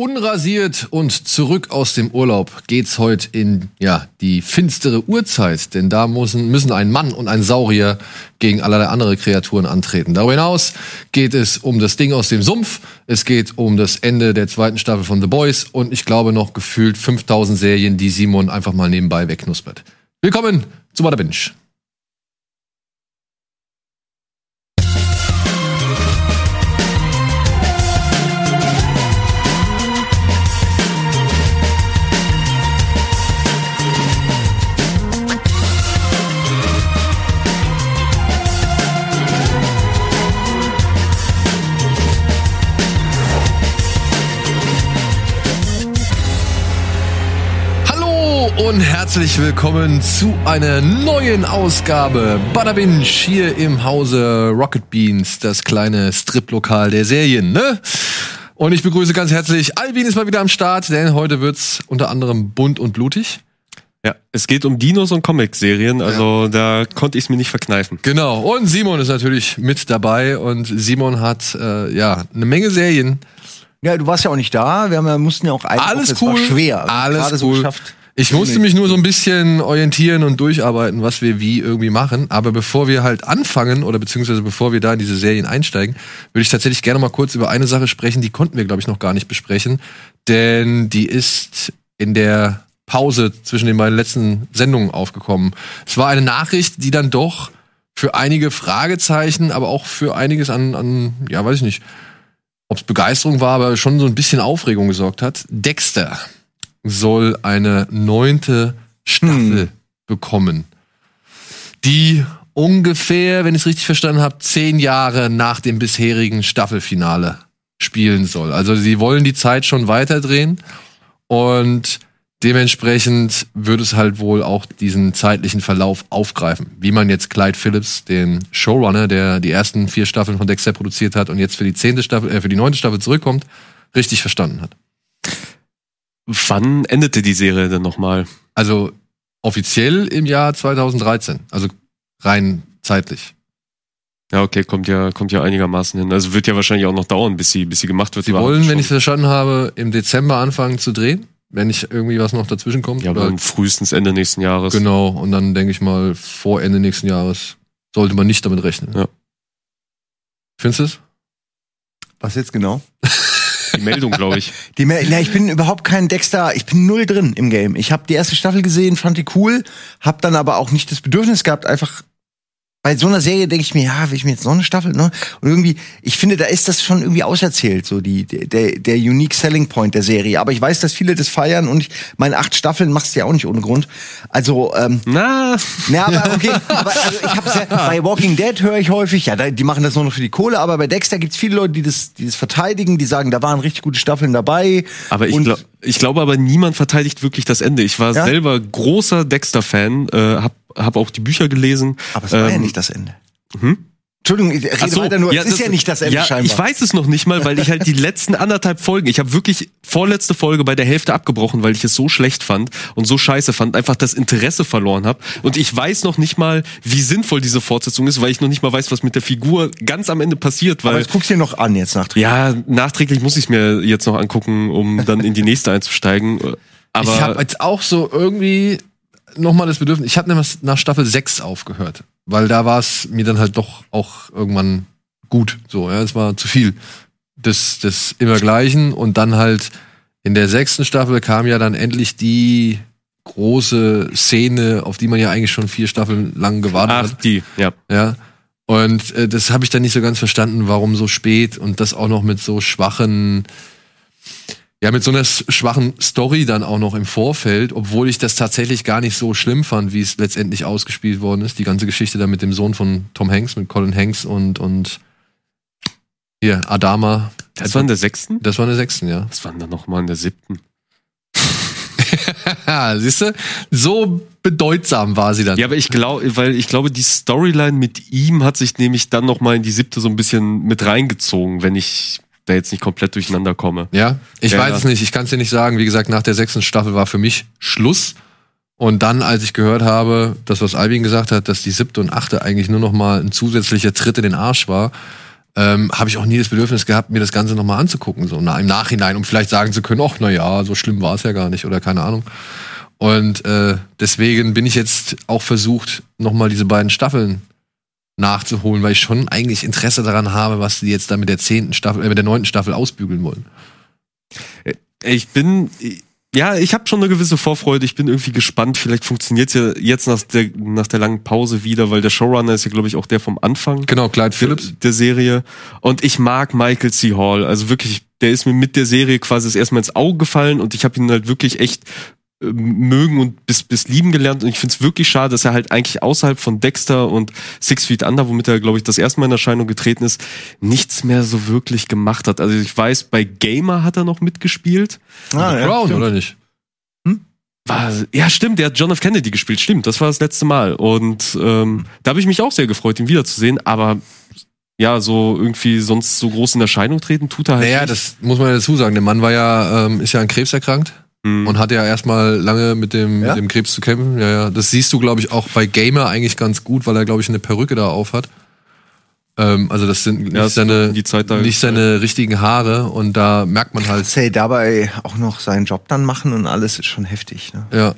Unrasiert und zurück aus dem Urlaub geht's heute in ja die finstere Uhrzeit, denn da müssen, müssen ein Mann und ein Saurier gegen allerlei andere Kreaturen antreten. Darüber hinaus geht es um das Ding aus dem Sumpf, es geht um das Ende der zweiten Staffel von The Boys und ich glaube noch gefühlt 5000 Serien, die Simon einfach mal nebenbei wegknuspert. Willkommen zu Bada Binge. Und herzlich willkommen zu einer neuen Ausgabe Bada Binge hier im Hause Rocket Beans, das kleine Striplokal der Serien, ne? Und ich begrüße ganz herzlich Alvin ist mal wieder am Start, denn heute wird's unter anderem bunt und blutig. Ja, es geht um Dinos und Comic-Serien, also da konnte ich es mir nicht verkneifen. Genau. Und Simon ist natürlich mit dabei und Simon hat äh, ja eine Menge Serien. Ja, du warst ja auch nicht da. Wir haben, ja- mussten ja auch eine Alles cool. War schwer. Also Alles so cool. geschafft. Ich musste mich nur so ein bisschen orientieren und durcharbeiten, was wir wie irgendwie machen. Aber bevor wir halt anfangen oder beziehungsweise bevor wir da in diese Serien einsteigen, würde ich tatsächlich gerne mal kurz über eine Sache sprechen, die konnten wir, glaube ich, noch gar nicht besprechen. Denn die ist in der Pause zwischen den beiden letzten Sendungen aufgekommen. Es war eine Nachricht, die dann doch für einige Fragezeichen, aber auch für einiges an, an ja, weiß ich nicht, ob es Begeisterung war, aber schon so ein bisschen Aufregung gesorgt hat. Dexter soll eine neunte Staffel bekommen, die ungefähr, wenn ich es richtig verstanden habe, zehn Jahre nach dem bisherigen Staffelfinale spielen soll. Also sie wollen die Zeit schon weiterdrehen und dementsprechend wird es halt wohl auch diesen zeitlichen Verlauf aufgreifen. Wie man jetzt Clyde Phillips, den Showrunner, der die ersten vier Staffeln von Dexter produziert hat und jetzt für die zehnte Staffel, äh, für die neunte Staffel zurückkommt, richtig verstanden hat. Wann endete die Serie denn nochmal? Also offiziell im Jahr 2013, also rein zeitlich. Ja, okay, kommt ja, kommt ja einigermaßen hin. Also wird ja wahrscheinlich auch noch dauern, bis sie, bis sie gemacht wird. Sie wollen, wenn ich es verstanden habe, im Dezember anfangen zu drehen, wenn nicht irgendwie was noch dazwischen kommt. Ja, aber frühestens Ende nächsten Jahres. genau, und dann denke ich mal, vor Ende nächsten Jahres sollte man nicht damit rechnen. Ja. Findest du es? Was jetzt genau? Die Meldung, glaube ich. Die, Me- na, ich bin überhaupt kein Dexter. Ich bin null drin im Game. Ich habe die erste Staffel gesehen, fand die cool, hab dann aber auch nicht das Bedürfnis gehabt, einfach bei so einer Serie denke ich mir, ja, will ich mir jetzt noch eine Staffel, ne? Und irgendwie, ich finde, da ist das schon irgendwie auserzählt, so die, der, der unique selling point der Serie. Aber ich weiß, dass viele das feiern und ich, meine acht Staffeln machst du ja auch nicht ohne Grund. Also, ähm, Na, Ja, aber okay. aber also ich hab's ja, bei Walking Dead höre ich häufig, ja, da- die machen das nur noch für die Kohle, aber bei Dexter gibt's viele Leute, die das, die das verteidigen, die sagen, da waren richtig gute Staffeln dabei. aber ich, Und- glaub, ich glaube aber, niemand verteidigt wirklich das Ende. Ich war Ja? selber großer Dexter-Fan, äh, hab, hab auch die Bücher gelesen. Aber es war ja Ähm, nicht das Ende. hm? Entschuldigung, ich rede so, weiter nur, ja, es ist das- ja nicht das Ende ja, scheinbar. Ich weiß es noch nicht mal, weil ich halt die letzten anderthalb Folgen, ich habe wirklich vorletzte Folge bei der Hälfte abgebrochen, weil ich es so schlecht fand und so scheiße fand, einfach das Interesse verloren habe. Und ich weiß noch nicht mal, wie sinnvoll diese Fortsetzung ist, weil ich noch nicht mal weiß, was mit der Figur ganz am Ende passiert, aber weil jetzt guckst du dir noch an jetzt nach ja, nachträglich muss ich mir jetzt noch angucken, um dann in die nächste einzusteigen. Aber ich habe jetzt auch so irgendwie nochmal das Bedürfnis, ich habe nämlich nach Staffel 6 aufgehört, weil da war es mir dann halt doch auch irgendwann gut. So, ja, es war zu viel des, des immergleichen und dann halt in der sechsten Staffel kam ja dann endlich die große Szene, auf die man ja eigentlich schon vier Staffeln lang gewartet ach, hat. die, ja. Ja. Und äh, das habe ich dann nicht so ganz verstanden, warum so spät und das auch noch mit so schwachen, ja, mit so einer schwachen Story dann auch noch im Vorfeld, obwohl ich das tatsächlich gar nicht so schlimm fand, wie es letztendlich ausgespielt worden ist. Die ganze Geschichte da mit dem Sohn von Tom Hanks, mit Colin Hanks und, und hier, Adama. Das war in der sechsten? Das war in der sechsten, ja. Das war dann noch mal in der siebten. Siehst du? So bedeutsam war sie dann. Ja, aber ich glaube, weil ich glaube, die Storyline mit ihm hat sich nämlich dann noch mal in die siebte so ein bisschen mit reingezogen, wenn ich da jetzt nicht komplett durcheinander komme. Ja, ich Ja, weiß ja. es nicht. Ich kann es dir nicht sagen. Wie gesagt, nach der sechsten Staffel war für mich Schluss. Und dann, als ich gehört habe, das, was Alvin gesagt hat, dass die siebte und achte eigentlich nur noch mal ein zusätzlicher Tritt in den Arsch war, ähm, habe ich auch nie das Bedürfnis gehabt, mir das Ganze nochmal anzugucken, so na, im Nachhinein, um vielleicht sagen zu können, ach, na ja, so schlimm war es ja gar nicht oder keine Ahnung. Und äh, deswegen bin ich jetzt auch versucht, nochmal diese beiden Staffeln nachzuholen, weil ich schon eigentlich Interesse daran habe, was die jetzt da mit der zehnten Staffel, äh, mit der neunten Staffel ausbügeln wollen. Ich bin, ja, ich habe schon eine gewisse Vorfreude. Ich bin irgendwie gespannt. Vielleicht funktioniert's ja jetzt nach der, nach der langen Pause wieder, weil der Showrunner ist ja, glaube ich, auch der vom Anfang Genau, Clyde der, Phillips. der Serie. Und ich mag Michael C. Hall. Also wirklich, der ist mir mit der Serie quasi das erste Mal ins Auge gefallen und ich habe ihn halt wirklich echt äh, mögen und bis, bis lieben gelernt. Und ich finde es wirklich schade, dass er halt eigentlich außerhalb von Dexter und Six Feet Under, womit er, glaube ich, das erste Mal in Erscheinung getreten ist, nichts mehr so wirklich gemacht hat. Also ich weiß, bei Gamer hat er noch mitgespielt. Ah, ja, Brown, stimmt. oder nicht? War, ja, stimmt, der hat John F. Kennedy gespielt, stimmt, das war das letzte Mal. Und ähm, da habe ich mich auch sehr gefreut, ihn wiederzusehen, aber ja, so irgendwie sonst so groß in Erscheinung treten tut er halt. Naja, nicht. das muss man ja dazu sagen. Der Mann war ja, ähm, ist ja an Krebs erkrankt Hm. und hatte ja erstmal lange mit dem, Ja? mit dem Krebs zu kämpfen. Ja, ja. Das siehst du, glaube ich, auch bei Gamer eigentlich ganz gut, weil er, glaube ich, eine Perücke da auf hat. Ähm, also das sind nicht Ja, das seine, ist die Zeit da- nicht seine richtigen Haare und da merkt man halt, er dabei auch noch seinen Job dann machen und alles ist schon heftig. Ne? ja.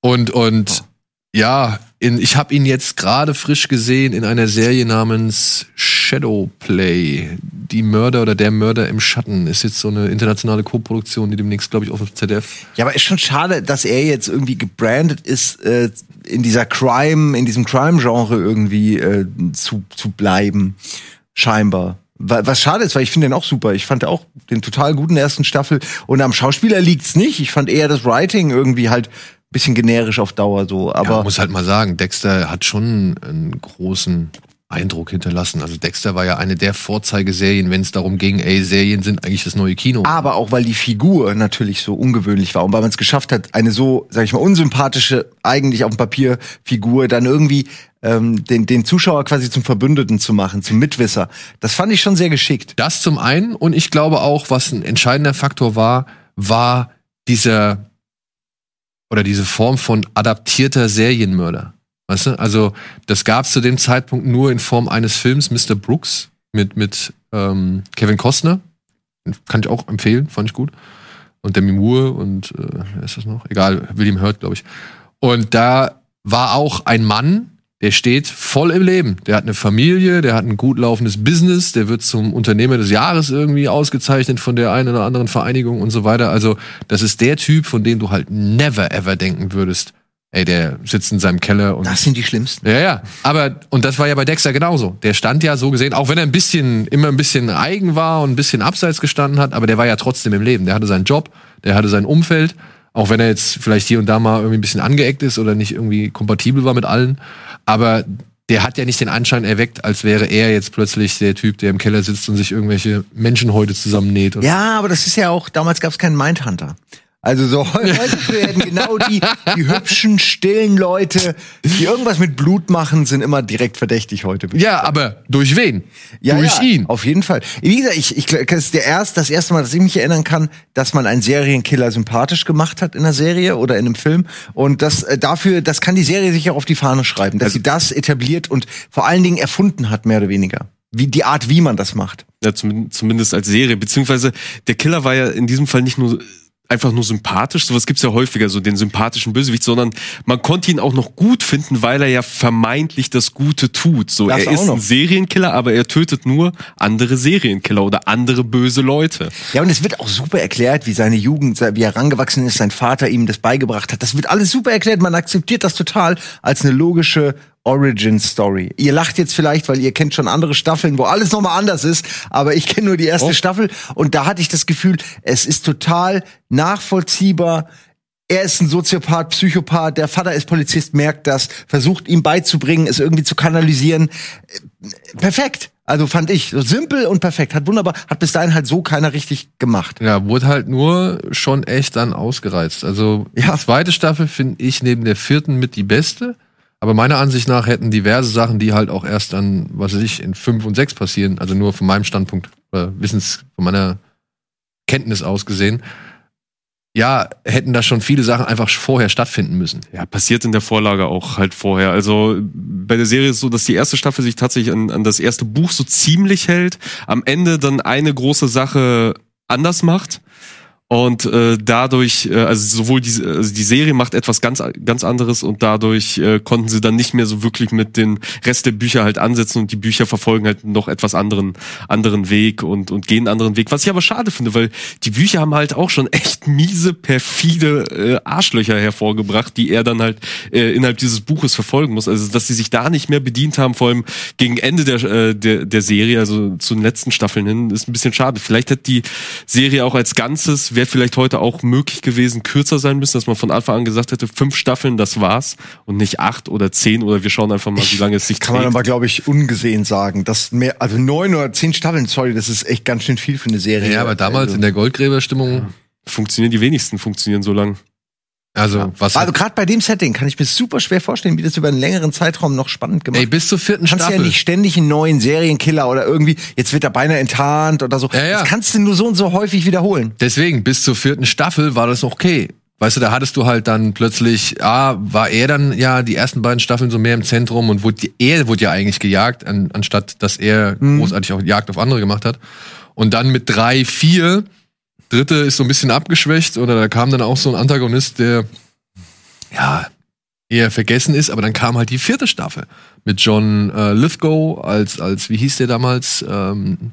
Und, und ja, in, ich habe ihn jetzt gerade frisch gesehen in einer Serie namens Shadowplay. Die Mörder oder der Mörder im Schatten ist jetzt so eine internationale Co-Produktion, die demnächst, glaube ich, auf dem ZDF Ja, aber ist schon schade, dass er jetzt irgendwie gebrandet ist, äh, in dieser Crime, in diesem Crime-Genre irgendwie äh, zu, zu bleiben. Scheinbar. Wa- Was schade ist, weil ich finde den auch super. Ich fand auch den total guten ersten Staffel. Und am Schauspieler liegt's nicht. Ich fand eher das Writing irgendwie halt bisschen generisch auf Dauer so. Aber ja, muss halt mal sagen, Dexter hat schon einen großen Eindruck hinterlassen. Also Dexter war ja eine der Vorzeigeserien, wenn es darum ging, ey, Serien sind eigentlich das neue Kino. aber auch weil die Figur natürlich so ungewöhnlich war und weil man es geschafft hat, eine so, sag ich mal, unsympathische, eigentlich auf dem Papier Figur dann irgendwie ähm, den, den Zuschauer quasi zum Verbündeten zu machen, zum Mitwisser. Das fand ich schon sehr geschickt. Das zum einen und ich glaube auch, was ein entscheidender Faktor war, war dieser oder diese Form von adaptierter Serienmörder. Weißt du? Also, das gab es zu dem Zeitpunkt nur in Form eines Films, Mr. Brooks, mit, mit ähm, Kevin Costner. Kann ich auch empfehlen, fand ich gut. Und Demi Moore und äh, wer ist das noch? Egal, William Hurt, glaube ich. Und da war auch ein Mann, der steht voll im Leben. Der hat eine Familie, der hat ein gut laufendes Business, der wird zum Unternehmer des Jahres irgendwie ausgezeichnet von der einen oder anderen Vereinigung und so weiter. Also, das ist der Typ, von dem du halt never ever denken würdest, ey, der sitzt in seinem Keller und Das sind die schlimmsten. ja, ja. Aber, und das war ja bei Dexter genauso. Der stand ja so gesehen, auch wenn er ein bisschen, immer ein bisschen eigen war und ein bisschen abseits gestanden hat, aber der war ja trotzdem im Leben. Der hatte seinen Job, der hatte sein Umfeld, auch wenn er jetzt vielleicht hier und da mal irgendwie ein bisschen angeeckt ist oder nicht irgendwie kompatibel war mit allen. Aber der hat ja nicht den Anschein erweckt, als wäre er jetzt plötzlich der Typ, der im Keller sitzt und sich irgendwelche Menschenhäute zusammennäht. Ja, aber das ist ja auch, damals gab es keinen Mindhunter. Also so heute werden genau die, die hübschen, stillen Leute, die irgendwas mit Blut machen, sind immer direkt verdächtig heute. Ja, aber durch wen? durch ja, ihn. Auf jeden Fall. Wie gesagt, ich, ich, das ist der erst, das erste Mal, dass ich mich erinnern kann, dass man einen Serienkiller sympathisch gemacht hat in einer Serie oder in einem Film. Und das äh, dafür, das kann die Serie sich auch auf die Fahne schreiben, dass sie das etabliert und vor allen Dingen erfunden hat, mehr oder weniger. Wie die Art, wie man das macht. Ja, zum, zumindest als Serie. Beziehungsweise der Killer war ja in diesem Fall nicht nur einfach nur sympathisch, sowas gibt's ja häufiger, so den sympathischen Bösewicht, sondern man konnte ihn auch noch gut finden, weil er ja vermeintlich das Gute tut. So, Das er ist noch. ein Serienkiller, aber er tötet nur andere Serienkiller oder andere böse Leute. Ja, und es wird auch super erklärt, wie seine Jugend, wie er herangewachsen ist, sein Vater ihm das beigebracht hat. Das wird alles super erklärt. Man akzeptiert das total als eine logische Origin Story. Ihr lacht jetzt vielleicht, weil ihr kennt schon andere Staffeln, wo alles nochmal anders ist, aber ich kenne nur die erste Oh. Staffel und da hatte ich das Gefühl, es ist total nachvollziehbar. Er ist ein Soziopath, Psychopath, der Vater ist Polizist, merkt das, versucht ihm beizubringen, es irgendwie zu kanalisieren. Perfekt. Also fand ich, so simpel und perfekt. Hat wunderbar, hat bis dahin halt so keiner richtig gemacht. Ja, wurde halt nur schon echt dann ausgereizt. Also Ja. die zweite Staffel finde ich neben der vierten mit die beste. Aber meiner Ansicht nach hätten diverse Sachen, die halt auch erst dann, was weiß ich, in fünf und sechs passieren, also nur von meinem Standpunkt, äh, Wissens, von meiner Kenntnis aus gesehen, ja, hätten da schon viele Sachen einfach vorher stattfinden müssen. Ja, passiert in der Vorlage auch halt vorher. Also bei der Serie ist es so, dass die erste Staffel sich tatsächlich an, an das erste Buch so ziemlich hält, am Ende dann eine große Sache anders macht und äh, dadurch, äh, also sowohl die, also die Serie macht etwas ganz ganz anderes und dadurch äh, konnten sie dann nicht mehr so wirklich mit den Rest der Bücher halt ansetzen und die Bücher verfolgen halt noch etwas anderen anderen Weg und und gehen einen anderen Weg. Was ich aber schade finde, weil die Bücher haben halt auch schon echt miese, perfide äh, Arschlöcher hervorgebracht, die er dann halt äh, innerhalb dieses Buches verfolgen muss. Also dass sie sich da nicht mehr bedient haben, vor allem gegen Ende der äh, der, der Serie, also zu den letzten Staffeln hin, ist ein bisschen schade. Vielleicht hätte die Serie auch als Ganzes wäre vielleicht heute auch möglich gewesen, kürzer sein müssen, dass man von Anfang an gesagt hätte, fünf Staffeln, das war's und nicht acht oder zehn oder wir schauen einfach mal, wie lange es sich Kann man trägt. aber, glaube ich, ungesehen sagen. Das mehr, also neun oder zehn Staffeln, sorry, das ist echt ganz schön viel für eine Serie. Ja, aber damals also, in der Goldgräberstimmung, Funktionieren die wenigsten, funktionieren so lang. Also was Also gerade bei dem Setting kann ich mir super schwer vorstellen, wie das über einen längeren Zeitraum noch spannend gemacht ey, bis zur vierten Du kannst Staffel. ja nicht ständig einen neuen Serienkiller oder irgendwie, jetzt wird er beinahe enttarnt oder so. Ja, ja. Das kannst du nur so und so häufig wiederholen. Deswegen, bis zur vierten Staffel war das okay. Weißt du, da hattest du halt dann plötzlich, ah, war er dann ja die ersten beiden Staffeln so mehr im Zentrum und wurde, er wurde ja eigentlich gejagt, an, anstatt dass er großartig auch Jagd auf andere gemacht hat. Und dann mit drei, vier, dritte ist so ein bisschen abgeschwächt oder da kam dann auch so ein Antagonist, der ja eher vergessen ist, aber dann kam halt die vierte Staffel mit John äh, Lithgow als, als, wie hieß der damals? Ähm,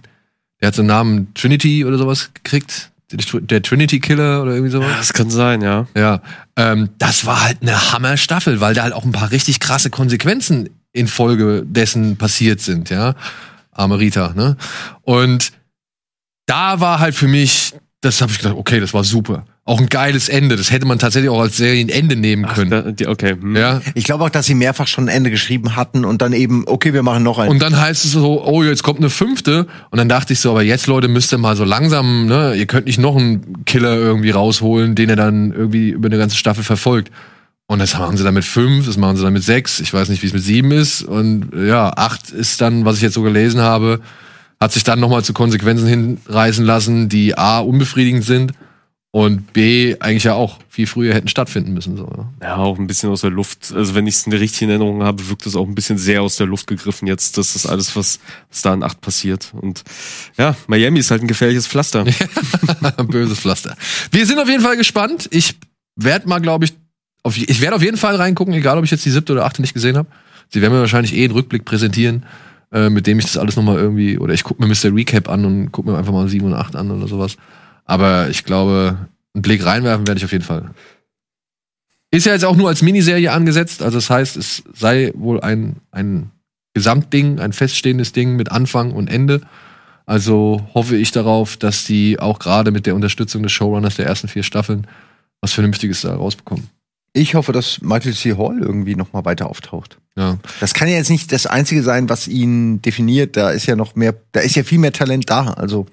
der hat so einen Namen Trinity oder sowas gekriegt. Der, der Trinity Killer oder irgendwie sowas. Das kann sein, ja. Ja, ähm, das war halt eine Hammer-Staffel, weil da halt auch ein paar richtig krasse Konsequenzen infolge dessen passiert sind, ja. Arme Rita, ne? Und da war halt für mich, das habe ich gedacht, okay, das war super. Auch ein geiles Ende. Das hätte man tatsächlich auch als Serienende nehmen Ach, können. da, die, okay. Hm. ja. Ich glaube auch, dass sie mehrfach schon ein Ende geschrieben hatten und dann eben, okay, wir machen noch einen. Und dann heißt es so, oh, jetzt kommt eine fünfte. Und dann dachte ich so, aber jetzt, Leute, müsst ihr mal so langsam, ne, ihr könnt nicht noch einen Killer irgendwie rausholen, den er dann irgendwie über eine ganze Staffel verfolgt. Und das machen sie dann mit fünf, das machen sie dann mit sechs. Ich weiß nicht, wie es mit sieben ist. Und ja, acht ist dann, was ich jetzt so gelesen habe, hat sich dann nochmal zu Konsequenzen hinreißen lassen, die A, unbefriedigend sind und B, eigentlich ja auch viel früher hätten stattfinden müssen. So, ja. Ja, auch ein bisschen aus der Luft. Also wenn ich es in der richtigen Erinnerung habe, wirkt es auch ein bisschen sehr aus der Luft gegriffen jetzt. Das ist alles, was, was da in acht passiert. Und ja, Miami ist halt ein gefährliches Pflaster. Böses Pflaster. Wir sind auf jeden Fall gespannt. Ich werde mal, glaube ich, auf, ich werde auf jeden Fall reingucken, egal ob ich jetzt die siebte oder achte nicht gesehen habe. Sie werden mir wahrscheinlich eh einen Rückblick präsentieren, äh, mit dem ich das alles nochmal irgendwie, oder ich gucke mir Mr. Recap an und gucke mir einfach mal sieben und acht an oder sowas. Aber ich glaube, einen Blick reinwerfen werde ich auf jeden Fall. Ist ja jetzt auch nur als Miniserie angesetzt, also das heißt, es sei wohl ein, ein Gesamtding, ein feststehendes Ding mit Anfang und Ende. Also hoffe ich darauf, dass die auch gerade mit der Unterstützung des Showrunners der ersten vier Staffeln was Vernünftiges da rausbekommen. Ich hoffe, dass Michael C. Hall irgendwie noch mal weiter auftaucht. Ja. Das kann ja jetzt nicht das Einzige sein, was ihn definiert. Da ist ja noch mehr, da ist ja viel mehr Talent da. Also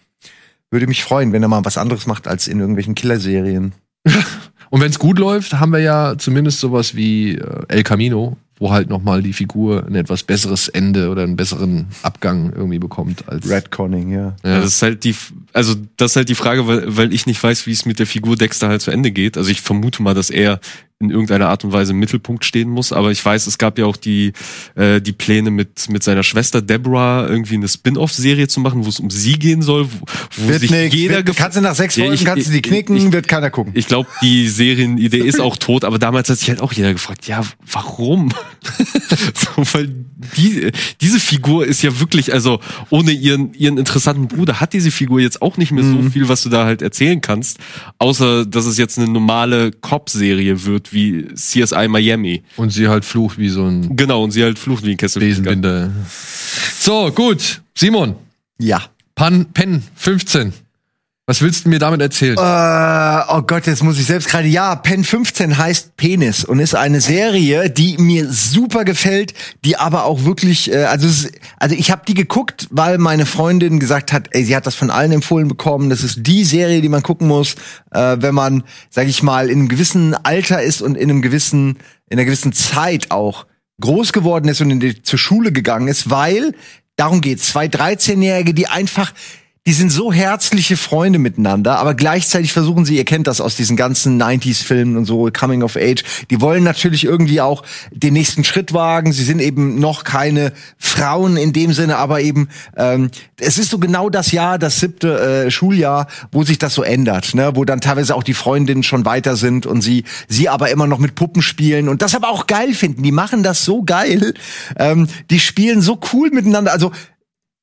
würde mich freuen, wenn er mal was anderes macht als in irgendwelchen Killerserien. Und wenn es gut läuft, haben wir ja zumindest sowas wie äh, El Camino, wo halt noch mal die Figur ein etwas besseres Ende oder einen besseren Abgang irgendwie bekommt als Redconning, ja. Ja. Das ist halt die, also das ist halt die Frage, weil, weil ich nicht weiß, wie es mit der Figur Dexter halt zu Ende geht. Also ich vermute mal, dass er in irgendeiner Art und Weise im Mittelpunkt stehen muss. Aber ich weiß, es gab ja auch die, äh, die Pläne mit, mit seiner Schwester Deborah irgendwie eine Spin-off-Serie zu machen, wo es um sie gehen soll, wo, wo Wird sich nix. jeder Wird, kannst du nach sechs Ja, Folgen, ich- kannst du die ich- knicken, ich- wird keiner gucken. Ich glaube, die Serienidee ist auch tot, aber damals hat sich halt auch jeder gefragt, ja, warum? so, weil die, diese Figur ist ja wirklich, also ohne ihren, ihren interessanten Bruder hat diese Figur jetzt auch nicht mehr Mhm. so viel, was du da halt erzählen kannst, außer dass es jetzt eine normale Cop-Serie wird wie CSI Miami. und sie halt flucht wie so ein Genau, und sie halt flucht wie ein Kessel. Besenbinder. So, gut. Simon, Ja. Pan, Pen 15. Was willst du mir damit erzählen? Äh, oh Gott, jetzt muss ich selbst gerade. Ja, Pen 15 heißt Penis und ist eine Serie, die mir super gefällt, die aber auch wirklich, äh, also also ich habe die geguckt, weil meine Freundin gesagt hat, ey, sie hat das von allen empfohlen bekommen. Das ist die Serie, die man gucken muss, äh, wenn man, sag ich mal, in einem gewissen Alter ist und in einem gewissen, in einer gewissen Zeit auch groß geworden ist und in die, zur Schule gegangen ist, weil darum geht's. Zwei 13-Jährige, die einfach die sind so herzliche Freunde miteinander, aber gleichzeitig versuchen sie, ihr kennt das aus diesen ganzen 90s-Filmen und so, Coming of Age, die wollen natürlich irgendwie auch den nächsten Schritt wagen. Sie sind eben noch keine Frauen in dem Sinne, aber eben, ähm, es ist so genau das Jahr, das siebte äh, Schuljahr, wo sich das so ändert, ne? wo dann teilweise auch die Freundinnen schon weiter sind und sie, sie aber immer noch mit Puppen spielen und das aber auch geil finden. Die machen das so geil. Ähm, die spielen so cool miteinander. Also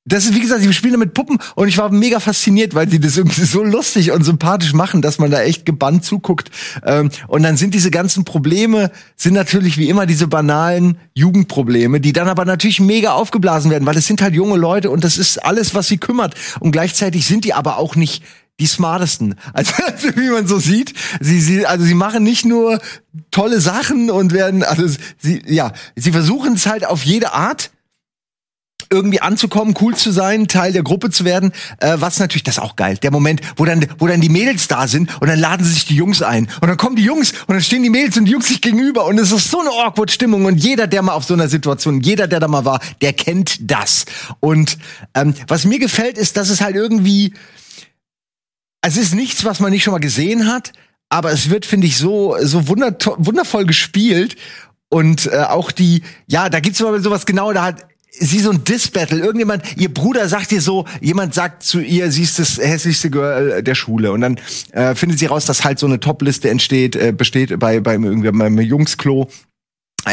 das ist, wie gesagt, sie spielen mit Puppen und ich war mega fasziniert, weil sie das irgendwie so lustig und sympathisch machen, dass man da echt gebannt zuguckt. Ähm, und dann sind diese ganzen Probleme, sind natürlich wie immer diese banalen Jugendprobleme, die dann aber natürlich mega aufgeblasen werden, weil es sind halt junge Leute und das ist alles, was sie kümmert. Und gleichzeitig sind die aber auch nicht die smartesten. Also, wie man so sieht, sie, sie, also sie machen nicht nur tolle Sachen und werden, also sie, ja, sie versuchen es halt auf jede Art irgendwie anzukommen, cool zu sein, Teil der Gruppe zu werden, äh, was natürlich das auch geil. Der Moment, wo dann wo dann die Mädels da sind und dann laden sie sich die Jungs ein und dann kommen die Jungs und dann stehen die Mädels und die Jungs sich gegenüber und es ist so eine awkward Stimmung und jeder, der mal auf so einer Situation, jeder, der da mal war, der kennt das. Und ähm, was mir gefällt, ist, dass es halt irgendwie es ist nichts, was man nicht schon mal gesehen hat, aber es wird, finde ich, so so wundervoll gespielt und äh, auch die, ja, da gibt's mal sowas genau, da hat sie so ein Diss-Battle. Irgendjemand, ihr Bruder sagt ihr so, jemand sagt zu ihr, sie ist das hässlichste Girl der Schule. Und dann äh, findet sie raus, dass halt so eine Top-Liste entsteht, äh, besteht bei, beim, irgendwie beim Jungsklo äh,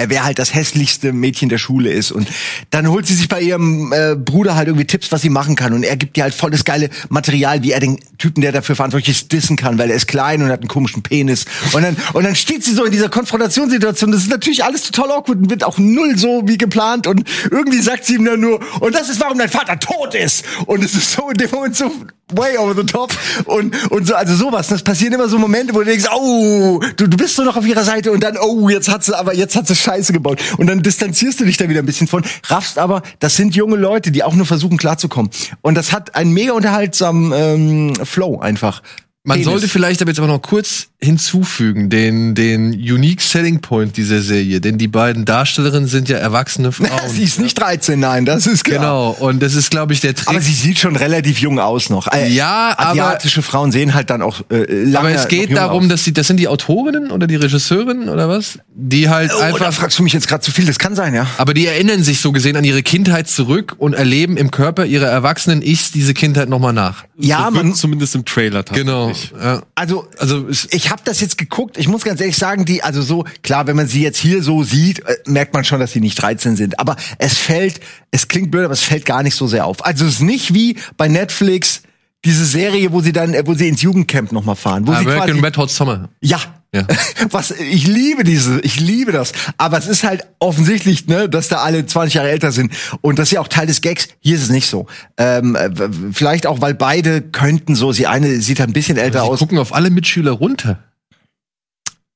wer halt das hässlichste Mädchen der Schule ist. Und dann holt sie sich bei ihrem äh, Bruder halt irgendwie Tipps, was sie machen kann. Und er gibt ihr halt voll das geile Material, wie er den Typen, der dafür verantwortlich ist, dissen kann, weil er ist klein und hat einen komischen Penis. Und dann, und dann steht sie so in dieser Konfrontationssituation. Das ist natürlich alles total awkward und wird auch null so wie geplant. Und irgendwie sagt sie ihm dann nur, und das ist, warum dein Vater tot ist. Und es ist so in dem Moment so way over the top und und so also sowas das passieren immer so Momente wo du denkst oh du, du bist so noch auf ihrer Seite und dann oh jetzt hat sie aber jetzt hat sie Scheiße gebaut. Und dann distanzierst du dich da wieder ein bisschen von raffst aber das sind junge Leute die auch nur versuchen klarzukommen. Und das hat einen mega unterhaltsamen ähm, Flow einfach man Penis. sollte vielleicht aber jetzt aber noch kurz hinzufügen, den, den Unique Selling Point dieser Serie, denn die beiden Darstellerinnen sind ja erwachsene Frauen. sie ist nicht 13, nein, das ist klar. Genau, und das ist, glaube ich, der Trick. Aber sie sieht schon relativ jung aus noch. Äh, Ja, aber- asiatische Frauen sehen halt dann auch äh, lange aber es geht darum, aus. dass sie, das sind die Autorinnen oder die Regisseurinnen oder was? Die halt Oh, da einfach, fragst du mich jetzt gerade zu viel. Das kann sein, ja. aber die erinnern sich so gesehen an ihre Kindheit zurück und erleben im Körper ihrer erwachsenen Ichs diese Kindheit nochmal nach. Ja, so man, zumindest im Trailer Genau. Tatsächlich. Ja. also Also ich habe das jetzt geguckt. Ich muss ganz ehrlich sagen, die also so klar, wenn man sie jetzt hier so sieht, äh, merkt man schon, dass sie nicht 13 sind. Aber es fällt, es klingt blöd, aber es fällt gar nicht so sehr auf. Also es ist nicht wie bei Netflix diese Serie, wo sie dann, äh, wo sie ins Jugendcamp noch mal fahren, wo sie American quasi, Red Hot Summer. ja. Ja. Was ich liebe diese, ich liebe das, aber es ist halt offensichtlich, ne, dass da alle 20 Jahre älter sind und das ist ja auch Teil des Gags. Hier ist es nicht so. Ähm, äh, vielleicht auch, weil beide könnten so. Sie eine sieht halt ein bisschen älter aus. gucken auf alle Mitschüler runter.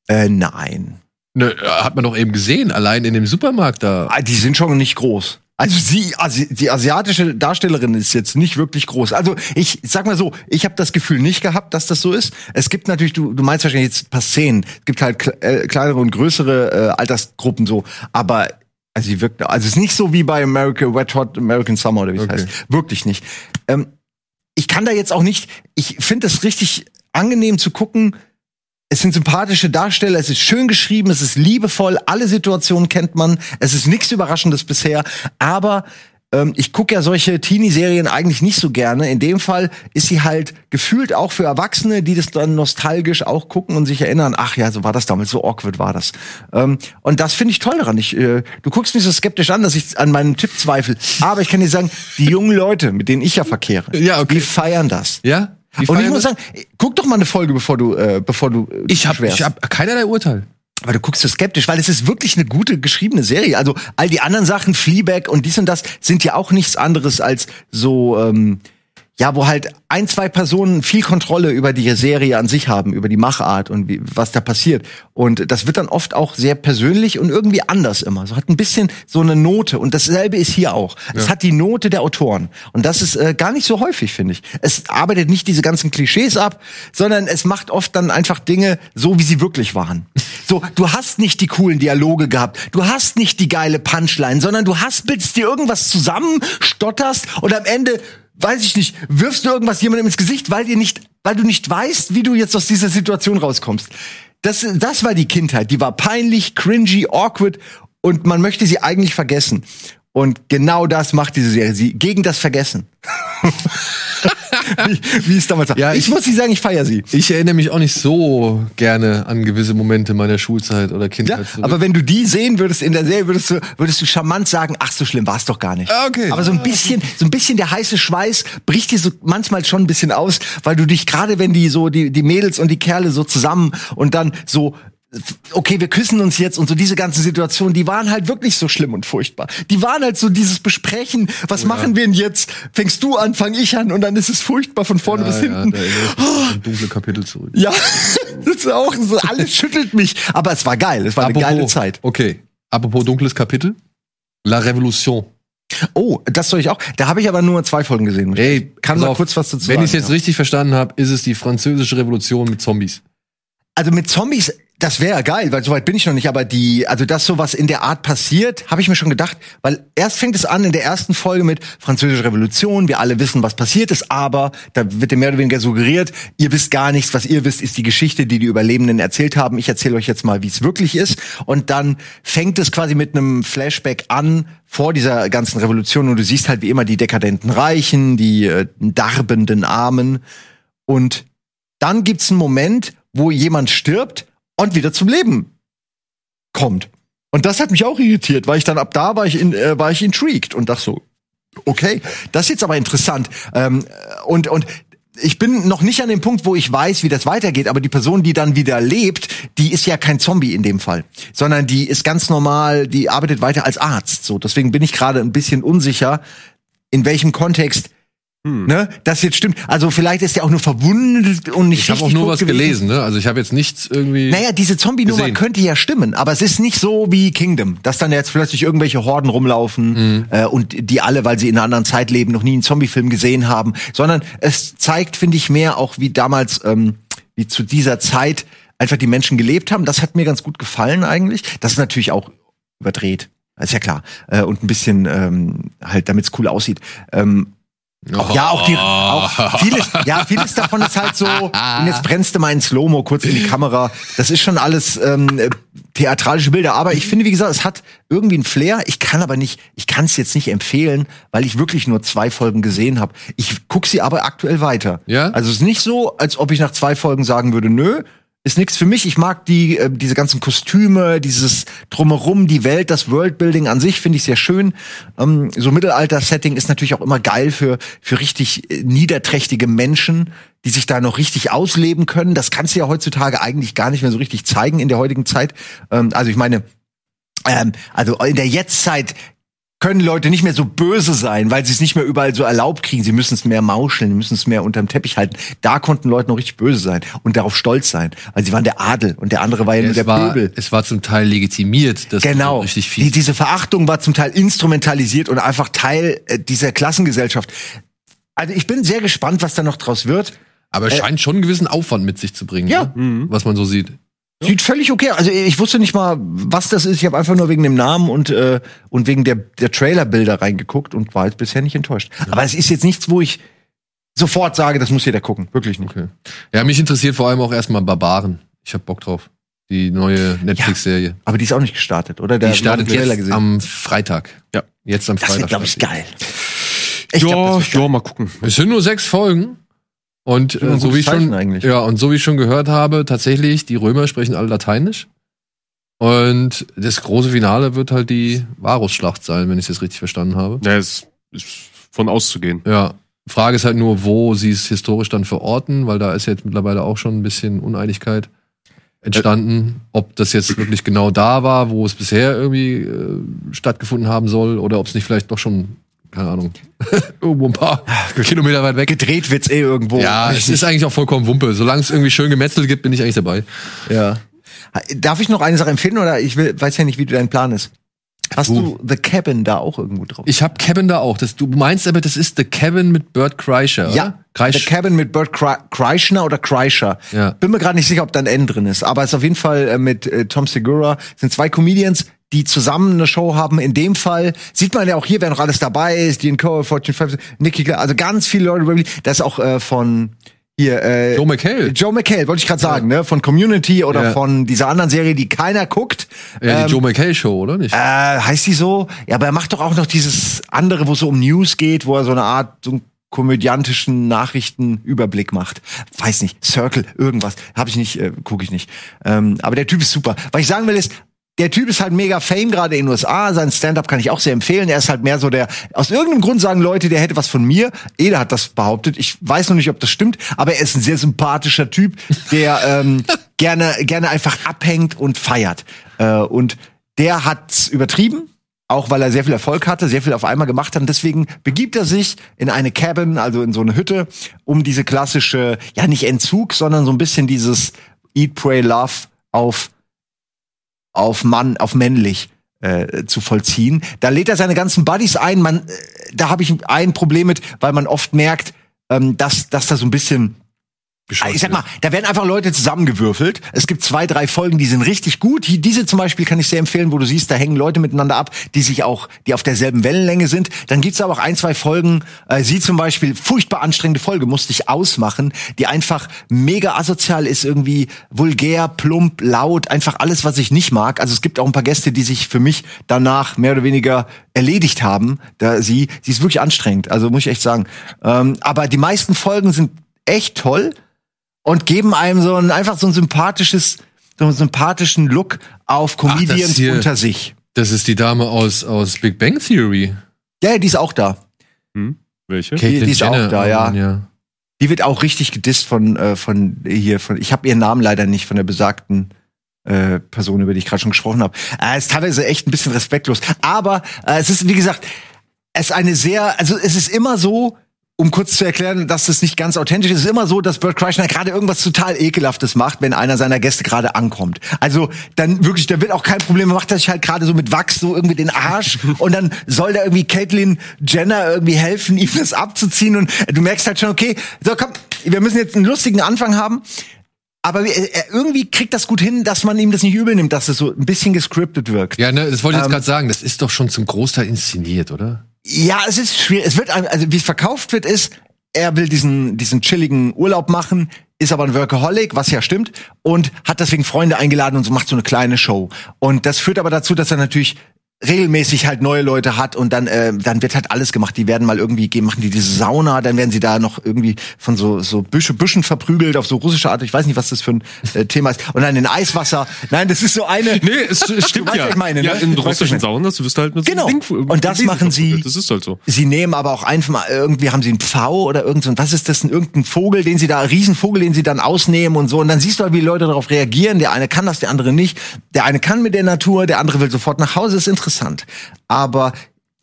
Äh, nein. Ne, hat man doch eben gesehen, allein in dem Supermarkt da. Ah, Die sind schon nicht groß. Also sie, Asi die asiatische Darstellerin ist jetzt nicht wirklich groß. Also ich sag mal so, ich habe das Gefühl nicht gehabt, dass das so ist. Es gibt natürlich, du, du meinst wahrscheinlich jetzt ein paar Szenen. Es gibt halt kle- äh, kleinere und größere äh, Altersgruppen so, aber also sie wirkt, also es ist nicht so wie bei American Wet Hot American Summer oder wie es Okay. heißt. Wirklich nicht. Ähm, ich kann da jetzt auch nicht. Ich finde es richtig angenehm zu gucken. Es sind sympathische Darsteller, es ist schön geschrieben, es ist liebevoll, alle Situationen kennt man, es ist nichts Überraschendes bisher, aber ähm, ich gucke ja solche Teenie-Serien eigentlich nicht so gerne. In dem Fall ist sie halt gefühlt auch für Erwachsene, die das dann nostalgisch auch gucken und sich erinnern, ach ja, so war das damals, so awkward war das. Ähm, und das finde ich toll daran. Ich, äh, du guckst mich so skeptisch an, dass ich an meinem Tipp zweifle. Aber ich kann dir sagen, die jungen Leute, mit denen ich ja verkehre, Ja, okay. die feiern das. Ja? Die Und ich muss sagen, guck doch mal eine Folge, bevor du, äh, bevor du äh, ich habe ich hab keinerlei Urteil. Aber du guckst so skeptisch, weil es ist wirklich eine gute geschriebene Serie. Also all die anderen Sachen, Fleabag und dies und das, sind ja auch nichts anderes als so, ähm, ja, wo halt ein, zwei Personen viel Kontrolle über die Serie an sich haben, über die Machart und wie, was da passiert. Und das wird dann oft auch sehr persönlich und irgendwie anders immer. So hat ein bisschen so eine Note. Und dasselbe ist hier auch. Es hat die Note der Autoren. Und das ist äh, gar nicht so häufig, finde ich. Es arbeitet nicht diese ganzen Klischees ab, sondern es macht oft dann einfach Dinge so, wie sie wirklich waren. So, du hast nicht die coolen Dialoge gehabt. Du hast nicht die geile Punchline, sondern du hast bildest dir irgendwas zusammen, stotterst und am Ende weiß ich nicht, wirfst du irgendwas jemandem ins Gesicht, weil dir nicht, weil du nicht weißt, wie du jetzt aus dieser Situation rauskommst. Das, das war die Kindheit. Die war peinlich, cringy, awkward und man möchte sie eigentlich vergessen. Und genau das macht diese Serie. Sie gegen das Vergessen. wie, wie es damals war. Ja, ich, ich- muss nicht sagen, ich feiere sie. Ich erinnere mich auch nicht so gerne an gewisse Momente meiner Schulzeit oder Ja, Kindheit. zurück. aber wenn du die sehen würdest in der Serie, würdest du, würdest du charmant sagen, ach, so schlimm war es doch gar nicht. Ah, okay. Aber so ein bisschen, so ein bisschen der heiße Schweiß bricht dir so manchmal schon ein bisschen aus, weil du dich gerade, wenn die so, die, die Mädels und die Kerle so zusammen und dann so, okay, wir küssen uns jetzt und so diese ganzen Situationen, die waren halt wirklich so schlimm und furchtbar. Die waren halt so dieses Besprechen, was machen wir denn jetzt? Fängst du an, fang ich an und dann ist es furchtbar von vorne bis ja, hinten. erinnere ich mich an dunkle Kapitel zurück. Ja, das ist auch so, alles schüttelt mich. Aber es war geil, es war eine geile Zeit. Okay. Apropos dunkles Kapitel. La Revolution. Oh, das soll ich auch. Da habe ich aber nur zwei Folgen gesehen. Ey, kann mal auf, kurz was dazu Wenn sagen. ich es jetzt ja. richtig verstanden habe, ist es die französische Revolution mit Zombies. Also mit Zombies, das wäre geil, weil soweit bin ich noch nicht, aber die, also dass sowas in der Art passiert, habe ich mir schon gedacht, weil erst fängt es an in der ersten Folge mit Französische Revolution, wir alle wissen, was passiert ist, aber da wird dir mehr oder weniger suggeriert, ihr wisst gar nichts, was ihr wisst, ist die Geschichte, die die Überlebenden erzählt haben. Ich erzähle euch jetzt mal, wie es wirklich ist. Und dann fängt es quasi mit einem Flashback an vor dieser ganzen Revolution. Und du siehst halt wie immer die dekadenten Reichen, die äh, darbenden Armen. Und dann gibt's einen Moment, wo jemand stirbt und wieder zum Leben kommt. Und das hat mich auch irritiert, weil ich dann ab da war ich in, äh, war ich intrigued und dachte so, okay, das ist jetzt aber interessant. Ähm, und und ich bin noch nicht an dem Punkt, wo ich weiß, wie das weitergeht, aber die Person, die dann wieder lebt, die ist ja kein Zombie in dem Fall, sondern die ist ganz normal, die arbeitet weiter als Arzt. So, deswegen bin ich gerade ein bisschen unsicher, in welchem Kontext ne, das jetzt stimmt. Also vielleicht ist er auch nur verwundet und nicht Ich habe auch richtig nur was gewesen. gelesen, ne? Also ich habe jetzt nichts irgendwie. Naja, diese Zombie-Nummer könnte ja stimmen, aber es ist nicht so wie Kingdom, dass dann jetzt plötzlich irgendwelche Horden rumlaufen äh, und die alle, weil sie in einer anderen Zeit leben, noch nie einen Zombie-Film gesehen haben, sondern es zeigt, finde ich, mehr auch wie damals, ähm, wie zu dieser Zeit einfach die Menschen gelebt haben. Das hat mir ganz gut gefallen eigentlich. Das ist natürlich auch überdreht, ist ja klar. Äh, und ein bisschen ähm, halt, damit es cool aussieht. Ähm, auch, ja, auch die, auch vieles, ja, vieles davon ist halt so, und jetzt brennst du mal in Slow-Mo kurz in die Kamera. Das ist schon alles ähm, äh, theatralische Bilder. Aber ich finde, wie gesagt, es hat irgendwie einen Flair. Ich kann aber nicht, ich kann es jetzt nicht empfehlen, weil ich wirklich nur zwei Folgen gesehen habe. Ich guck sie aber aktuell weiter. Ja? Also es ist nicht so, als ob ich nach zwei Folgen sagen würde, nö, ist nichts für mich. Ich mag die, äh, diese ganzen Kostüme, dieses Drumherum, die Welt, das Worldbuilding an sich finde ich sehr schön. Ähm, so Mittelalter-Setting ist natürlich auch immer geil für, für richtig äh, niederträchtige Menschen, die sich da noch richtig ausleben können. Das kannst du ja heutzutage eigentlich gar nicht mehr so richtig zeigen in der heutigen Zeit. Ähm, also ich meine, ähm, also in der Jetztzeit können Leute nicht mehr so böse sein, weil sie es nicht mehr überall so erlaubt kriegen. Sie müssen es mehr mauscheln, sie müssen es mehr unterm Teppich halten. Da konnten Leute noch richtig böse sein und darauf stolz sein. Also sie waren der Adel und der andere war ja nur es, der war, Pöbel. es war zum Teil legitimiert, dass Genau. so richtig Die, viel. diese Verachtung war zum Teil instrumentalisiert und einfach Teil äh, dieser Klassengesellschaft. Also ich bin sehr gespannt, was da noch draus wird. Aber es scheint schon einen gewissen Aufwand mit sich zu bringen, äh, Ja. ne? was man so sieht. Sieht völlig okay. Also ich wusste nicht mal, was das ist. Ich habe einfach nur wegen dem Namen und äh, und wegen der der Trailerbilder reingeguckt und war jetzt bisher nicht enttäuscht. Aber es ist jetzt nichts, wo ich sofort sage, das muss jeder gucken. Wirklich nicht. Okay. Ja, mich interessiert vor allem auch erstmal Barbaren. Ich hab Bock drauf. Die neue Netflix-Serie. Aber die ist auch nicht gestartet, oder? Da Die startet jetzt am Freitag. Ja. Jetzt am Das Freitag. wird, glaube ich, geil. Ich ja, glaub, das ja, mal gucken. Es sind nur sechs Folgen. Und äh, so wie ich schon, eigentlich. ja, und so wie ich schon gehört habe, tatsächlich, die Römer sprechen alle Lateinisch. Und das große Finale wird halt die Varusschlacht sein, wenn ich es jetzt richtig verstanden habe. Ja, es ist von auszugehen. Ja. Frage ist halt nur, wo sie es historisch dann verorten, weil da ist jetzt mittlerweile auch schon ein bisschen Uneinigkeit entstanden, ob das jetzt wirklich genau da war, wo es bisher irgendwie äh, stattgefunden haben soll, oder ob es nicht vielleicht doch schon, keine Ahnung, irgendwo ein paar Kilometer weit weg. Gedreht wird's eh irgendwo. Ja, es ist eigentlich auch vollkommen Wumpe. Solange es irgendwie schön gemetzelt gibt, bin ich eigentlich dabei. ja. Darf ich noch eine Sache empfehlen oder ich will, weiß ja nicht, wie du dein Plan ist. Hast du The Cabin da auch irgendwo drauf? Ich habe Kevin da auch. Das, du meinst aber, das ist The Kevin mit Bert Kreischer, Ja, oder? Kreisch. The Cabin mit Bert Kre- Kreischner oder Kreischer. Ja. Bin mir gerade nicht sicher, ob da ein N drin ist, aber es ist auf jeden Fall äh, mit äh, Tom Segura. Es sind zwei Comedians, die zusammen eine Show haben. In dem Fall sieht man ja auch hier, wer noch alles dabei ist. Dean Cole, Fortune 5, Nicky, also ganz viele Leute. Das ist auch äh, von hier, äh, Joe McHale. Joe McHale, wollte ich gerade sagen, ne? Von Community oder Ja. von dieser anderen Serie, die keiner guckt. Ja, die Ähm, Joe McHale Show, oder nicht? äh, heißt die so? Ja, aber er macht doch auch noch dieses andere, wo es so um News geht, wo er so eine Art so einen komödiantischen Nachrichtenüberblick macht. Weiß nicht, Circle, irgendwas. Habe ich nicht, äh, gucke ich nicht. Ähm, aber der Typ ist super. Was ich sagen will ist, der Typ ist halt mega Fame gerade in den USA. Sein Stand-up kann ich auch sehr empfehlen. Er ist halt mehr so der. Aus irgendeinem Grund sagen Leute, der hätte was von mir. Eder hat das behauptet. Ich weiß noch nicht, ob das stimmt, aber er ist ein sehr sympathischer Typ, der ähm, gerne gerne einfach abhängt und feiert. Äh, und der hat's übertrieben. Auch weil er sehr viel Erfolg hatte, sehr viel auf einmal gemacht hat. Und deswegen begibt er sich in eine Cabin, also in so eine Hütte, um diese klassische, ja nicht Entzug, sondern so ein bisschen dieses Eat, Pray, Love auf auf Mann, auf männlich äh, zu vollziehen. Da lädt er seine ganzen Buddies ein. Man, äh, da habe ich ein Problem mit, weil man oft merkt, ähm, dass, dass da so ein bisschen ich sag mal, da werden einfach Leute zusammengewürfelt. Es gibt zwei, drei Folgen, die sind richtig gut. Diese zum Beispiel kann ich sehr empfehlen, wo du siehst, da hängen Leute miteinander ab, die sich auch, die auf derselben Wellenlänge sind. Dann gibt's aber auch ein, zwei Folgen, äh, sie zum Beispiel, furchtbar anstrengende Folge, musste ich ausmachen, die einfach mega asozial ist, irgendwie vulgär, plump, laut, einfach alles, was ich nicht mag. Also es gibt auch ein paar Gäste, die sich für mich danach mehr oder weniger erledigt haben. Da sie, sie ist wirklich anstrengend, also muss ich echt sagen. Ähm, aber die meisten Folgen sind echt toll und geben einem so ein einfach so ein sympathisches, so einen sympathischen Look auf Comedians hier- unter sich. Das ist die Dame aus, aus Big Bang Theory. Ja, die ist auch da. Welche? Caitlyn die ist auch da, ja. Ja. Die wird auch richtig gedisst von äh, von hier von. Ich habe ihren Namen leider nicht von der besagten äh, Person, über die ich gerade schon gesprochen habe. Äh, ist teilweise echt ein bisschen respektlos. Aber äh, es ist wie gesagt, es ist eine sehr, also es ist immer so. Um kurz zu erklären, dass das nicht ganz authentisch ist, es ist immer so, dass Bert Kreischer gerade irgendwas total ekelhaftes macht, wenn einer seiner Gäste gerade ankommt. Also dann wirklich, da wird auch kein Problem, macht er sich halt gerade so mit Wachs so irgendwie den Arsch und dann soll da irgendwie Caitlyn Jenner irgendwie helfen, ihm das abzuziehen und du merkst halt schon, okay, so komm, wir müssen jetzt einen lustigen Anfang haben. Aber er irgendwie kriegt das gut hin, dass man ihm das nicht übel nimmt, dass es so ein bisschen gescriptet wirkt. Ja, ne, das wollte ich jetzt Ähm, gerade sagen. Das ist doch schon zum Großteil inszeniert, oder? Ja, es ist schwierig. Es wird, also wie es verkauft wird, ist, er will diesen, diesen chilligen Urlaub machen, ist aber ein Workaholic, was ja stimmt, und hat deswegen Freunde eingeladen und so macht so eine kleine Show. Und das führt aber dazu, dass er natürlich regelmäßig halt neue Leute hat und dann äh, dann wird halt alles gemacht. Die werden mal irgendwie gehen, machen die diese Sauna, dann werden sie da noch irgendwie von so so Büsche, Büschen verprügelt auf so russische Art. Ich weiß nicht, was das für ein äh, Thema ist. Und dann in Eiswasser. Nein, das ist so eine. Nee, es, stimmt ja. ich meine, ja, ne? in russischen. Saunas wirst du halt mit so Genau. einem Ding Und das machen sie- Das ist halt so. Sie nehmen aber auch einfach mal, irgendwie haben sie einen Pfau oder irgend so, was ist das, denn, irgendein Vogel, den sie da, Riesenvogel, den sie dann ausnehmen und so. Und dann siehst du halt, wie Leute darauf reagieren. Der eine kann das, der andere nicht. Der eine kann mit der Natur, der andere will sofort nach Hause. Ist interessant. Aber,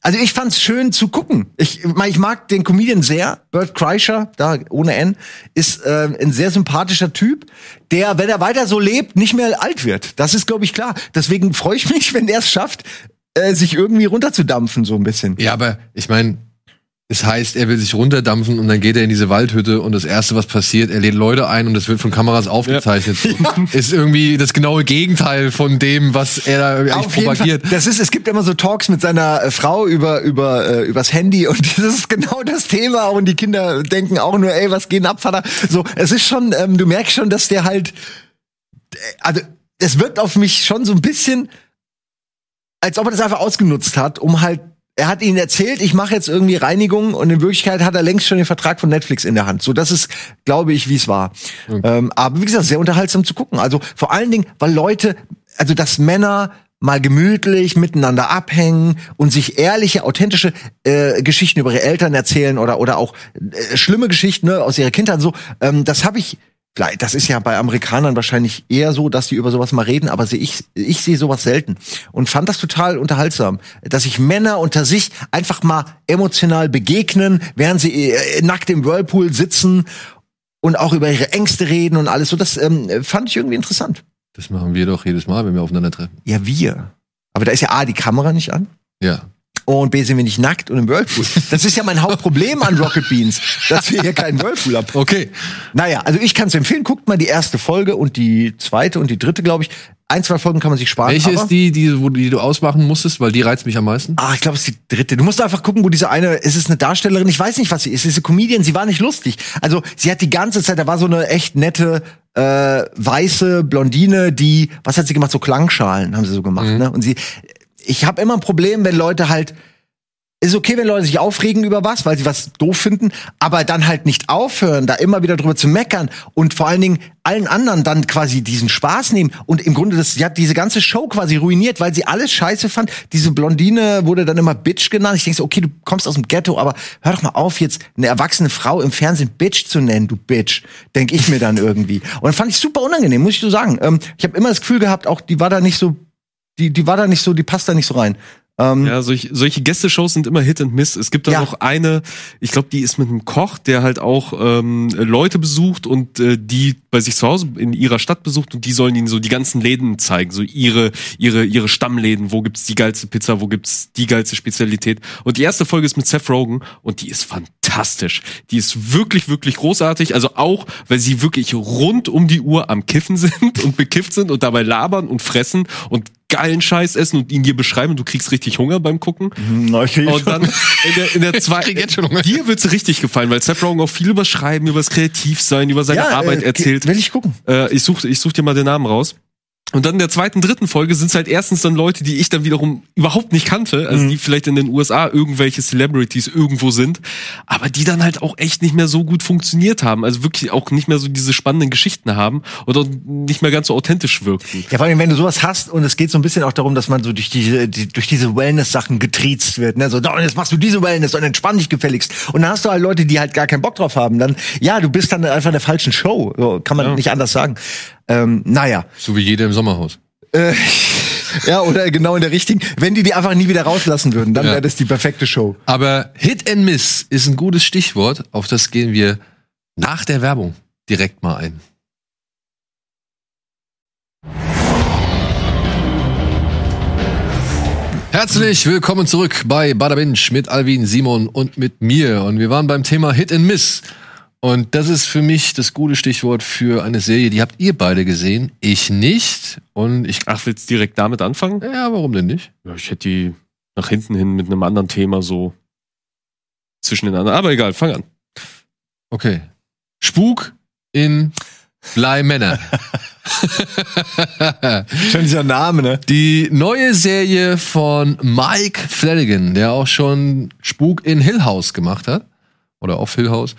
also ich fand's schön zu gucken. Ich, ich mag den Comedian sehr. Bert Kreischer, da ohne N, ist äh, ein sehr sympathischer Typ, der, wenn er weiter so lebt, nicht mehr alt wird. Das ist, glaube ich, klar. Deswegen freue ich mich, wenn er es schafft, äh, sich irgendwie runterzudampfen, so ein bisschen. Ja, aber ich meine, es heißt, er will sich runterdampfen und dann geht er in diese Waldhütte und das erste, was passiert, er lädt Leute ein und das wird von Kameras aufgezeichnet. Ist irgendwie das genaue Gegenteil von dem, was er da eigentlich Auf propagiert. Das ist, es gibt immer so Talks mit seiner äh, Frau über über äh, übers Handy und das ist genau das Thema und die Kinder denken auch nur, ey, was geht ab, Vater? So, es ist schon, ähm, du merkst schon, dass der halt, äh, also es wirkt auf mich schon so ein bisschen, als ob er das einfach ausgenutzt hat, um halt er hat ihnen erzählt, ich mache jetzt irgendwie Reinigung und in Wirklichkeit hat er längst schon den Vertrag von Netflix in der Hand. So, das ist, glaube ich, wie es war. Ähm, aber wie gesagt, sehr unterhaltsam zu gucken. Also vor allen Dingen, weil Leute, also dass Männer mal gemütlich miteinander abhängen und sich ehrliche, authentische äh, Geschichten über ihre Eltern erzählen oder oder auch äh, schlimme Geschichten ne, aus ihrer Kindheit. und So, ähm, das habe ich. Das ist ja bei Amerikanern wahrscheinlich eher so, dass die über sowas mal reden, aber sehe ich, ich sehe sowas selten und fand das total unterhaltsam, dass sich Männer unter sich einfach mal emotional begegnen, während sie äh, nackt im Whirlpool sitzen und auch über ihre Ängste reden und alles. So, das ähm, fand ich irgendwie interessant. Das machen wir doch jedes Mal, wenn wir aufeinandertreffen. Ja, wir. Aber da ist ja A, die Kamera nicht an. Ja. Und B, sind wir nicht nackt und im Whirlpool. Das ist ja mein Hauptproblem an Rocket Beans, dass wir hier keinen Whirlpool haben. Okay. Naja, also ich kann es empfehlen. Guckt mal die erste Folge und die zweite und die dritte, glaube ich. ein, zwei Folgen kann man sich sparen. Welche ist die, die, wo, die du ausmachen musstest, weil die reizt mich am meisten? Ah, ich glaube, es ist die dritte. Du musst einfach gucken, wo diese eine, ist es eine Darstellerin? Ich weiß nicht, was sie ist. Sie ist eine Comedian, sie war nicht lustig. Also, sie hat die ganze Zeit, da war so eine echt nette, äh, weiße Blondine, die, was hat sie gemacht? So Klangschalen haben sie so gemacht, ne? Und sie, ich habe immer ein Problem, wenn Leute halt, ist okay, wenn Leute sich aufregen über was, weil sie was doof finden, aber dann halt nicht aufhören, da immer wieder drüber zu meckern und vor allen Dingen allen anderen dann quasi diesen Spaß nehmen und im Grunde das, sie hat diese ganze Show quasi ruiniert, weil sie alles scheiße fand. Diese Blondine wurde dann immer Bitch genannt. Ich denke so, okay, du kommst aus dem Ghetto, aber hör doch mal auf, jetzt eine erwachsene Frau im Fernsehen Bitch zu nennen, du Bitch, denk ich mir dann irgendwie. Und das fand ich super unangenehm, muss ich so sagen. Ähm, ich habe immer das Gefühl gehabt, auch die war da nicht so, die, die war da nicht so, die passt da nicht so rein. Ähm, Ja, solch, solche Gästeshows sind immer Hit and Miss. Es gibt da Ja. noch eine, ich glaube, die ist mit einem Koch, der halt auch ähm, Leute besucht und äh, die bei sich zu Hause in ihrer Stadt besucht und die sollen ihnen so die ganzen Läden zeigen, so ihre ihre ihre Stammläden, wo gibt's die geilste Pizza, wo gibt's die geilste Spezialität. Und die erste Folge ist mit Seth Rogen und die ist fantastisch. Die ist wirklich wirklich großartig, also auch, weil sie wirklich rund um die Uhr am Kiffen sind und bekifft sind und dabei labern und fressen und geilen Scheiß essen und ihn dir beschreiben und du kriegst richtig Hunger beim Gucken. na, ich krieg Und dann in der, in der zweiten, dir wird's richtig gefallen, weil Seth Rogen auch viel über Schreiben, über das Kreativsein, über seine Arbeit äh, erzählt. Will ich gucken. Äh, ich such, ich such dir mal den Namen raus. Und dann in der zweiten, dritten Folge sind's halt erstens dann Leute, die ich dann wiederum überhaupt nicht kannte, also die vielleicht in den USA irgendwelche Celebrities irgendwo sind, aber die dann halt auch echt nicht mehr so gut funktioniert haben, also wirklich auch nicht mehr so diese spannenden Geschichten haben oder nicht mehr ganz so authentisch wirkten. Ja, vor allem, wenn du sowas hast und es geht so ein bisschen auch darum, dass man so durch diese, die, durch diese Wellness-Sachen getriezt wird, ne, so, und jetzt machst du diese Wellness und entspann dich gefälligst. Und dann hast du halt Leute, die halt gar keinen Bock drauf haben. Dann, ja, du bist dann einfach in der falschen Show. So, kann man Ja. nicht anders sagen. Ähm, naja. So wie jeder im Sommerhaus. Äh, ja, oder genau in der richtigen. Wenn die die einfach nie wieder rauslassen würden, dann Ja. wäre das die perfekte Show. Aber Hit and Miss ist ein gutes Stichwort. Auf das gehen wir nach der Werbung direkt mal ein. Herzlich willkommen zurück bei Bada Binge mit Alvin, Simon und mit mir. Und wir waren beim Thema Hit and Miss. Und das ist für mich das gute Stichwort für eine Serie, die habt ihr beide gesehen, ich nicht. Und ich, Ach, willst du direkt damit anfangen? ja, warum denn nicht? Ja, ich hätte die nach hinten hin mit einem anderen Thema so zwischen den anderen. Aber egal, fang an. Okay. Spuk in Bly Manor. Schon dieser Name, ne? Die neue Serie von Mike Flanagan, der auch schon Spuk in Hill House gemacht hat. Oder auf Hill House.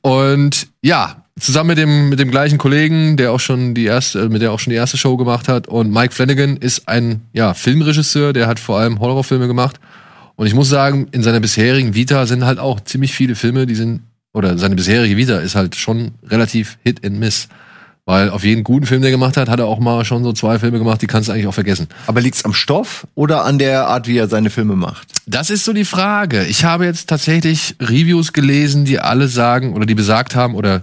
Und ja, zusammen mit dem, mit dem gleichen Kollegen, der auch schon die erste, mit der auch schon die erste Show gemacht hat. Und Mike Flanagan ist ein, ja, Filmregisseur, der hat vor allem Horrorfilme gemacht. Und ich muss sagen, in seiner bisherigen Vita sind halt auch ziemlich viele Filme, die sind, oder seine bisherige Vita ist halt schon relativ Hit and Miss. Weil auf jeden guten Film, der er gemacht hat, hat er auch mal schon so zwei Filme gemacht, die kannst du eigentlich auch vergessen. Aber liegt's am Stoff oder an der Art, wie er seine Filme macht? Das ist so die Frage. Ich habe jetzt tatsächlich Reviews gelesen, die alle sagen oder die besagt haben oder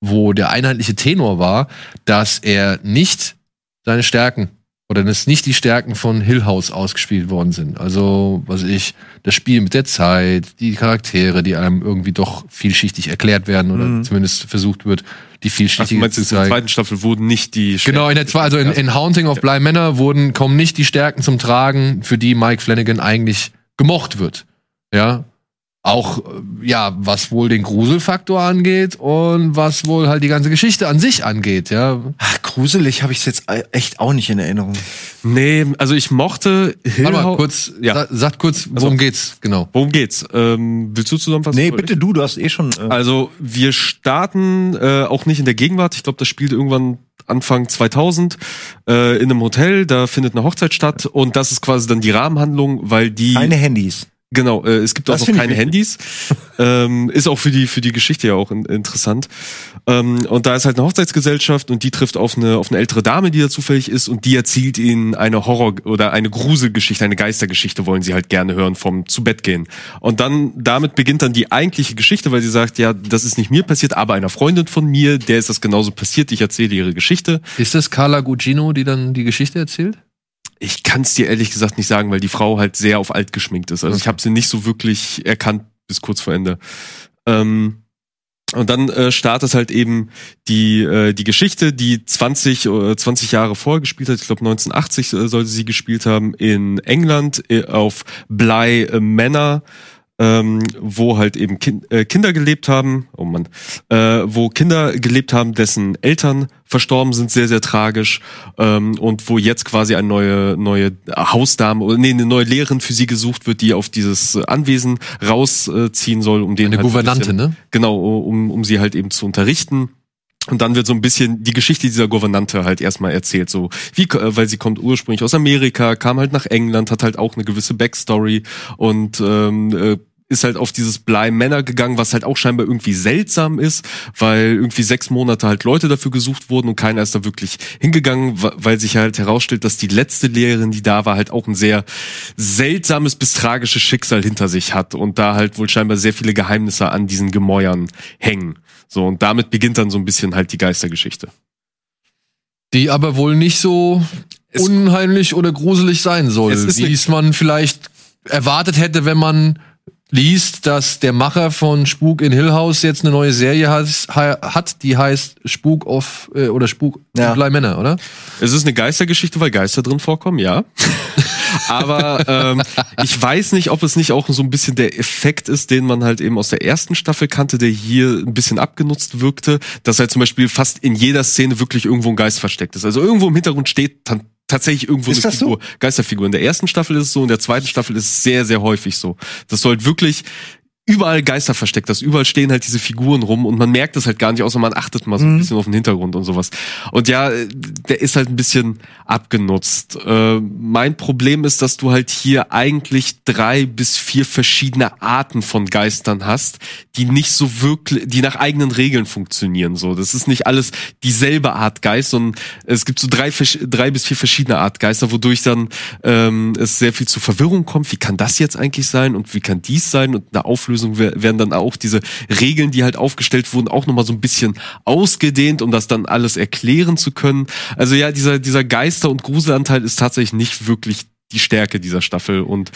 wo der einheitliche Tenor war, dass er nicht seine Stärken oder dass nicht die Stärken von Hill House ausgespielt worden sind. Also, was ich, das Spiel mit der Zeit, die Charaktere, die einem irgendwie doch vielschichtig erklärt werden oder zumindest versucht wird, die Ach, du vielschichtig meinst, in der zweiten Staffel wurden nicht die Genau, in der zwei, also in, in Haunting of Bly Manor wurden, kommen nicht die Stärken zum Tragen, für die Mike Flanagan eigentlich gemocht wird. Ja. Auch, äh, ja, was wohl den Gruselfaktor angeht und was wohl halt die ganze Geschichte an sich angeht, ja. Ach, gruselig habe ich jetzt echt auch nicht in Erinnerung. Nee, also ich mochte Hill Warte mal, kurz, Ja. sa sagt kurz, worum geht's, genau. Worum geht's? Ähm, willst du zusammenfassen? Nee, bitte du, du hast eh schon. Äh, Also wir starten äh, auch nicht in der Gegenwart. Ich glaube, das spielt irgendwann Anfang 2000 äh, in einem Hotel. Da findet eine Hochzeit statt und das ist quasi dann die Rahmenhandlung, weil die keine Handys. Genau äh, es gibt auch Das noch find ich keine Handys. ähm, ist auch für die für die Geschichte ja auch in, interessant. Ähm, und da ist halt eine Hochzeitsgesellschaft und die trifft auf eine auf eine ältere Dame, die da zufällig ist und die erzählt ihnen eine Horror oder eine Gruselgeschichte, eine Geistergeschichte wollen sie halt gerne hören vom zu Bett gehen. Und dann damit beginnt dann die eigentliche Geschichte, weil sie sagt, ja, das ist nicht mir passiert, aber einer Freundin von mir, der ist das genauso passiert. Ich erzähle ihre Geschichte. Ist das Carla Gugino, die dann die Geschichte erzählt? Ich kann es dir ehrlich gesagt nicht sagen, weil die Frau halt sehr auf alt geschminkt ist. Also ich habe sie nicht so wirklich erkannt bis kurz vor Ende. Ähm, Und dann äh, startet halt eben die äh, die Geschichte, die 20 äh, 20 Jahre vorher gespielt hat. Ich glaube 1980 äh, sollte sie gespielt haben in England äh, auf Bly äh, Manor ähm, wo halt eben kind, äh, Kinder gelebt haben, oh Mann, äh, wo Kinder gelebt haben, dessen Eltern verstorben sind, sehr, sehr tragisch, ähm, und wo jetzt quasi eine neue, neue Hausdame, oder nee, eine neue Lehrerin für sie gesucht wird, die auf dieses Anwesen rausziehen soll, um den Eine halt Gouvernante, bisschen, ne? Genau, um, um sie halt eben zu unterrichten. Und dann wird so ein bisschen die Geschichte dieser Gouvernante halt erstmal erzählt, so wie, äh, weil sie kommt ursprünglich aus Amerika, kam halt nach England, hat halt auch eine gewisse Backstory und ähm, äh, ist halt auf dieses Bly Männer gegangen, was halt auch scheinbar irgendwie seltsam ist, weil irgendwie sechs Monate halt Leute dafür gesucht wurden und keiner ist da wirklich hingegangen, weil sich halt herausstellt, dass die letzte Lehrerin, die da war, halt auch ein sehr seltsames bis tragisches Schicksal hinter sich hat und da halt wohl scheinbar sehr viele Geheimnisse an diesen Gemäuern hängen. So, und damit beginnt dann so ein bisschen halt die Geistergeschichte. Die aber wohl nicht so Es- unheimlich oder gruselig sein soll, wie es man vielleicht erwartet hätte, wenn man liest, dass der Macher von Spuk in Hill House jetzt eine neue Serie hat, die heißt Spuk of äh, oder Spuk Ja. ja. Blei Männer, oder? Es ist eine Geistergeschichte, weil Geister drin vorkommen, ja. Aber ähm, ich weiß nicht, ob es nicht auch so ein bisschen der Effekt ist, den man halt eben aus der ersten Staffel kannte, der hier ein bisschen abgenutzt wirkte, dass halt zum Beispiel fast in jeder Szene wirklich irgendwo ein Geist versteckt ist. Also irgendwo im Hintergrund steht dann tatsächlich irgendwo Ist eine das so? Figur, Geisterfigur. In der ersten Staffel ist es so, in der zweiten Staffel ist es sehr, sehr häufig so. Das soll wirklich überall Geister versteckt hast. Überall stehen halt diese Figuren rum und man merkt es halt gar nicht, außer man achtet mal so ein bisschen auf den Hintergrund und sowas. Und ja, äh, der ist halt ein bisschen abgenutzt. Äh, mein Problem ist, dass du halt hier eigentlich drei bis vier verschiedene Arten von Geistern hast, die nicht so wirklich, die nach eigenen Regeln funktionieren. So, das ist nicht alles dieselbe Art Geist, sondern es gibt so drei, drei bis vier verschiedene Art Geister, wodurch dann ähm, es sehr viel zu Verwirrung kommt. Wie kann das jetzt eigentlich sein und wie kann dies sein? Und in der Auflösung wer- werden dann auch diese Regeln, die halt aufgestellt wurden, auch nochmal so ein bisschen ausgedehnt, um das dann alles erklären zu können. Also ja, dieser, dieser Geister- und Gruselanteil ist tatsächlich nicht wirklich die Stärke dieser Staffel und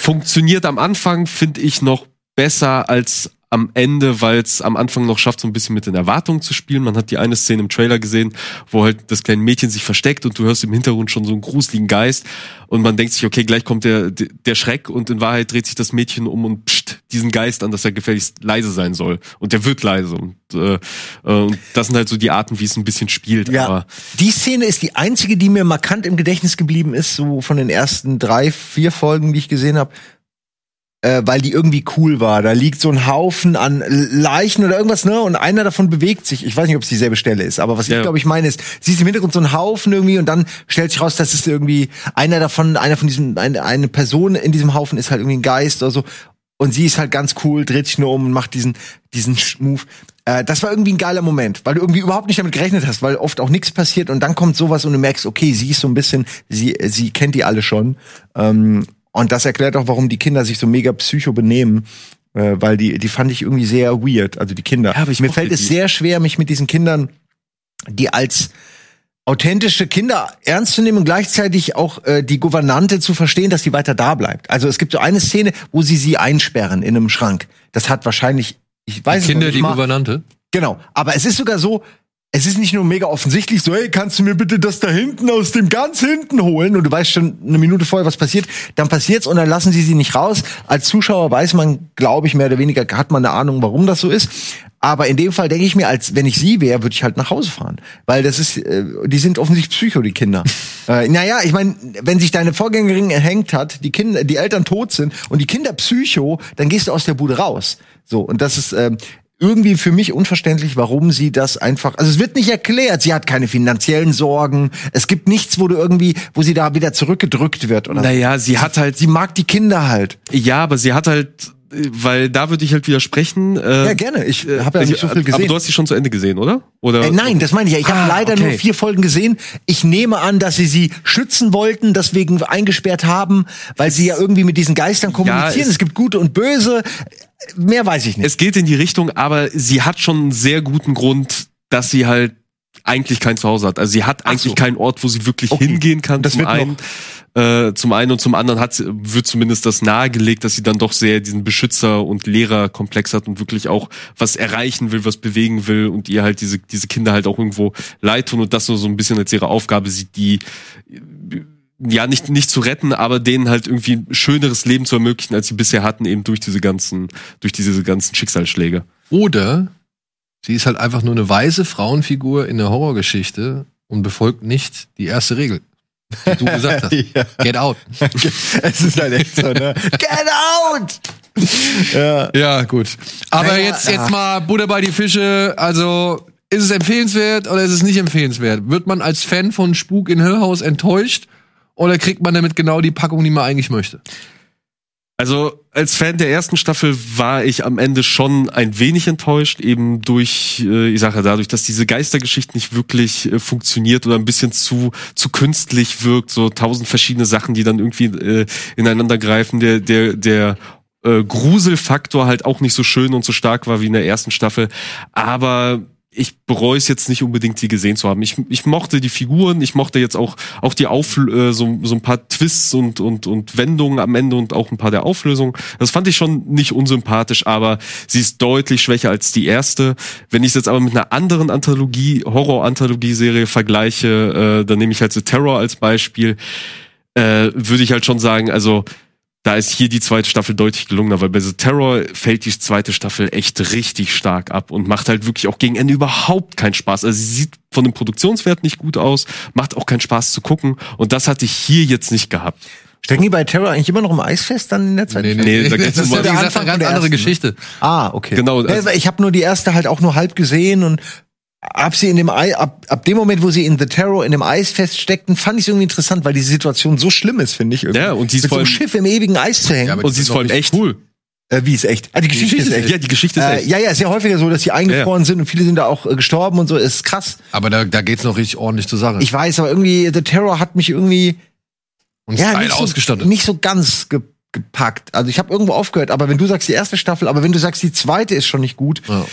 funktioniert am Anfang, finde ich, noch besser als am Ende, weil es am Anfang noch schafft, so ein bisschen mit den Erwartungen zu spielen. Man hat die eine Szene im Trailer gesehen, wo halt das kleine Mädchen sich versteckt und du hörst im Hintergrund schon so einen gruseligen Geist und man denkt sich, okay, gleich kommt der, der Schreck und in Wahrheit dreht sich das Mädchen um und pst, diesen Geist an, dass er gefälligst leise sein soll. Und der wird leise. Und, äh, äh, und das sind halt so die Arten, wie es ein bisschen spielt. Ja, Aber die Szene ist die einzige, die mir markant im Gedächtnis geblieben ist, so von den ersten drei, vier Folgen, die ich gesehen habe. Äh, weil die irgendwie cool war. Da liegt so ein Haufen an Leichen oder irgendwas, ne? Und einer davon bewegt sich. Ich weiß nicht, ob es dieselbe Stelle ist, aber was Ja. ich glaube ich meine ist, siehst im Hintergrund so einen Haufen irgendwie und dann stellt sich raus, dass es irgendwie einer davon, einer von diesem, eine, eine Person in diesem Haufen ist halt irgendwie ein Geist oder so. Und sie ist halt ganz cool, dreht sich nur um und macht diesen, diesen Move. Äh, das war irgendwie ein geiler Moment, weil du irgendwie überhaupt nicht damit gerechnet hast, weil oft auch nichts passiert und dann kommt sowas und du merkst, okay, sie ist so ein bisschen, sie, sie kennt die alle schon. Ähm, und das erklärt auch, warum die Kinder sich so mega psycho benehmen. Äh, weil die, die fand ich irgendwie sehr weird, also die Kinder. Ja, aber ich Mir fällt es die. sehr schwer, mich mit diesen Kindern, die als authentische Kinder ernst zu nehmen und gleichzeitig auch äh, die Gouvernante zu verstehen, dass die weiter da bleibt. Also es gibt so eine Szene, wo sie sie einsperren in einem Schrank. Das hat wahrscheinlich, ich weiß es Kinder, nicht die mal. Gouvernante. Genau, aber es ist sogar so, es ist nicht nur mega offensichtlich so, hey, kannst du mir bitte das da hinten aus dem ganz hinten holen? Und du weißt schon eine Minute vorher, was passiert. Dann passiert's und dann lassen sie sie nicht raus. Als Zuschauer weiß man, glaube ich, mehr oder weniger hat man eine Ahnung, warum das so ist. Aber in dem Fall denke ich mir, als wenn ich sie wäre, würde ich halt nach Hause fahren, weil das ist, äh, die sind offensichtlich Psycho, die Kinder. äh, naja, ich meine, wenn sich deine Vorgängerin erhängt hat, die Kinder, die Eltern tot sind und die Kinder Psycho, dann gehst du aus der Bude raus. So und das ist ähm, irgendwie für mich unverständlich, warum sie das einfach, also es wird nicht erklärt, sie hat keine finanziellen Sorgen, es gibt nichts, wo du irgendwie, wo sie da wieder zurückgedrückt wird oder naja, sie hat halt sie mag die Kinder halt. Ja, aber sie hat halt, weil da würde ich halt widersprechen. Äh, Ja, gerne. Ich habe ja nicht so viel Aber gesehen. du hast sie schon zu Ende gesehen, oder? Oder? Äh, nein, das meine ich ja. Ich Ah, habe leider okay. nur vier Folgen gesehen. Ich nehme an, dass sie sie schützen wollten, deswegen eingesperrt haben, weil sie ja irgendwie mit diesen Geistern kommunizieren. es- es, gibt gute und böse. Mehr weiß ich nicht. Es geht in die Richtung, aber sie hat schon einen sehr guten Grund, dass sie halt eigentlich kein Zuhause hat. Also sie hat eigentlich so. keinen Ort, wo sie wirklich Okay. hingehen kann. Das zum einen. Äh, zum einen und zum anderen hat, wird zumindest das nahegelegt, dass sie dann doch sehr diesen Beschützer- und Lehrerkomplex hat und wirklich auch was erreichen will, was bewegen will und ihr halt diese, diese Kinder halt auch irgendwo leid tun und das so, so ein bisschen als ihre Aufgabe sieht, die ja nicht nicht zu retten, aber denen halt irgendwie ein schöneres Leben zu ermöglichen, als sie bisher hatten, eben durch diese ganzen durch diese ganzen Schicksalsschläge. Oder sie ist halt einfach nur eine weise Frauenfigur in der Horrorgeschichte und befolgt nicht die erste Regel, die du gesagt hast. Ja. Get out. es ist halt echt so, ne? Get out! ja. Ja, gut. Aber Naja, jetzt, jetzt mal Butter bei die Fische. Also, ist es empfehlenswert oder ist es nicht empfehlenswert? Wird man als Fan von Spuk in Hill House enttäuscht oder kriegt man damit genau die Packung, die man eigentlich möchte? Also als Fan der ersten Staffel war ich am Ende schon ein wenig enttäuscht, eben durch, äh, ich sage ja dadurch, dass diese Geistergeschichte nicht wirklich äh, funktioniert oder ein bisschen zu zu künstlich wirkt, so tausend verschiedene Sachen, die dann irgendwie äh, ineinander greifen. Der der der äh, Gruselfaktor halt auch nicht so schön und so stark war wie in der ersten Staffel, aber ich bereue es jetzt nicht unbedingt, sie gesehen zu haben. Ich, ich mochte die Figuren, ich mochte jetzt auch auch die Auf, äh, so, so ein paar Twists und und und Wendungen am Ende und auch ein paar der Auflösungen. Das fand ich schon nicht unsympathisch, aber sie ist deutlich schwächer als die erste. Wenn ich es jetzt aber mit einer anderen Anthologie, Horror-Anthologie-Serie vergleiche, äh, dann nehme ich halt The Terror als Beispiel, äh, würde ich halt schon sagen, also da ist hier die zweite Staffel deutlich gelungener, weil bei The Terror fällt die zweite Staffel echt richtig stark ab und macht halt wirklich auch gegen Ende überhaupt keinen Spaß. Also sie sieht von dem Produktionswert nicht gut aus, macht auch keinen Spaß zu gucken und das hatte ich hier jetzt nicht gehabt. Stecken die bei Terror eigentlich immer noch im Eis fest dann in der Zeit? nee, da geht's das ist um ja, Anfang eine ganz andere ne? Geschichte. Ah, okay. Genau, also- ich habe nur die erste halt auch nur halb gesehen und ab sie in dem Ei, ab, ab dem Moment, wo sie in The Terror in dem Eis feststeckten, fand ich es irgendwie interessant, weil die Situation so schlimm ist, finde ich. irgendwie. Ja, und sie ist Mit so vor einem allem- Schiff im ewigen Eis zu hängen. Ja, Und sie ist vor allem echt cool. äh, wie ist echt? Ah, die Geschichte, ist echt. Ja, die Geschichte ist Äh, echt. ja, ja, ist ja häufiger so, dass die eingefroren sind und viele sind da auch äh, gestorben und so. Ist krass. Aber da, da geht's noch richtig ordentlich zur Sache. Ich weiß, aber irgendwie The Terror hat mich irgendwie und ja, nicht, so, ausgestattet. nicht so ganz ge gepackt. Also ich habe irgendwo aufgehört, aber wenn du sagst die erste Staffel, aber wenn du sagst die zweite ist schon nicht gut, Ja.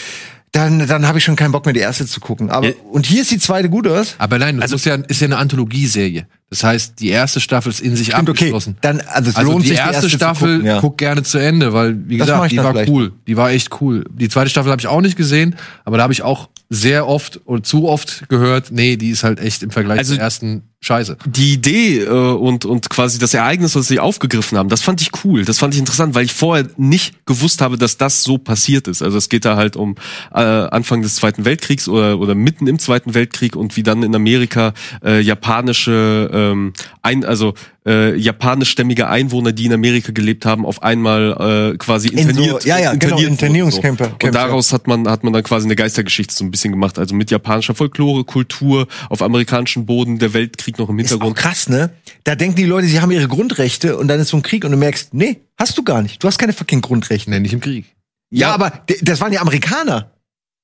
Dann dann habe ich schon keinen Bock mehr die erste zu gucken. Aber Ja. und hier ist die zweite gut, oder? was? Aber nein, das ist ja, ist ja eine Anthologieserie. Das heißt, die erste Staffel ist in sich Stimmt, okay. abgeschlossen. Dann also es Also lohnt die sich erste, zu Staffel gucken, ja. guck gerne zu Ende, weil wie Das gesagt, die war vielleicht. cool, die war echt cool. Die zweite Staffel habe ich auch nicht gesehen, aber da habe ich auch sehr oft oder zu oft gehört, nee, die ist halt echt im Vergleich Also- zur ersten Scheiße. die Idee äh, und und quasi das Ereignis, was sie aufgegriffen haben, das fand ich cool, das fand ich interessant, weil ich vorher nicht gewusst habe, dass das so passiert ist. Also es geht da halt um äh, Anfang des Zweiten Weltkriegs oder oder mitten im Zweiten Weltkrieg und wie dann in Amerika äh, japanische ähm, ein also äh, japanischstämmige Einwohner, die in Amerika gelebt haben, auf einmal äh, quasi In so- interniert, ja, ja, genau, interniert wurden, Internierungscampe- So. Camps, Und daraus hat man hat man dann quasi eine Geistergeschichte so ein bisschen gemacht, also mit japanischer Folklore, Kultur auf amerikanischem Boden, der Weltkrieg noch im Ist auch Hintergrund. krass, ne? Da denken die Leute, sie haben ihre Grundrechte und dann ist so ein Krieg und du merkst, nee, hast du gar nicht. Du hast keine fucking Grundrechte. Nee, nicht im Krieg. Ja, aber d- das waren ja Amerikaner.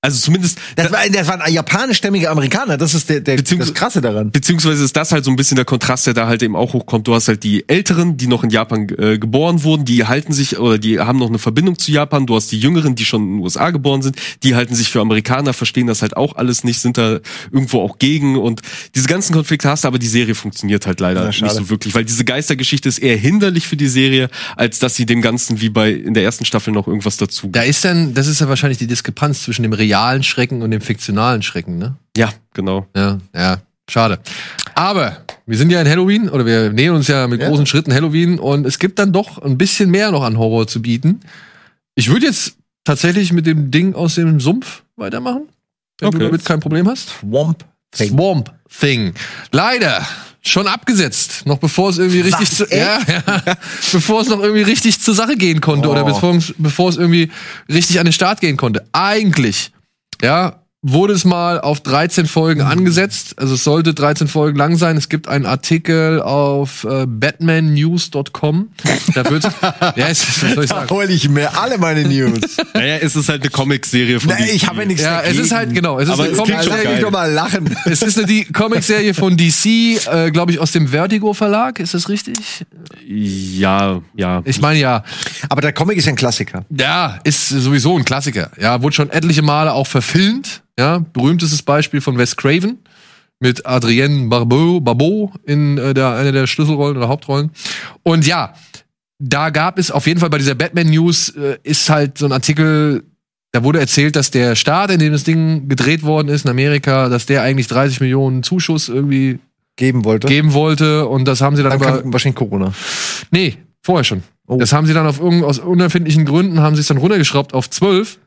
Also zumindest Das, war, das waren japanischstämmige Amerikaner. Das ist der, der, das Krasse daran. Beziehungsweise ist das halt so ein bisschen der Kontrast, der da halt eben auch hochkommt. Du hast halt die Älteren, die noch in Japan äh, geboren wurden, die halten sich oder die haben noch eine Verbindung zu Japan. Du hast die Jüngeren, die schon in den USA geboren sind, die halten sich für Amerikaner, verstehen das halt auch alles nicht, sind da irgendwo auch gegen und diese ganzen Konflikte hast du, aber die Serie funktioniert halt leider Ja, nicht so wirklich, weil diese Geistergeschichte ist eher hinderlich für die Serie, als dass sie dem Ganzen wie bei in der ersten Staffel noch irgendwas dazu. Da ist dann, das ist ja wahrscheinlich die Diskrepanz zwischen dem realen Schrecken und dem fiktionalen Schrecken, ne? Ja, genau. Ja, ja, schade. Aber wir sind ja in Halloween oder wir nähern uns ja mit Ja. großen Schritten Halloween und es gibt dann doch ein bisschen mehr noch an Horror zu bieten. Ich würde jetzt tatsächlich mit dem Ding aus dem Sumpf weitermachen, wenn du Okay. damit kein Problem hast. Swamp Thing. Swamp Thing. Leider schon abgesetzt, noch bevor es irgendwie richtig Was, zu, ja, ja, bevor es noch irgendwie richtig zur Sache gehen konnte Oh. oder bevor, bevor es irgendwie richtig an den Start gehen konnte. Eigentlich, ja, wurde es mal auf 13 Folgen angesetzt. Also es sollte 13 Folgen lang sein. Es gibt einen Artikel auf äh, batmannews.com. Da wird ja, es, was soll ich Da sagen? hol ich mir alle meine News. Naja, es ist halt eine Comicserie von nee, DC. ich habe ja nichts Ja, es dagegen. ist halt genau, es ist Aber eine es Comic-Serie. doch mal lachen. Es ist eine die Comicserie von DC, äh, glaube ich, aus dem Vertigo Verlag. Ist das richtig? Ja, ja. Ich meine ja. Aber der Comic ist ja ein Klassiker. Ja, ist sowieso ein Klassiker. Ja, wurde schon etliche Male auch verfilmt. Ja, berühmtestes Beispiel von Wes Craven mit Adrienne Barbeau, Barbeau in äh, der, einer der Schlüsselrollen oder Hauptrollen. Und ja, da gab es auf jeden Fall bei dieser Batman News äh, ist halt so ein Artikel, da wurde erzählt, dass der Staat, in dem das Ding gedreht worden ist in Amerika, dass der eigentlich 30 Millionen Zuschuss irgendwie Geben wollte. geben wollte und das haben sie dann, Dann aber wahrscheinlich Corona. nee, vorher schon. Oh. Das haben sie dann auf irgend aus unerfindlichen Gründen haben sie es dann runtergeschraubt auf 12.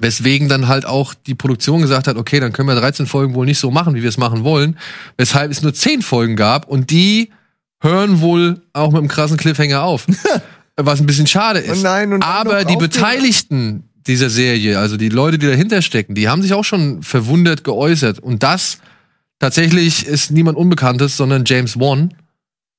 Weswegen dann halt auch die Produktion gesagt hat, okay, dann können wir 13 Folgen wohl nicht so machen, wie wir es machen wollen. Weshalb es nur 10 Folgen gab und die hören wohl auch mit einem krassen Cliffhanger auf. was ein bisschen schade ist. Oh nein, und Aber die. Beteiligten dieser Serie, also die Leute, die dahinter stecken, die haben sich auch schon verwundert geäußert. Und das tatsächlich ist niemand Unbekanntes, sondern James Wan,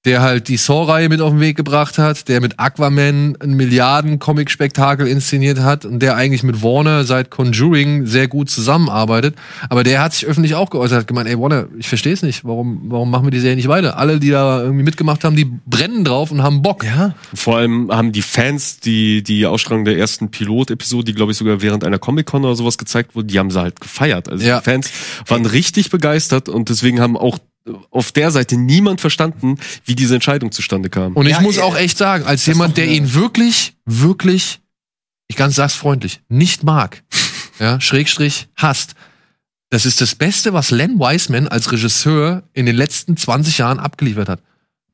der halt die Saw-Reihe mit auf den Weg gebracht hat, der mit Aquaman ein Milliarden-Comic-Spektakel inszeniert hat und der eigentlich mit Warner seit Conjuring sehr gut zusammenarbeitet. Aber der hat sich öffentlich auch geäußert, hat gemeint, ey Warner, ich verstehe es nicht, warum, warum machen wir die Serie nicht weiter? Alle, die da irgendwie mitgemacht haben, die brennen drauf und haben Bock. Ja. Vor allem haben die Fans die, die Ausstrahlung der ersten Pilot-Episode, die glaube ich sogar während einer Comic-Con oder sowas gezeigt wurde, die haben sie halt gefeiert. Also Ja. die Fans waren richtig begeistert und deswegen haben auch auf der Seite niemand verstanden, wie diese Entscheidung zustande kam. Und ich Ja, muss äh, auch echt sagen, als jemand, der ihn wirklich, wirklich, ich ganz sag's freundlich, nicht mag, ja, Schrägstrich hasst, das ist das Beste, was Len Wiseman als Regisseur in den letzten 20 Jahren abgeliefert hat.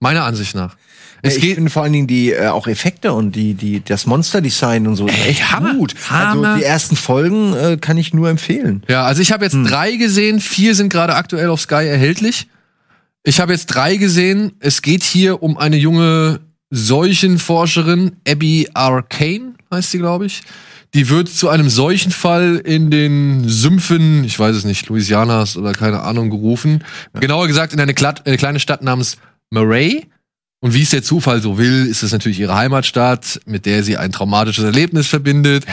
Meiner Ansicht nach. Es ich geht, finde vor allen Dingen die äh, auch Effekte und die die das Monsterdesign und so ist echt Hammer. gut. Hammer. Also die ersten Folgen äh, kann ich nur empfehlen. ja, also ich habe jetzt drei gesehen, vier sind gerade aktuell auf Sky erhältlich. Ich habe jetzt drei gesehen. Es geht hier um eine junge Seuchenforscherin, Abby Arcane heißt sie, glaube ich. Die wird zu einem Seuchenfall in den Sümpfen, ich weiß es nicht, Louisianas oder keine Ahnung, gerufen. Genauer gesagt in eine, Klatt, eine kleine Stadt namens Murray. Und wie es der Zufall so will, ist es natürlich ihre Heimatstadt, mit der sie ein traumatisches Erlebnis verbindet.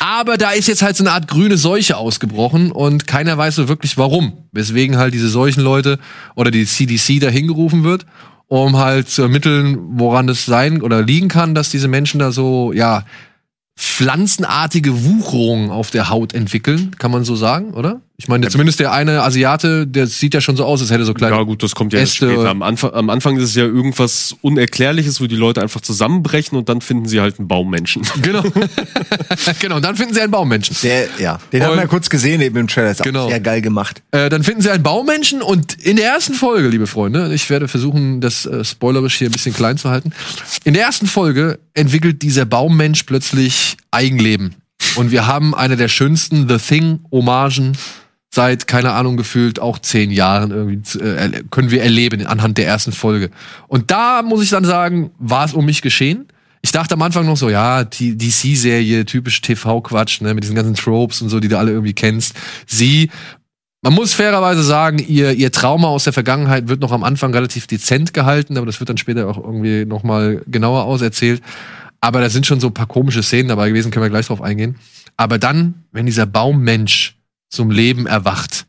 Aber da ist jetzt halt so eine Art grüne Seuche ausgebrochen und keiner weiß so wirklich warum. Weswegen halt diese Seuchenleute oder die CDC da hingerufen wird, um halt zu ermitteln, woran es sein oder liegen kann, dass diese Menschen da so, ja, pflanzenartige Wucherungen auf der Haut entwickeln, kann man so sagen, oder? Ich meine, zumindest der eine Asiate, der sieht ja schon so aus, als hätte er so kleine Ja gut, das kommt ja erst Äste- später. Am Anfang, am Anfang ist es ja irgendwas Unerklärliches, wo die Leute einfach zusammenbrechen und dann finden sie halt einen Baummenschen. Genau. genau, und dann finden sie einen Baummenschen. Der ja, den Und- haben wir ja kurz gesehen eben im Trailer. Ist auch Genau. sehr geil gemacht. Äh, dann finden sie einen Baummenschen und in der ersten Folge, liebe Freunde, ich werde versuchen, das äh, spoilerisch hier ein bisschen klein zu halten. In der ersten Folge entwickelt dieser Baummensch plötzlich Eigenleben. Und wir haben eine der schönsten The Thing-Hommagen seit, keine Ahnung, gefühlt auch zehn Jahren irgendwie äh, können wir erleben anhand der ersten Folge. Und da muss ich dann sagen, war es um mich geschehen. Ich dachte am Anfang noch so, ja, die DC-Serie, typisch TV-Quatsch, ne, mit diesen ganzen Tropes und so, die du alle irgendwie kennst. Sie, man muss fairerweise sagen, ihr, ihr Trauma aus der Vergangenheit wird noch am Anfang relativ dezent gehalten, aber das wird dann später auch irgendwie noch mal genauer auserzählt. Aber da sind schon so ein paar komische Szenen dabei gewesen, können wir gleich drauf eingehen. Aber dann, wenn dieser Baummensch zum Leben erwacht,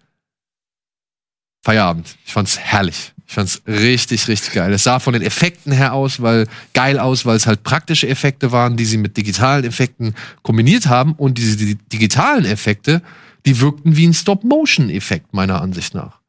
Feierabend. Ich fand's herrlich. Ich fand's richtig, richtig geil. Es sah von den Effekten her aus, weil geil aus, weil es halt praktische Effekte waren, die sie mit digitalen Effekten kombiniert haben. Und diese di- digitalen Effekte, die wirkten wie ein Stop-Motion-Effekt, meiner Ansicht nach.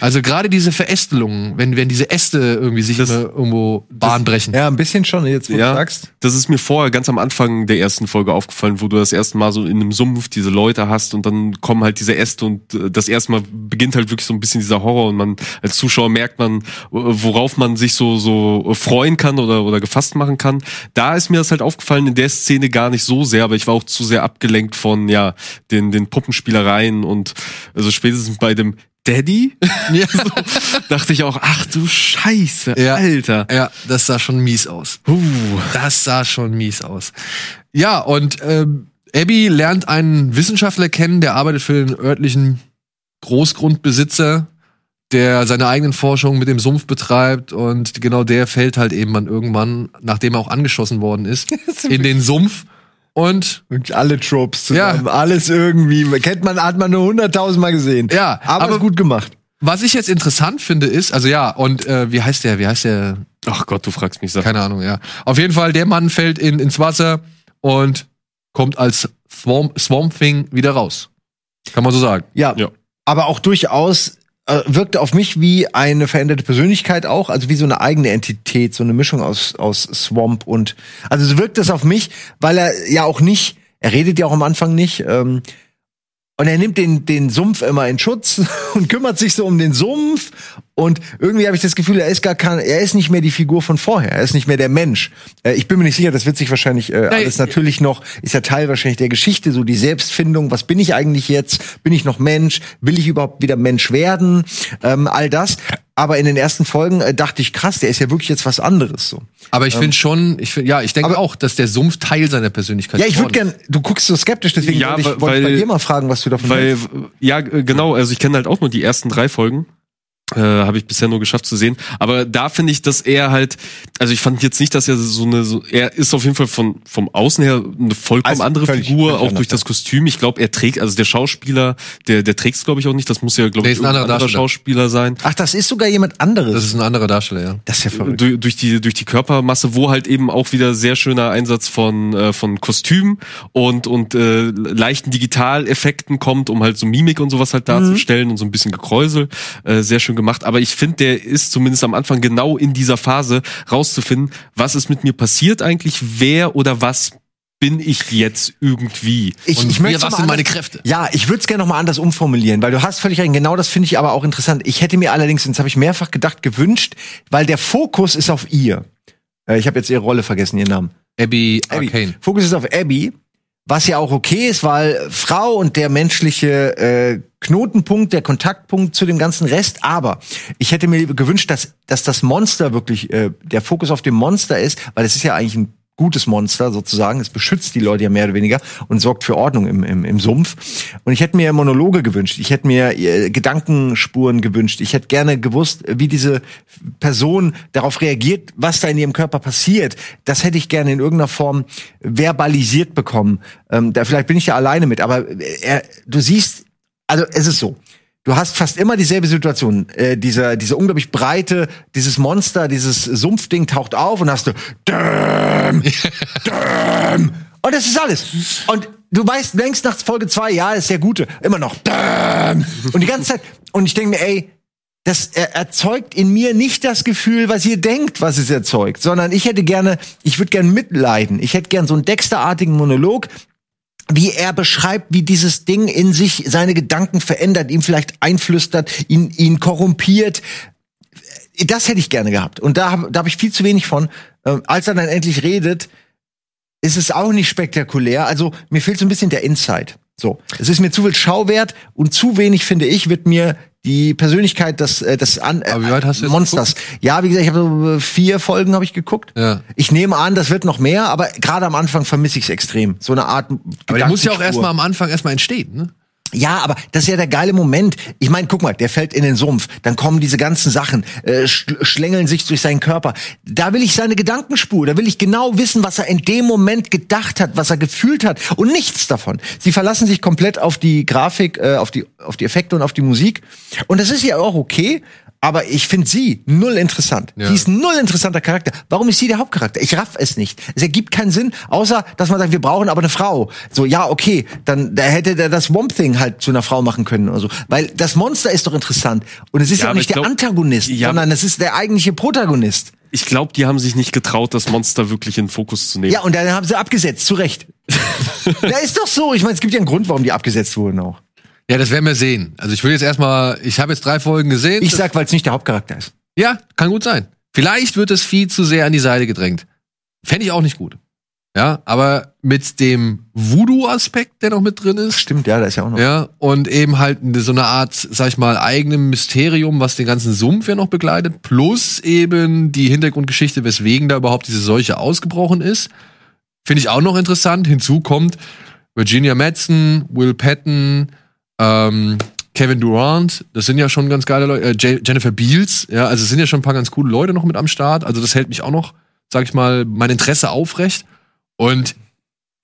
Also gerade diese Verästelungen, wenn, wenn diese Äste irgendwie sich Das- irgendwo Bahn brechen. Ja, ein bisschen schon, jetzt wo Ja. du sagst. Das ist mir vorher ganz am Anfang der ersten Folge aufgefallen, wo du das erste Mal so in einem Sumpf diese Leute hast und dann kommen halt diese Äste und äh, das erste Mal beginnt halt wirklich so ein bisschen dieser Horror und man als Zuschauer merkt man, worauf man sich so so freuen kann oder oder gefasst machen kann. Da ist mir das halt aufgefallen in der Szene gar nicht so sehr, aber ich war auch zu sehr abgelenkt von ja den den Puppenspielereien und also spätestens bei dem Daddy Ja. so, dachte ich auch, ach du Scheiße, Ja. Alter. Ja, das sah schon mies aus. Das sah schon mies aus. Ja, und ähm, Abby lernt einen Wissenschaftler kennen, der arbeitet für den örtlichen Großgrundbesitzer, der seine eigenen Forschungen mit dem Sumpf betreibt und genau der fällt halt eben dann irgendwann, nachdem er auch angeschossen worden ist, in den Sumpf und alle Tropes Ja. zusammen. Alles irgendwie. Kennt man, hat man nur hunderttausendmal gesehen. Ja, aber, aber- ist gut gemacht. was ich jetzt interessant finde ist, also ja, und äh, wie heißt der, wie heißt der, Ach Gott, du fragst mich Sachen. Keine Ahnung, ja. Auf jeden Fall, der Mann fällt in, ins Wasser und kommt als Swamp, Swamp Thing wieder raus. Kann man so sagen. Ja. Ja. Aber auch durchaus wirkte auf mich wie eine veränderte Persönlichkeit auch, also wie so eine eigene Entität, so eine Mischung aus, aus Swamp und, also so wirkt es auf mich, weil er ja auch nicht, er redet ja auch am Anfang nicht, ähm, und er nimmt den, den Sumpf immer in Schutz und kümmert sich so um den Sumpf. Und irgendwie habe ich das Gefühl, er ist gar kein, er ist nicht mehr die Figur von vorher. Er ist nicht mehr der Mensch. Äh, ich bin mir nicht sicher, das wird sich wahrscheinlich äh, alles natürlich noch, ist ja Teil wahrscheinlich der Geschichte, so die Selbstfindung. Was bin ich eigentlich jetzt? Bin ich noch Mensch? Will ich überhaupt wieder Mensch werden? Ähm, all das. Aber in den ersten Folgen äh, dachte ich, krass, der ist ja wirklich jetzt was anderes so. Aber ich finde schon, ich find, ja, ich denke auch, dass der Sumpf Teil seiner Persönlichkeit Ja, ich würde gern, du guckst so skeptisch, deswegen Ja, wollte ich, wollte ich bei dir mal fragen, was du davon Weil, ja, genau, also ich kenne halt auch nur die ersten drei Folgen. Äh, habe ich bisher nur geschafft zu sehen. Aber da finde ich, dass er halt, also ich fand jetzt nicht, dass er so eine, so, er ist auf jeden Fall von vom Außen her eine vollkommen Also andere völlig- Figur, völlig auch anders, durch das Kostüm. Ich glaube, er trägt, also der Schauspieler, der der trägt glaube ich auch nicht. Das muss ja glaube ich ein anderer anderer. Schauspieler sein. Ach, das ist sogar jemand anderes. Das ist ein anderer Darsteller, ja. das ist ja verrückt. durch, durch die durch die Körpermasse, wo halt eben auch wieder sehr schöner Einsatz von äh, von Kostüm und und äh, leichten Digitaleffekten kommt, um halt so Mimik und sowas halt darzustellen und so ein bisschen Gekräusel, äh, sehr schön gemacht. Aber ich finde, der ist zumindest am Anfang genau in dieser Phase rauszufinden, was ist mit mir passiert eigentlich, wer oder was bin ich jetzt irgendwie. Ich, Und ich möchte was sind meine Kräfte? Ja, ich würde es gerne noch mal anders umformulieren, weil du hast völlig recht. Genau das finde ich aber auch interessant. Ich hätte mir allerdings, und das habe ich mehrfach gedacht, gewünscht, weil der Fokus ist auf ihr. Äh, ich habe jetzt ihre Rolle vergessen, ihren Namen. Abby Abby. Arcane. Fokus ist auf Abby, was ja auch okay ist, weil Frau und der menschliche äh, Knotenpunkt, der Kontaktpunkt zu dem ganzen Rest. Aber ich hätte mir gewünscht, dass, dass das Monster wirklich äh, der Fokus auf dem Monster ist, weil es ist ja eigentlich ein gutes Monster sozusagen. Es beschützt die Leute ja mehr oder weniger und sorgt für Ordnung im, im, im Sumpf. Und ich hätte mir Monologe gewünscht. Ich hätte mir äh, Gedankenspuren gewünscht. Ich hätte gerne gewusst, wie diese Person darauf reagiert, was da in ihrem Körper passiert. Das hätte ich gerne in irgendeiner Form verbalisiert bekommen. Ähm, da vielleicht bin ich ja alleine mit, aber äh, er, du siehst, also es ist so. Du hast fast immer dieselbe Situation. Äh, dieser, diese unglaublich breite, dieses Monster, dieses Sumpfding taucht auf und hast du Däm, Däm. Und das ist alles. Und du weißt längst nach Folge zwei, ja, ist der Gute. Immer noch Däm. Und die ganze Zeit. Und ich denke mir, ey, das er, erzeugt in mir nicht das Gefühl, was ihr denkt, was es erzeugt, sondern ich hätte gerne, ich würde gerne mitleiden. Ich hätte gern so einen Dexterartigen Monolog, wie er beschreibt, wie dieses Ding in sich seine Gedanken verändert, ihm vielleicht einflüstert, ihn, ihn korrumpiert. Das hätte ich gerne gehabt. Und da habe da hab ich viel zu wenig von. Ähm, als er dann endlich redet, ist es auch nicht spektakulär. Also mir fehlt so ein bisschen der Insight. So, es ist mir zu viel Schauwert und zu wenig, finde ich, wird mir die Persönlichkeit des, äh, des an, äh, Monsters. Ja, wie gesagt, ich habe so äh, vier Folgen habe ich geguckt. Ja. Ich nehme an, das wird noch mehr, aber gerade am Anfang vermisse ich es extrem. So eine Art. Aber der muss ja auch erstmal am Anfang erstmal entstehen, ne? Ja, aber das ist ja der geile Moment. Ich meine, guck mal, der fällt in den Sumpf, dann kommen diese ganzen Sachen, äh, schl- schlängeln sich durch seinen Körper. Da will ich seine Gedankenspur, da will ich genau wissen, was er in dem Moment gedacht hat, was er gefühlt hat und nichts davon. Sie verlassen sich komplett auf die Grafik, äh, auf die auf die Effekte und auf die Musik und das ist ja auch okay. Aber ich finde sie null interessant. Ja. Die ist ein null interessanter Charakter. Warum ist sie der Hauptcharakter? Ich raff es nicht. Es ergibt keinen Sinn, außer dass man sagt, wir brauchen aber eine Frau. So, ja, okay, dann da hätte der das Swamp Thing halt zu einer Frau machen können oder so. Weil das Monster ist doch interessant. Und es ist Ja, auch nicht ich der glaub- Antagonist, Ja, sondern es ist der eigentliche Protagonist. Ich glaube, die haben sich nicht getraut, das Monster wirklich in den Fokus zu nehmen. Ja, und dann haben sie abgesetzt, zu Recht. ja, ist doch so. Ich meine, es gibt ja einen Grund, warum die abgesetzt wurden auch. Ja, das werden wir sehen. Also ich will jetzt erstmal, ich habe jetzt drei Folgen gesehen. Ich sag, weil es nicht der Hauptcharakter ist. ja, kann gut sein. Vielleicht wird das Vieh zu sehr an die Seite gedrängt. Fände ich auch nicht gut. Ja, aber mit dem Voodoo-Aspekt, der noch mit drin ist, Stimmt, ja, da ist ja auch noch. ja, und eben halt so eine Art, sag ich mal, eigenem Mysterium, was den ganzen Sumpf ja noch begleitet, plus eben die Hintergrundgeschichte, weswegen da überhaupt diese Seuche ausgebrochen ist. Finde ich auch noch interessant. Hinzu kommt Virginia Madsen, Will Patton, ähm, Kevin Durant, das sind ja schon ganz geile Leute, äh, Je- Jennifer Beals, ja, also es sind ja schon ein paar ganz coole Leute noch mit am Start. Also das hält mich auch noch, sag ich mal, mein Interesse aufrecht. Und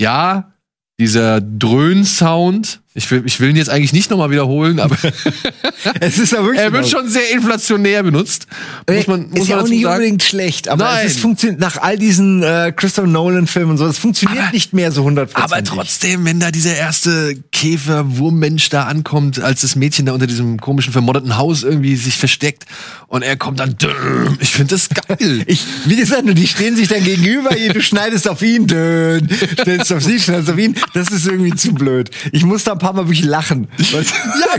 ja, dieser Dröhn-Sound Ich will, ich will ihn jetzt eigentlich nicht nochmal wiederholen, aber Es ist ja wirklich er wird schon sehr inflationär benutzt. Muss man, muss ist ja auch nicht sagen. unbedingt schlecht, aber Nein. es funktioniert nach all diesen äh, Christopher Nolan-Filmen und so, es funktioniert Aber- nicht mehr so 100%. Aber trotzdem, wenn da dieser erste Käfer-Wurmmensch da ankommt, als das Mädchen da unter diesem komischen vermodderten Haus irgendwie sich versteckt und er kommt dann, düm, ich finde das geil. Ich, wie gesagt, die stehen sich dann gegenüber, du schneidest auf ihn, dünn, schneidest auf sie, schneidest auf ihn. Das ist irgendwie zu blöd. Ich muss da paar Mal wirklich lachen. ja,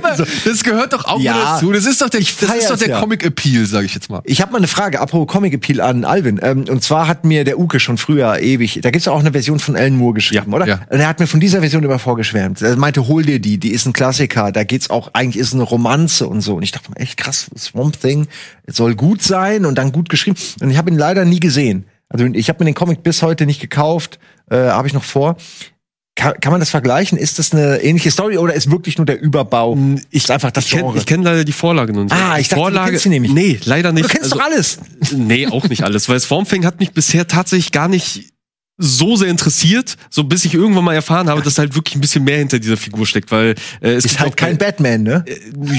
aber das gehört doch auch Ja. dazu. Das ist doch der, das ist doch der ja. Comic-Appeal, sag ich jetzt mal. Ich habe mal eine Frage, apropos Comic Appeal an Alvin. Ähm, und zwar hat mir der Uke schon früher ewig, da gibt's ja auch eine Version von Alan Moore geschrieben, Ja, oder? ja. Und er hat mir von dieser Version immer vorgeschwärmt. Er meinte, hol dir die, die ist ein Klassiker. Da geht's auch, eigentlich ist eine Romanze und so. Und ich dachte mir, echt krass, Swamp Thing soll gut sein und dann gut geschrieben. Und ich habe ihn leider nie gesehen. Also ich habe mir den Comic bis heute nicht gekauft, äh, habe ich noch vor. Kann, kann man das vergleichen? Ist das eine ähnliche Story oder ist wirklich nur der Überbau? ist einfach das Ich kenne Genre? kenn leider die Vorlage noch nicht. Ah, ich dachte, du Vorlage, kennst sie nämlich. Nee, leider nicht. du kennst Also- doch alles. Nee, auch nicht alles, weil Swamp Thing hat mich bisher tatsächlich gar nicht so sehr interessiert, so bis ich irgendwann mal erfahren habe, dass halt wirklich ein bisschen mehr hinter dieser Figur steckt, weil äh, es Ist halt kein Batman, ne?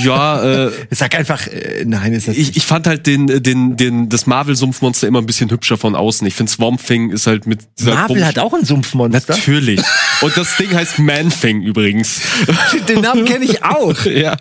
ja, äh, Sag einfach, äh, nein, ist das ich, ich fand halt den, den, den, das Marvel-Sumpfmonster immer ein bisschen hübscher von außen. Ich finde Swamp Thing ist halt mit dieser Marvel hat auch ein Sumpfmonster. Natürlich. Und das Ding heißt Man Thing übrigens. Den Namen kenne ich auch. ja.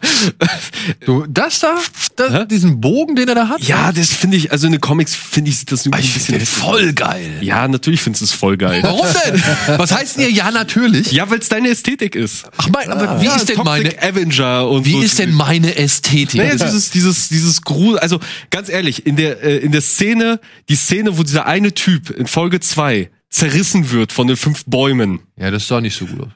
Du, das da, das, diesen Bogen, den er da hat? Ja, das finde ich, also in den Comics finde ich, sieht das irgendwie ein ich bisschen voll geil. Ja, natürlich findest du es voll geil. Warum denn? Was heißt denn ihr ja natürlich? Ja, weil es deine Ästhetik ist. Ach mein, aber wie Ja, ist denn Toxic meine, Avenger und wie so. ist denn meine Ästhetik? Naja, dieses, dieses, dieses Grusel, also ganz ehrlich, in der, äh, in der Szene, die Szene, wo dieser eine Typ in Folge zwei zerrissen wird von den fünf Bäumen. Ja, das sah nicht so gut aus.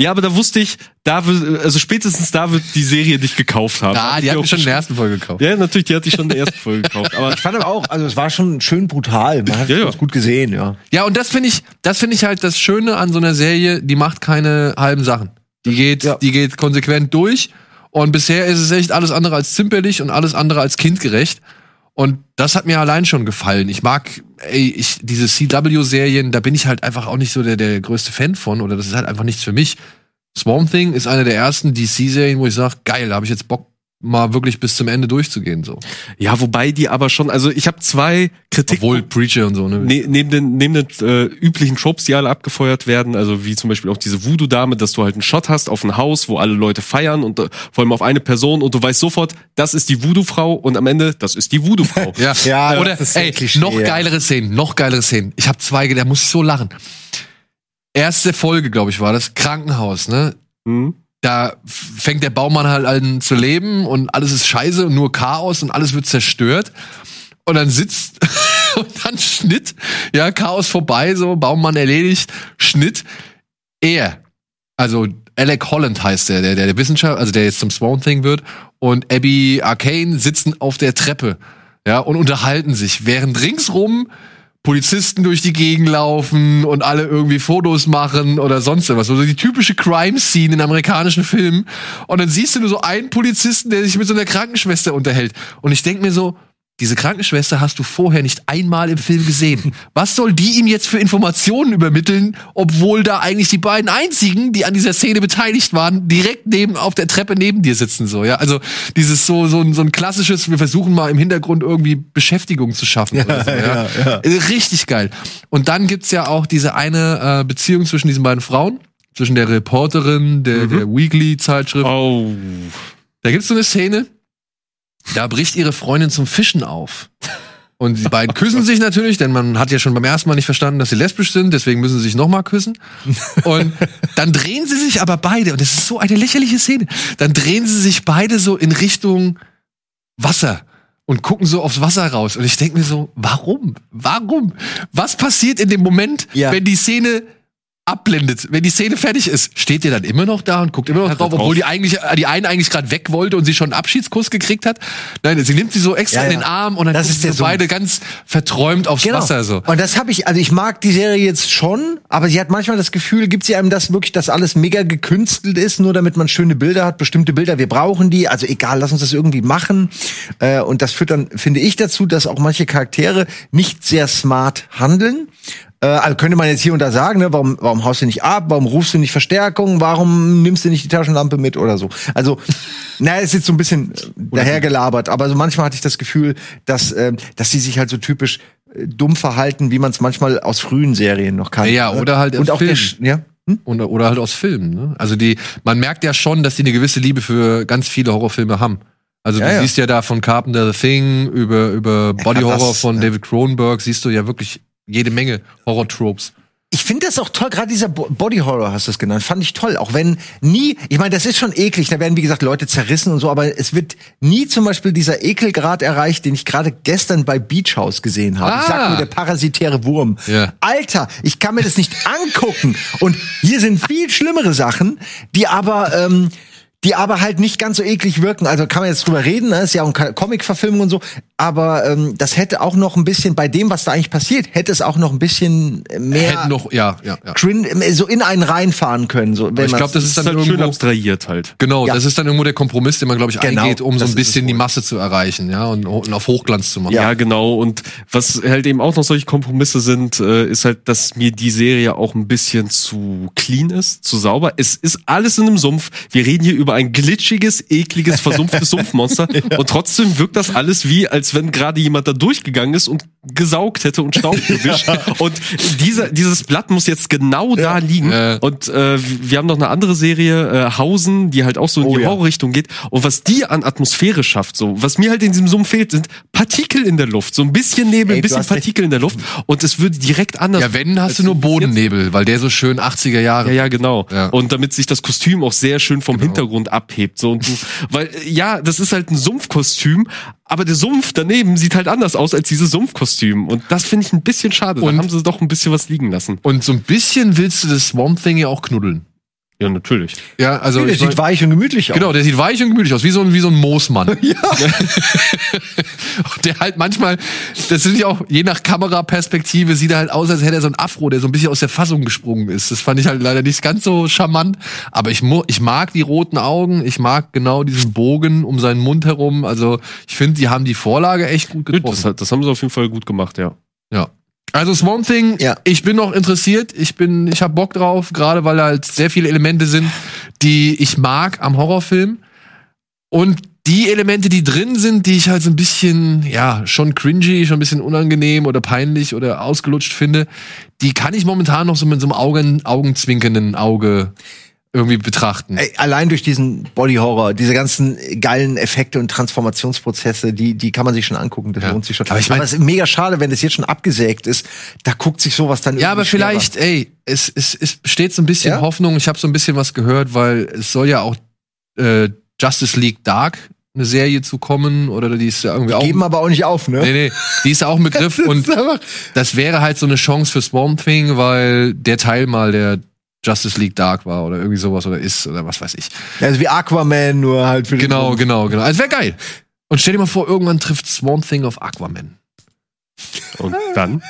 Ja, aber da wusste ich, da wird, also spätestens da wird die Serie dich gekauft haben. Ah, die hat mich schon in der ersten Folge gekauft. Ja, natürlich, die hat dich schon in der ersten Folge gekauft. Aber Ich fand aber auch, also es war schon schön brutal. Man hat Ja, ja. es gut gesehen, ja. Ja, und das finde ich, das finde ich halt das Schöne an so einer Serie, die macht keine halben Sachen. Die geht, Ja. die geht konsequent durch. Und bisher ist es echt alles andere als zimperlich und alles andere als kindgerecht. Und das hat mir allein schon gefallen. Ich mag, ey, ich, diese CW-Serien, da bin ich halt einfach auch nicht so der, der größte Fan von, oder das ist halt einfach nichts für mich. Swamp Thing ist eine der ersten DC-Serien, wo ich sage, geil, da habe ich jetzt Bock, mal wirklich bis zum Ende durchzugehen, so. ja, wobei die aber schon, also ich habe zwei Kritik Obwohl Preacher und so, ne? Ne, neben den, neben den äh, üblichen Tropes, die alle abgefeuert werden, also wie zum Beispiel auch diese Voodoo-Dame, dass du halt einen Shot hast auf ein Haus, wo alle Leute feiern und äh, vor allem auf eine Person und du weißt sofort, das ist die Voodoo-Frau und am Ende, das ist die Voodoo-Frau. Ja, Ja, oder das ist ein ey, Klischee, noch ja. geilere Szenen, noch geilere Szenen. Ich habe zwei, da muss ich so lachen. Erste Folge, glaube ich, war das Krankenhaus, ne? Hm? Da fängt der Baumann halt an zu leben und alles ist scheiße und nur Chaos und alles wird zerstört. Und dann sitzt und dann Schnitt, ja, Chaos vorbei, so Baumann erledigt, Schnitt. Er, also Alec Holland heißt der, der, der Wissenschaftler, also der jetzt zum Swan Thing wird, und Abby Arcane sitzen auf der Treppe, ja, und unterhalten sich, während ringsrum Polizisten durch die Gegend laufen und alle irgendwie Fotos machen oder sonst was. Also die typische Crime-Scene in amerikanischen Filmen. Und dann siehst du nur so einen Polizisten, der sich mit so einer Krankenschwester unterhält. Und ich denk mir so, diese Krankenschwester hast du vorher nicht einmal im Film gesehen. Was soll die ihm jetzt für Informationen übermitteln, obwohl da eigentlich die beiden einzigen, die an dieser Szene beteiligt waren, direkt neben auf der Treppe neben dir sitzen so, ja? Also dieses so so ein, so ein klassisches, wir versuchen mal im Hintergrund irgendwie Beschäftigung zu schaffen oder so, ja, Äh, Richtig geil. Und dann gibt's ja auch diese eine äh, Beziehung zwischen diesen beiden Frauen, zwischen der Reporterin der, der Weekly Zeitschrift Oh. da gibt's so eine Szene, da bricht ihre Freundin zum Fischen auf. Und die beiden küssen sich natürlich, denn man hat ja schon beim ersten Mal nicht verstanden, dass sie lesbisch sind, deswegen müssen sie sich nochmal küssen. Und dann drehen sie sich aber beide, und das ist so eine lächerliche Szene, dann drehen sie sich beide so in Richtung Wasser und gucken so aufs Wasser raus. Und ich denke mir so, warum? Warum? Was passiert in dem Moment, Ja. wenn die Szene abblendet, wenn die Szene fertig ist, steht ihr dann immer noch da und guckt immer noch Ja, drauf, drauf. obwohl die eigentlich, die eine eigentlich gerade weg wollte und sie schon einen Abschiedskuss gekriegt hat. Nein, sie nimmt sie so extra Ja, in den Arm und dann Das ist sie so beide ganz verträumt aufs Wasser so. Und das habe ich, also ich mag die Serie jetzt schon, aber sie hat manchmal das Gefühl, gibt sie einem das wirklich, dass alles mega gekünstelt ist, nur damit man schöne Bilder hat, bestimmte Bilder, wir brauchen die, also egal, lass uns das irgendwie machen. Äh, und das führt dann, finde ich, dazu, dass auch manche Charaktere nicht sehr smart handeln. Äh, also könnte man jetzt hier und da sagen, ne, warum, warum haust du nicht ab, warum rufst du nicht Verstärkung, warum nimmst du nicht die Taschenlampe mit oder so. Also, naja, ist jetzt so ein bisschen äh, dahergelabert, aber so manchmal hatte ich das Gefühl, dass, ähm, dass sie sich halt so typisch äh, dumm verhalten, wie man es manchmal aus frühen Serien noch kann. Ja, oder halt und auch der, Film. Sch- ja. Oder, oder halt aus Filmen. Ne? Also die, man merkt ja schon, dass die eine gewisse Liebe für ganz viele Horrorfilme haben. Also Ja, du ja. siehst ja da von Carpenter The Thing über, über Body Horror das, von. David Cronenberg, siehst du ja wirklich jede Menge Horror-Tropes. Ich finde das auch toll, gerade dieser Bo Body Horror hast du es genannt, fand ich toll. Auch wenn nie, ich meine, das ist schon eklig, da werden wie gesagt Leute zerrissen und so, aber es wird nie zum Beispiel dieser Ekelgrad erreicht, den ich gerade gestern bei Beach House gesehen habe. Ich sag Ah. nur der parasitäre Wurm. Ja. Alter, ich kann mir das nicht angucken. Und hier sind viel schlimmere Sachen, die aber ähm, die aber halt nicht ganz so eklig wirken. Also kann man jetzt drüber reden, ne? ist ja auch eine Comic-Verfilmung und so. Aber ähm, das hätte auch noch ein bisschen, bei dem, was da eigentlich passiert, hätte es auch noch ein bisschen mehr Hätten noch, ja, ja, ja. crin so in einen reinfahren können. So, wenn ich glaube, das ist ist dann halt schön irgendwo. abstrahiert halt. Genau, Ja. das ist dann irgendwo der Kompromiss, den man, glaube ich, Genau, eingeht, um so ein bisschen die. Masse zu erreichen, ja, und, und auf Hochglanz zu machen. Ja. genau. Und was halt eben auch noch solche Kompromisse sind, äh, ist halt, dass mir die Serie auch ein bisschen zu clean ist, zu sauber. Es ist alles in einem Sumpf. Wir reden hier über ein glitschiges, ekliges, versumpftes Sumpfmonster. Und trotzdem wirkt das alles wie, als wenn gerade jemand da durchgegangen ist und gesaugt hätte und Staub gewischt. Und dieser, dieses Blatt muss jetzt genau da liegen. Ja. Und äh, wir haben noch eine andere Serie, äh, Hausen, die halt auch so in Oh die ja. Horrorrichtung geht. Und was die an Atmosphäre schafft, so, was mir halt in diesem Sumpf fehlt, sind Partikel in der Luft. So ein bisschen Nebel, Ey, ein bisschen. Partikel in der Luft. Und es würde direkt anders. Ja, wenn, hast du nur. Bodennebel, weil der so schön 80er Jahre. Ja, ja, genau. Ja. Und damit sich das Kostüm auch sehr schön vom Genau. Hintergrund abhebt. So und du, weil ja, das ist halt ein Sumpfkostüm, aber der Sumpf daneben sieht halt anders aus als dieses Sumpfkostüm. Und das finde ich ein bisschen schade. Und- da haben sie doch ein bisschen was liegen lassen. Und so ein bisschen willst du das Swamp Thing ja auch knuddeln. Ja, natürlich. Ja, also. der ich mein- sieht weich und gemütlich aus. Genau, der sieht weich und gemütlich aus, wie so ein, wie so ein Moosmann. Ja. der halt manchmal, das sind ja auch, je nach Kameraperspektive, sieht er halt aus, als hätte er so ein Afro, der so ein bisschen aus der Fassung gesprungen ist. Das fand ich halt leider nicht ganz so charmant. Aber ich, ich mag die roten Augen, ich mag genau diesen Bogen um seinen Mund herum. Also, ich finde, die haben die Vorlage echt gut Das, getroffen. hat- das haben sie auf jeden Fall gut gemacht, ja. Ja. Also Swamp Thing, Ja. ich bin noch interessiert, ich bin, ich habe Bock drauf, gerade weil da halt sehr viele Elemente sind, die ich mag am Horrorfilm. Und die Elemente, die drin sind, die ich halt so ein bisschen, ja, schon cringy, schon ein bisschen unangenehm oder peinlich oder ausgelutscht finde, die kann ich momentan noch so mit so einem Augen, augenzwinkernden Auge irgendwie betrachten. Ey, allein durch diesen Body Horror, diese ganzen geilen Effekte und Transformationsprozesse, die, die kann man sich schon angucken. Das Ja. lohnt sich schon. Aber ich mein- es ist mega schade, wenn das jetzt schon abgesägt ist. Da guckt sich sowas dann Ja, aber irgendwie schwerer. vielleicht, ey, es, es, es besteht so ein bisschen Ja? Hoffnung. Ich habe so ein bisschen was gehört, weil es soll ja auch äh, Justice League Dark eine Serie zu kommen oder die ist ja irgendwie auch. Geben aber auch nicht auf, ne? Nee, nee, die ist ja auch ein Begriff Das und das wäre halt so eine Chance für Swamp Thing, weil der Teil mal der Justice League Dark war oder irgendwie sowas oder ist oder was weiß ich. Also wie Aquaman, nur halt für den Genau, genau, genau. Also wäre geil. Und stell dir mal vor, irgendwann trifft Swamp Thing auf Aquaman. Und dann?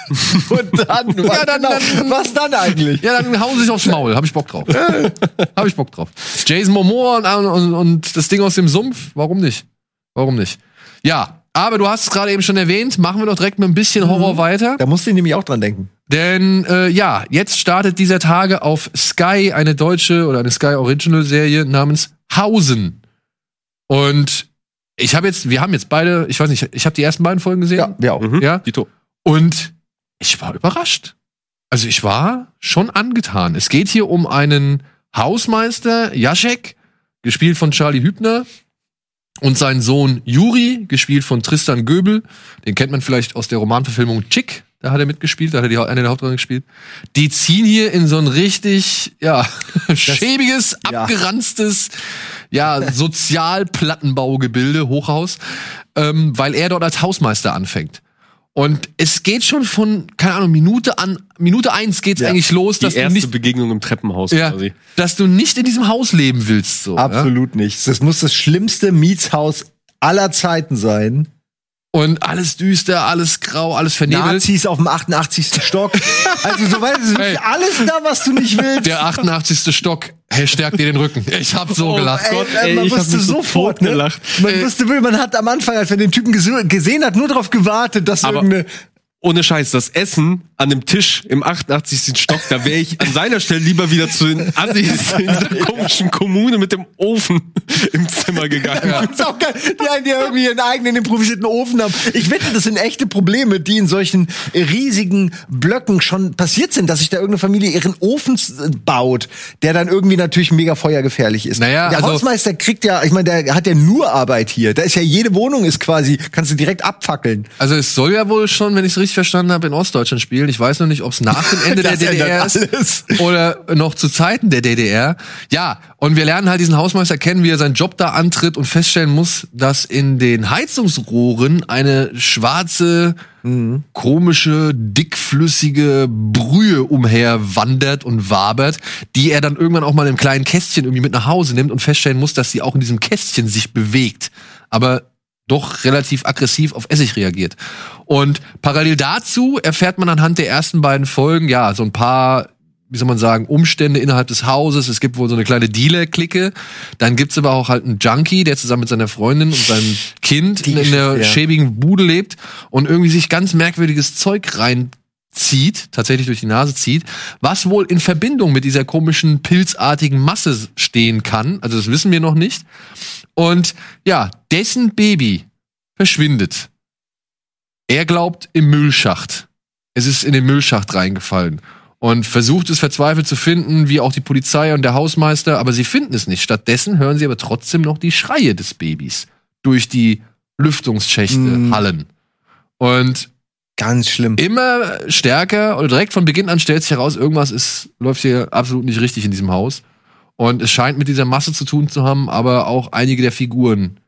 Und dann, was, Ja, dann- dann- was dann eigentlich? Ja, dann hauen sie sich aufs Maul. Hab ich Bock drauf. Hab ich Bock drauf. Jason Momoa und, und, und das Ding aus dem Sumpf. Warum nicht? Warum nicht? Ja, aber du hast es gerade eben schon erwähnt. Machen wir doch direkt mit ein bisschen Horror weiter. Da musste ich nämlich auch dran denken. Denn äh, ja, jetzt startet dieser Tage auf Sky eine deutsche oder eine Sky Original Serie namens Hausen. Und ich habe jetzt, wir haben jetzt beide, ich weiß nicht, ich habe die ersten beiden Folgen gesehen. Ja, wir auch. Mhm. Ja? Dito. Und ich war überrascht. Also ich war schon angetan. Es geht hier um einen Hausmeister, Jaschek, gespielt von Charlie Hübner, und seinen Sohn Juri, gespielt von Tristan Göbel. Den kennt man vielleicht aus der Romanverfilmung Chick. Da hat er mitgespielt, da hat er die, eine der Hauptrollen gespielt. Die ziehen hier in so ein richtig, ja, schäbiges, ja. abgeranztes, ja, Sozialplattenbaugebilde, Hochhaus, ähm, weil er dort als Hausmeister anfängt. Und es geht schon von, keine Ahnung, Minute an, Minute eins geht's Ja. eigentlich los, Die dass du erste nicht, Begegnung im Treppenhaus ja, quasi. dass du nicht in diesem Haus leben willst, so. Ja? Absolut nicht. Das muss das schlimmste Mietshaus aller Zeiten sein. Und alles düster, alles grau, alles vernebelt. Nazis auf dem 88. Stock. Also soweit ist Hey. wirklich alles da, was du nicht willst. Der 88. Stock, hey, stärkt dir den Rücken. Ich hab so Oh gelacht. Ey, Gott, ey, man wusste so sofort, ne? totgelacht. Man Ey. wusste man hat am Anfang, als man den Typen gesehen hat, nur darauf gewartet, dass Aber- irgendeine Ohne Scheiß, das Essen an dem Tisch im 88. Stock, da wäre ich an seiner Stelle lieber wieder zu den Assis in dieser komischen Kommune mit dem Ofen im Zimmer gegangen. Das ist auch geil. Die einen, die irgendwie ihren eigenen improvisierten Ofen haben. Ich wette, das sind echte Probleme, die in solchen riesigen Blöcken schon passiert sind, dass sich da irgendeine Familie ihren Ofen s- baut, der dann irgendwie natürlich mega feuergefährlich ist. Naja, der also- Hausmeister kriegt ja, ich meine, der hat ja nur Arbeit hier. Da ist ja jede Wohnung ist quasi, kannst du direkt abfackeln. Also es soll ja wohl schon, wenn ich es richtig verstanden habe, in Ostdeutschland spielen. Ich weiß noch nicht, ob es nach dem Ende der DDR ist alles. oder noch zu Zeiten der DDR. Ja, und wir lernen halt diesen Hausmeister kennen, wie er seinen Job da antritt und feststellen muss, dass in den Heizungsrohren eine schwarze, komische, dickflüssige Brühe umherwandert und wabert, die er dann irgendwann auch mal im kleinen Kästchen irgendwie mit nach Hause nimmt und feststellen muss, dass sie auch in diesem Kästchen sich bewegt. Aber doch relativ aggressiv auf Essig reagiert. Und parallel dazu erfährt man anhand der ersten beiden Folgen, ja, so ein paar, wie soll man sagen, Umstände innerhalb des Hauses. Es gibt wohl so eine kleine Dealer-Clique. Dann gibt's aber auch halt einen Junkie, der zusammen mit seiner Freundin und seinem Kind Die in einer ja. schäbigen Bude lebt und irgendwie sich ganz merkwürdiges Zeug reinzieht, tatsächlich durch die Nase zieht, was wohl in Verbindung mit dieser komischen pilzartigen Masse stehen kann. Also das wissen wir noch nicht. Und ja, dessen Baby verschwindet. Er glaubt im Müllschacht. Es ist in den Müllschacht reingefallen und versucht es verzweifelt zu finden, wie auch die Polizei und der Hausmeister, aber sie finden es nicht. Stattdessen hören sie aber trotzdem noch die Schreie des Babys durch die Lüftungsschächte Mm. hallen. Und Ganz schlimm. immer stärker oder direkt von Beginn an stellt sich heraus, irgendwas ist, läuft hier absolut nicht richtig in diesem Haus. Und es scheint mit dieser Masse zu tun zu haben, aber auch einige der Figuren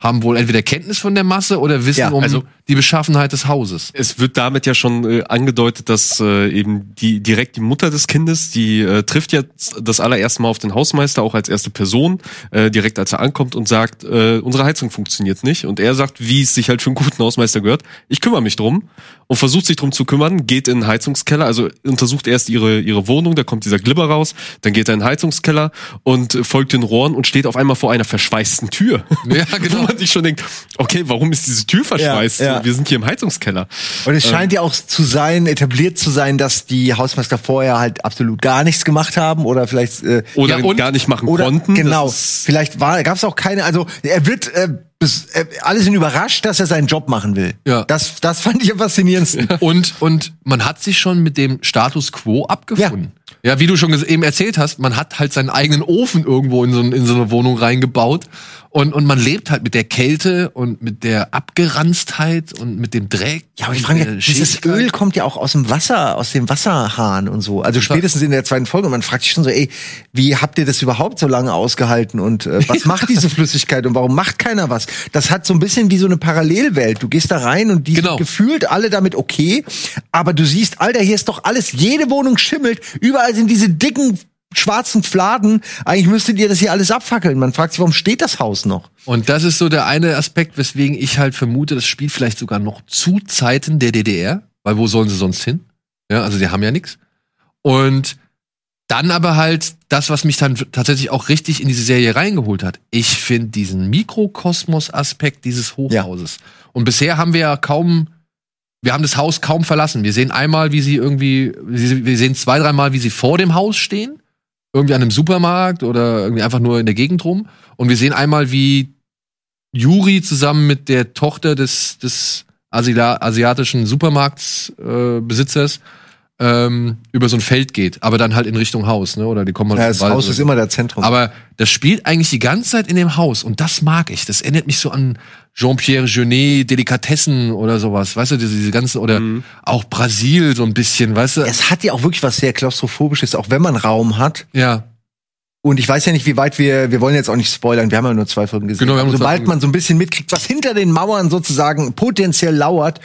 haben wohl entweder Kenntnis von der Masse oder wissen Ja, um also- die Beschaffenheit des Hauses. Es wird damit ja schon äh, angedeutet, dass äh, eben die direkt die Mutter des Kindes, die äh, trifft jetzt das allererste Mal auf den Hausmeister, auch als erste Person, äh, direkt als er ankommt und sagt, äh, unsere Heizung funktioniert nicht. Und er sagt, wie es sich halt für einen guten Hausmeister gehört, ich kümmere mich drum und versucht sich drum zu kümmern, geht in den Heizungskeller, also untersucht erst ihre, ihre Wohnung, da kommt dieser Glibber raus, dann geht er in den Heizungskeller und folgt den Rohren und steht auf einmal vor einer verschweißten Tür. Ja, genau. Wo man sich schon denkt, okay, warum ist diese Tür verschweißt? Ja, ja. Wir sind hier im Heizungskeller. Und es scheint ja auch zu sein, etabliert zu sein, dass die Hausmeister vorher halt absolut gar nichts gemacht haben oder vielleicht äh, Oder Ja, und- gar nicht machen oder konnten. genau. Vielleicht war gab es auch keine. Also er wird äh, bis, äh, alle sind überrascht, dass er seinen Job machen will. Ja. Das das fand ich am faszinierendsten. Und, und man hat sich schon mit dem Status quo abgefunden. Ja, wie du schon eben erzählt hast, man hat halt seinen eigenen Ofen irgendwo in so, in so eine Wohnung reingebaut. Und, und man lebt halt mit der Kälte und mit der Abgeranztheit und mit dem Dreck. Ja, aber ich frage mich, dieses. Öl kommt ja auch aus dem Wasser, aus dem Wasserhahn und so. Also spätestens in der zweiten Folge. Und man fragt sich schon so, ey, wie habt ihr das überhaupt so lange ausgehalten? Und äh, was macht diese Flüssigkeit und warum macht keiner was? Das hat so ein bisschen wie so eine Parallelwelt. Du gehst da rein und die Genau. sind gefühlt alle damit okay. Aber du siehst, Alter, hier ist doch alles, jede Wohnung schimmelt. Überall sind diese dicken schwarzen Fladen. Eigentlich müsstet ihr das hier alles abfackeln. Man fragt sich, warum steht das Haus noch? Und das ist so der eine Aspekt, weswegen ich halt vermute, das spielt vielleicht sogar noch zu Zeiten der DDR, weil wo sollen sie sonst hin? Ja, also die haben ja nichts. Und dann aber halt das, was mich dann tatsächlich auch richtig in diese Serie reingeholt hat. Ich finde diesen Mikrokosmos-Aspekt dieses Hochhauses. Und bisher haben wir ja kaum, wir haben das Haus kaum verlassen. Wir sehen einmal, wie sie irgendwie, wir wir sehen zwei, dreimal, wie sie vor dem Haus stehen. Irgendwie an einem Supermarkt oder irgendwie einfach nur in der Gegend rum. Und wir sehen einmal, wie Juri zusammen mit der Tochter des, des Asila asiatischen Supermarktsbesitzers äh, ähm, über so ein Feld geht, aber dann halt in Richtung Haus, ne? Oder die kommen halt Ja, das Wald Haus ist so. immer der Zentrum. Aber das spielt eigentlich die ganze Zeit in dem Haus und das mag ich. Das erinnert mich so an Jean-Pierre Jeunet, Delikatessen oder sowas, weißt du, diese, diese ganzen, oder auch Brasil so ein bisschen, weißt du? es hat ja auch wirklich was sehr klaustrophobisches, auch wenn man Raum hat. ja. Und ich weiß ja nicht, wie weit wir, wir wollen jetzt auch nicht spoilern, wir haben ja nur zwei Folgen gesehen. Genau, zwei sobald man so ein bisschen mitkriegt, was hinter den Mauern sozusagen potenziell lauert,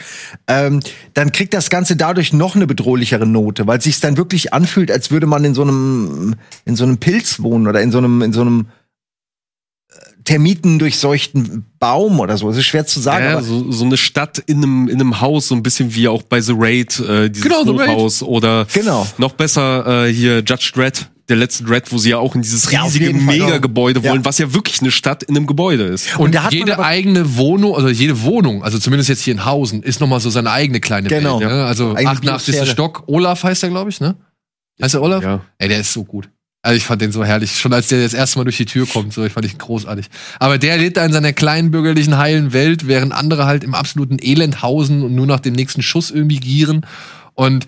ähm, dann kriegt das Ganze dadurch noch eine bedrohlichere Note, weil es sich dann wirklich anfühlt, als würde man in so einem, in so einem Pilz wohnen oder in so einem, in so einem äh, termitendurchseuchten Baum oder so. Es ist schwer zu sagen. Ja, aber so, so eine Stadt in einem, in einem Haus, so ein bisschen wie auch bei The Raid, äh, dieses Genau, The Raid. Oder Genau. noch besser äh, hier Judge Dredd der letzten Red, wo sie ja auch in dieses Ja, riesige Fall. Megagebäude Ja. wollen, was ja wirklich eine Stadt in einem Gebäude ist. Und, da hat man jede eigene Wohnung, also jede Wohnung, also zumindest jetzt hier in Hausen, ist nochmal so seine eigene kleine Genau. Welt. Ne? Also Eigene 88. Biosphäre. Stock, Olaf heißt er, glaube ich, ne? Heißt er Olaf? Ja. Ey, der ist so gut. Also ich fand den so herrlich. Schon als der das erste Mal durch die Tür kommt, so, ich fand ihn großartig. Aber der lebt da in seiner kleinen bürgerlichen heilen Welt, während andere halt im absoluten Elend hausen und nur nach dem nächsten Schuss irgendwie gieren. Und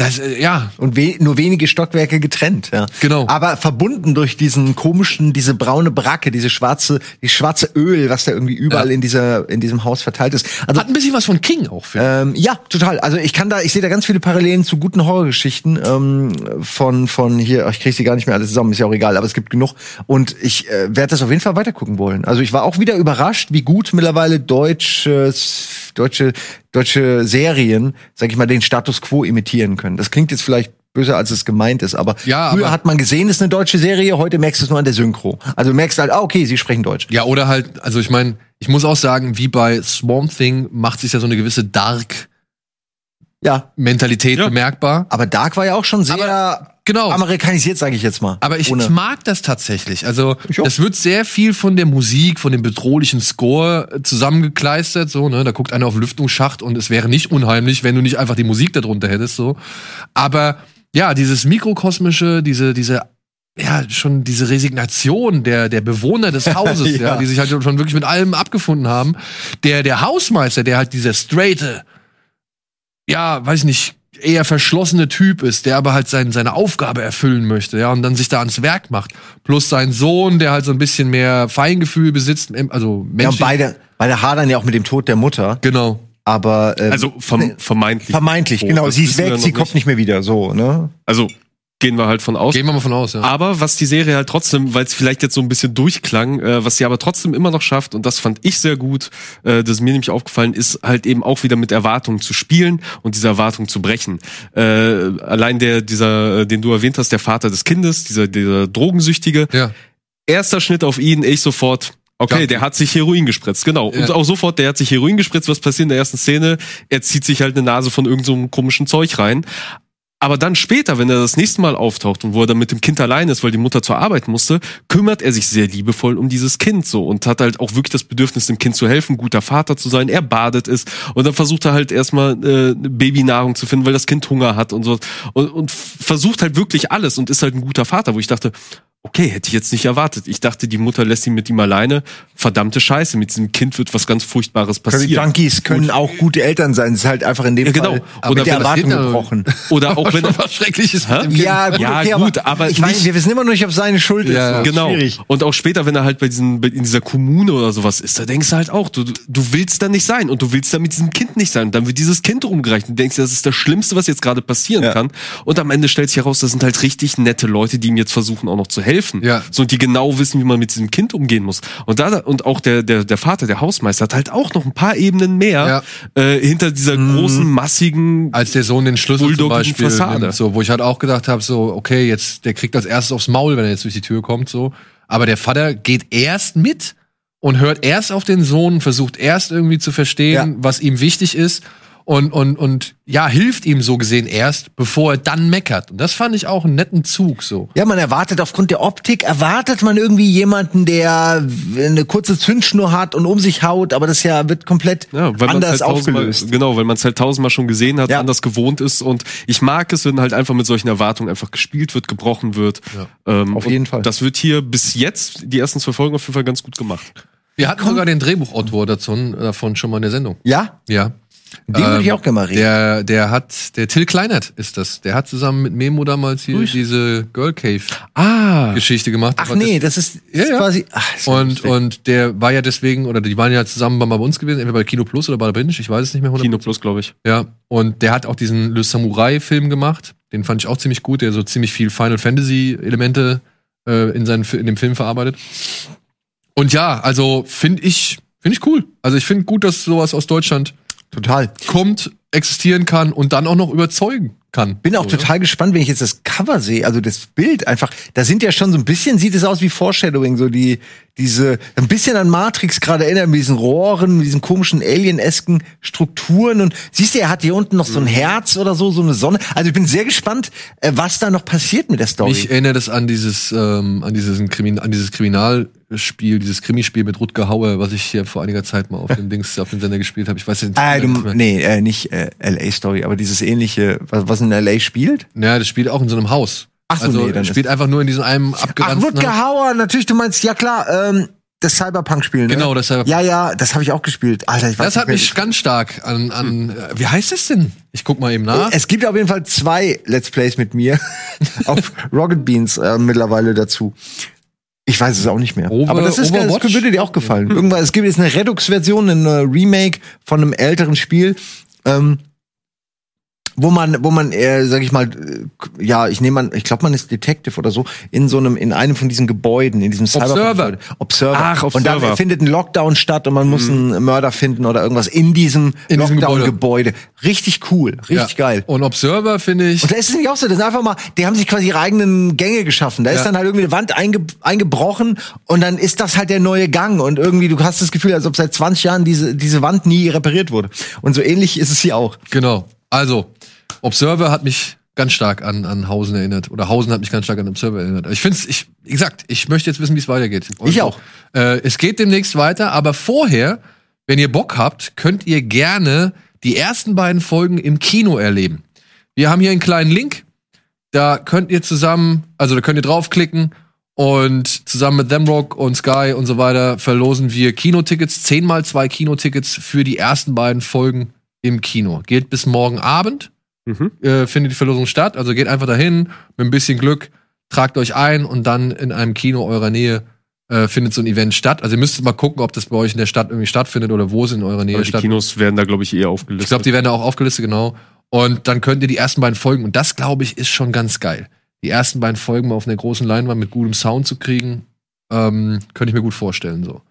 das, äh, ja, Und we nur wenige Stockwerke getrennt, ja. Genau. Aber verbunden durch diesen komischen, diese braune Bracke, diese schwarze, die schwarze Öl, was da irgendwie überall Ja. in dieser, in diesem Haus verteilt ist. Also hat ein bisschen was von King auch, Ähm, ja, total. Also ich kann da, ich sehe da ganz viele Parallelen zu guten Horrorgeschichten ähm, von von hier. Ich kriege sie gar nicht mehr alle zusammen, ist ja auch egal, aber es gibt genug. Und ich äh, werde das auf jeden Fall weitergucken wollen. Also ich war auch wieder überrascht, wie gut mittlerweile deutsches, deutsche deutsche Serien, sag ich mal, den Status Quo imitieren können. Das klingt jetzt vielleicht böser, als es gemeint ist, aber Ja, früher aber- hat man gesehen, es ist eine deutsche Serie, heute merkst du es nur an der Synchro. Also du merkst halt, ah, okay, sie sprechen Deutsch. Ja, oder halt, also ich meine, ich muss auch sagen, wie bei Swamp Thing macht sich ja so eine gewisse Dark-Mentalität Ja, Ja. bemerkbar. aber Dark war ja auch schon sehr Genau. amerikanisiert, sage ich jetzt mal. Aber ich, ich mag das tatsächlich. Also es wird sehr viel von der Musik, von dem bedrohlichen Score äh, zusammengekleistert. So, ne, da guckt einer auf Lüftungsschacht und es wäre nicht unheimlich, wenn du nicht einfach die Musik darunter hättest. So, aber ja, dieses mikrokosmische, diese diese ja schon diese Resignation der der Bewohner des Hauses, ja. Ja. die sich halt schon wirklich mit allem abgefunden haben. Der der Hausmeister, der halt dieser straighte, ja, weiß ich nicht, eher verschlossene Typ ist, der aber halt sein, seine Aufgabe erfüllen möchte, ja, und dann sich da ans Werk macht. Plus sein Sohn, der halt so ein bisschen mehr Feingefühl besitzt, also Ja, und menschlich. beide, beide hadern ja auch mit dem Tod der Mutter. Genau. Aber ähm, Also verm vermeintlich. vermeintlich, Oh, genau. Sie ist weg, sie kommt nicht mehr wieder. So, ne? Also gehen wir halt von aus. Gehen wir mal von aus, ja. Aber was die Serie halt trotzdem, weil es vielleicht jetzt so ein bisschen durchklang, äh, was sie aber trotzdem immer noch schafft, und das fand ich sehr gut, äh, das ist mir nämlich aufgefallen, ist halt eben auch wieder mit Erwartungen zu spielen und diese Erwartungen zu brechen. Äh, allein der, dieser, äh, den du erwähnt hast, der Vater des Kindes, dieser, dieser Drogensüchtige, ja. erster Schnitt auf ihn, ich sofort. Okay, der hat sich Heroin gespritzt, genau. Ja. Und auch sofort, der hat sich Heroin gespritzt. Was passiert in der ersten Szene? Er zieht sich halt eine Nase von irgendeinem so komischen Zeug rein. Aber dann später, wenn er das nächste Mal auftaucht und wo er dann mit dem Kind allein ist, weil die Mutter zur Arbeit musste, kümmert er sich sehr liebevoll um dieses Kind so und hat halt auch wirklich das Bedürfnis, dem Kind zu helfen, guter Vater zu sein. Er badet es und dann versucht er halt erstmal äh, Babynahrung zu finden, weil das Kind Hunger hat und so und, und versucht halt wirklich alles und ist halt ein guter Vater, wo ich dachte, okay, hätte ich jetzt nicht erwartet. Ich dachte, die Mutter lässt ihn mit ihm alleine. Verdammte Scheiße, mit diesem Kind wird was ganz Furchtbares passieren. Junkies können auch gute Eltern sein. Es ist halt einfach in dem Ja, genau. Fall Aber mit der das Erwartung gebrochen. Oder auch wenn er, was Schreckliches. Ja, gut, Ja, okay, gut, aber ich weiß, nicht- wir wissen immer noch nicht, ob seine Schuld Ja, ist. Das Genau. Schwierig. Und auch später, wenn er halt bei diesen, in dieser Kommune oder sowas ist, da denkst du halt auch, du, du willst da nicht sein und du willst da mit diesem Kind nicht sein. Und dann wird dieses Kind rumgereicht und du denkst, das ist das Schlimmste, was jetzt gerade passieren Ja. kann. Und am Ende stellt sich heraus, das sind halt richtig nette Leute, die ihm jetzt versuchen auch noch zu helfen. Ja. So, und die genau wissen, wie man mit diesem Kind umgehen muss. Und da, und auch der, der, der Vater, der Hausmeister, hat halt auch noch ein paar Ebenen mehr äh, hinter dieser großen, massigen, als der Sohn den Schlüssel zum Beispiel Fassade. nimmt, so, wo ich halt auch gedacht habe, so, okay, jetzt, der kriegt als erstes aufs Maul, wenn er jetzt durch die Tür kommt, so. Aber der Vater geht erst mit und hört erst auf den Sohn, versucht erst irgendwie zu verstehen, Ja. was ihm wichtig ist und, und, und, ja, hilft ihm so gesehen erst, bevor er dann meckert. Und das fand ich auch einen netten Zug, so. Ja, man erwartet aufgrund der Optik, erwartet man irgendwie jemanden, der eine kurze Zündschnur hat und um sich haut, aber das ja wird komplett Ja, weil man anders halt tausendmal, aufgelöst. genau, weil man es halt tausendmal schon gesehen hat, Ja. anders gewohnt ist und ich mag es, wenn halt einfach mit solchen Erwartungen einfach gespielt wird, gebrochen wird. Ähm, Auf jeden Fall. Das wird hier bis jetzt die ersten zwei Folgen auf jeden Fall ganz gut gemacht. Wir hatten sogar den Drehbuchautor davon, davon schon mal in der Sendung. Ja, Ja. Den würde ich Ähm, auch gerne mal reden. Der, der hat, der Till Kleinert ist das. Der hat zusammen mit Memo damals hier diese Girl Cave Ah, Geschichte gemacht. Ach nee, das, das ist, Ja, ist ja. quasi. Ach, ist und, lustig. und der war ja deswegen, oder die waren ja zusammen bei, bei uns gewesen, entweder bei Kino Plus oder bei der Binge, ich weiß es nicht mehr. 100%. Kino Plus, glaube ich. Ja. Und der hat auch diesen Le Samurai-Film gemacht. Den fand ich auch ziemlich gut, der so ziemlich viel Final Fantasy-Elemente äh, in, seinen, in dem Film verarbeitet. Und ja, also finde ich, finde ich cool. Also ich finde gut, dass sowas aus Deutschland total. kommt, existieren kann und dann auch noch überzeugen kann. Bin auch So, total gespannt, wenn ich jetzt das Cover sehe, also das Bild einfach, da sind ja schon so ein bisschen, sieht es aus wie Foreshadowing, so die, diese, ein bisschen an Matrix gerade erinnern, mit diesen Rohren, mit diesen komischen alien-esken Strukturen und siehst du, er hat hier unten noch so Mhm. ein Herz oder so, so eine Sonne. Also ich bin sehr gespannt, äh, was da noch passiert mit der Story. Mich erinnert es an dieses, ähm, an dieses, Krimin an dieses Kriminalspiel, dieses Krimispiel mit Rutger Hauer, was ich hier vor einiger Zeit mal auf dem Dings, auf dem Sender gespielt habe. Ich weiß Ah, nicht du, mehr. nee, äh, nicht äh, LA Story, aber dieses ähnliche, was, was in LA spielt. Ja, das spielt auch in so einem Haus. Ach so, also nee, dann spielt einfach nur in diesem einem Ach, abgeranzten Rutger Haus. Hauer, natürlich, du meinst, ja klar, ähm, das Cyberpunk-Spiel, ne? Genau, das Cyberpunk. Ja, ja, das habe ich auch gespielt. Alter, ich weiß Das hat mich ganz stark an, an äh, wie heißt es denn? Ich guck mal eben nach. Es gibt auf jeden Fall zwei Let's Plays mit mir auf Rocket Beans äh, mittlerweile dazu. Ich weiß es auch nicht mehr. Over- Aber das ist das Overwatch? würde dir auch gefallen. Irgendwann, es gibt jetzt eine Redux-Version, ein Remake von einem älteren Spiel. Ähm, wo man, wo man, äh, sag ich mal, äh, ja, ich nehme an, ich glaube, man ist Detective oder so, in so einem, in einem von diesen Gebäuden, in diesem Observer. Cyberpunk- Observer. Ach, Und dann Observer. findet ein Lockdown statt und man muss einen Mörder finden oder irgendwas in diesem In Lockdown-Gebäude. Richtig cool, richtig Ja. geil. Und Observer finde ich. Und da ist es nicht auch so, das sind einfach mal, die haben sich quasi ihre eigenen Gänge geschaffen. Da ist Ja. dann halt irgendwie eine Wand einge, eingebrochen und dann ist das halt der neue Gang und irgendwie, du hast das Gefühl, als ob seit 20 Jahren diese, diese Wand nie repariert wurde. Und so ähnlich ist es hier auch. Genau. Also, Observer hat mich ganz stark an, an Hausen erinnert. Oder Hausen hat mich ganz stark an Observer erinnert. Ich finde es, ich, wie gesagt, ich möchte jetzt wissen, wie es weitergeht. Ich auch. Äh, es geht demnächst weiter, aber vorher, wenn ihr Bock habt, könnt ihr gerne die ersten beiden Folgen im Kino erleben. Wir haben hier einen kleinen Link. Da könnt ihr zusammen, also da könnt ihr draufklicken und zusammen mit Themrock und Sky und so weiter verlosen wir Kinotickets, zehnmal zwei Kinotickets für die ersten beiden Folgen im Kino. Geht bis morgen Abend, Mhm. äh, findet die Verlosung statt. Also geht einfach dahin, mit ein bisschen Glück, tragt euch ein und dann in einem Kino eurer Nähe äh, findet so ein Event statt. Also ihr müsst mal gucken, ob das bei euch in der Stadt irgendwie stattfindet oder wo es in eurer Nähe Aber die stattfindet. Kinos werden da, glaube ich, eher aufgelistet. Ich glaube, die werden da auch aufgelistet, genau. Und dann könnt ihr die ersten beiden Folgen, und das, glaube ich, ist schon ganz geil. Die ersten beiden Folgen mal auf einer großen Leinwand mit gutem Sound zu kriegen, ähm, könnte ich mir gut vorstellen, so.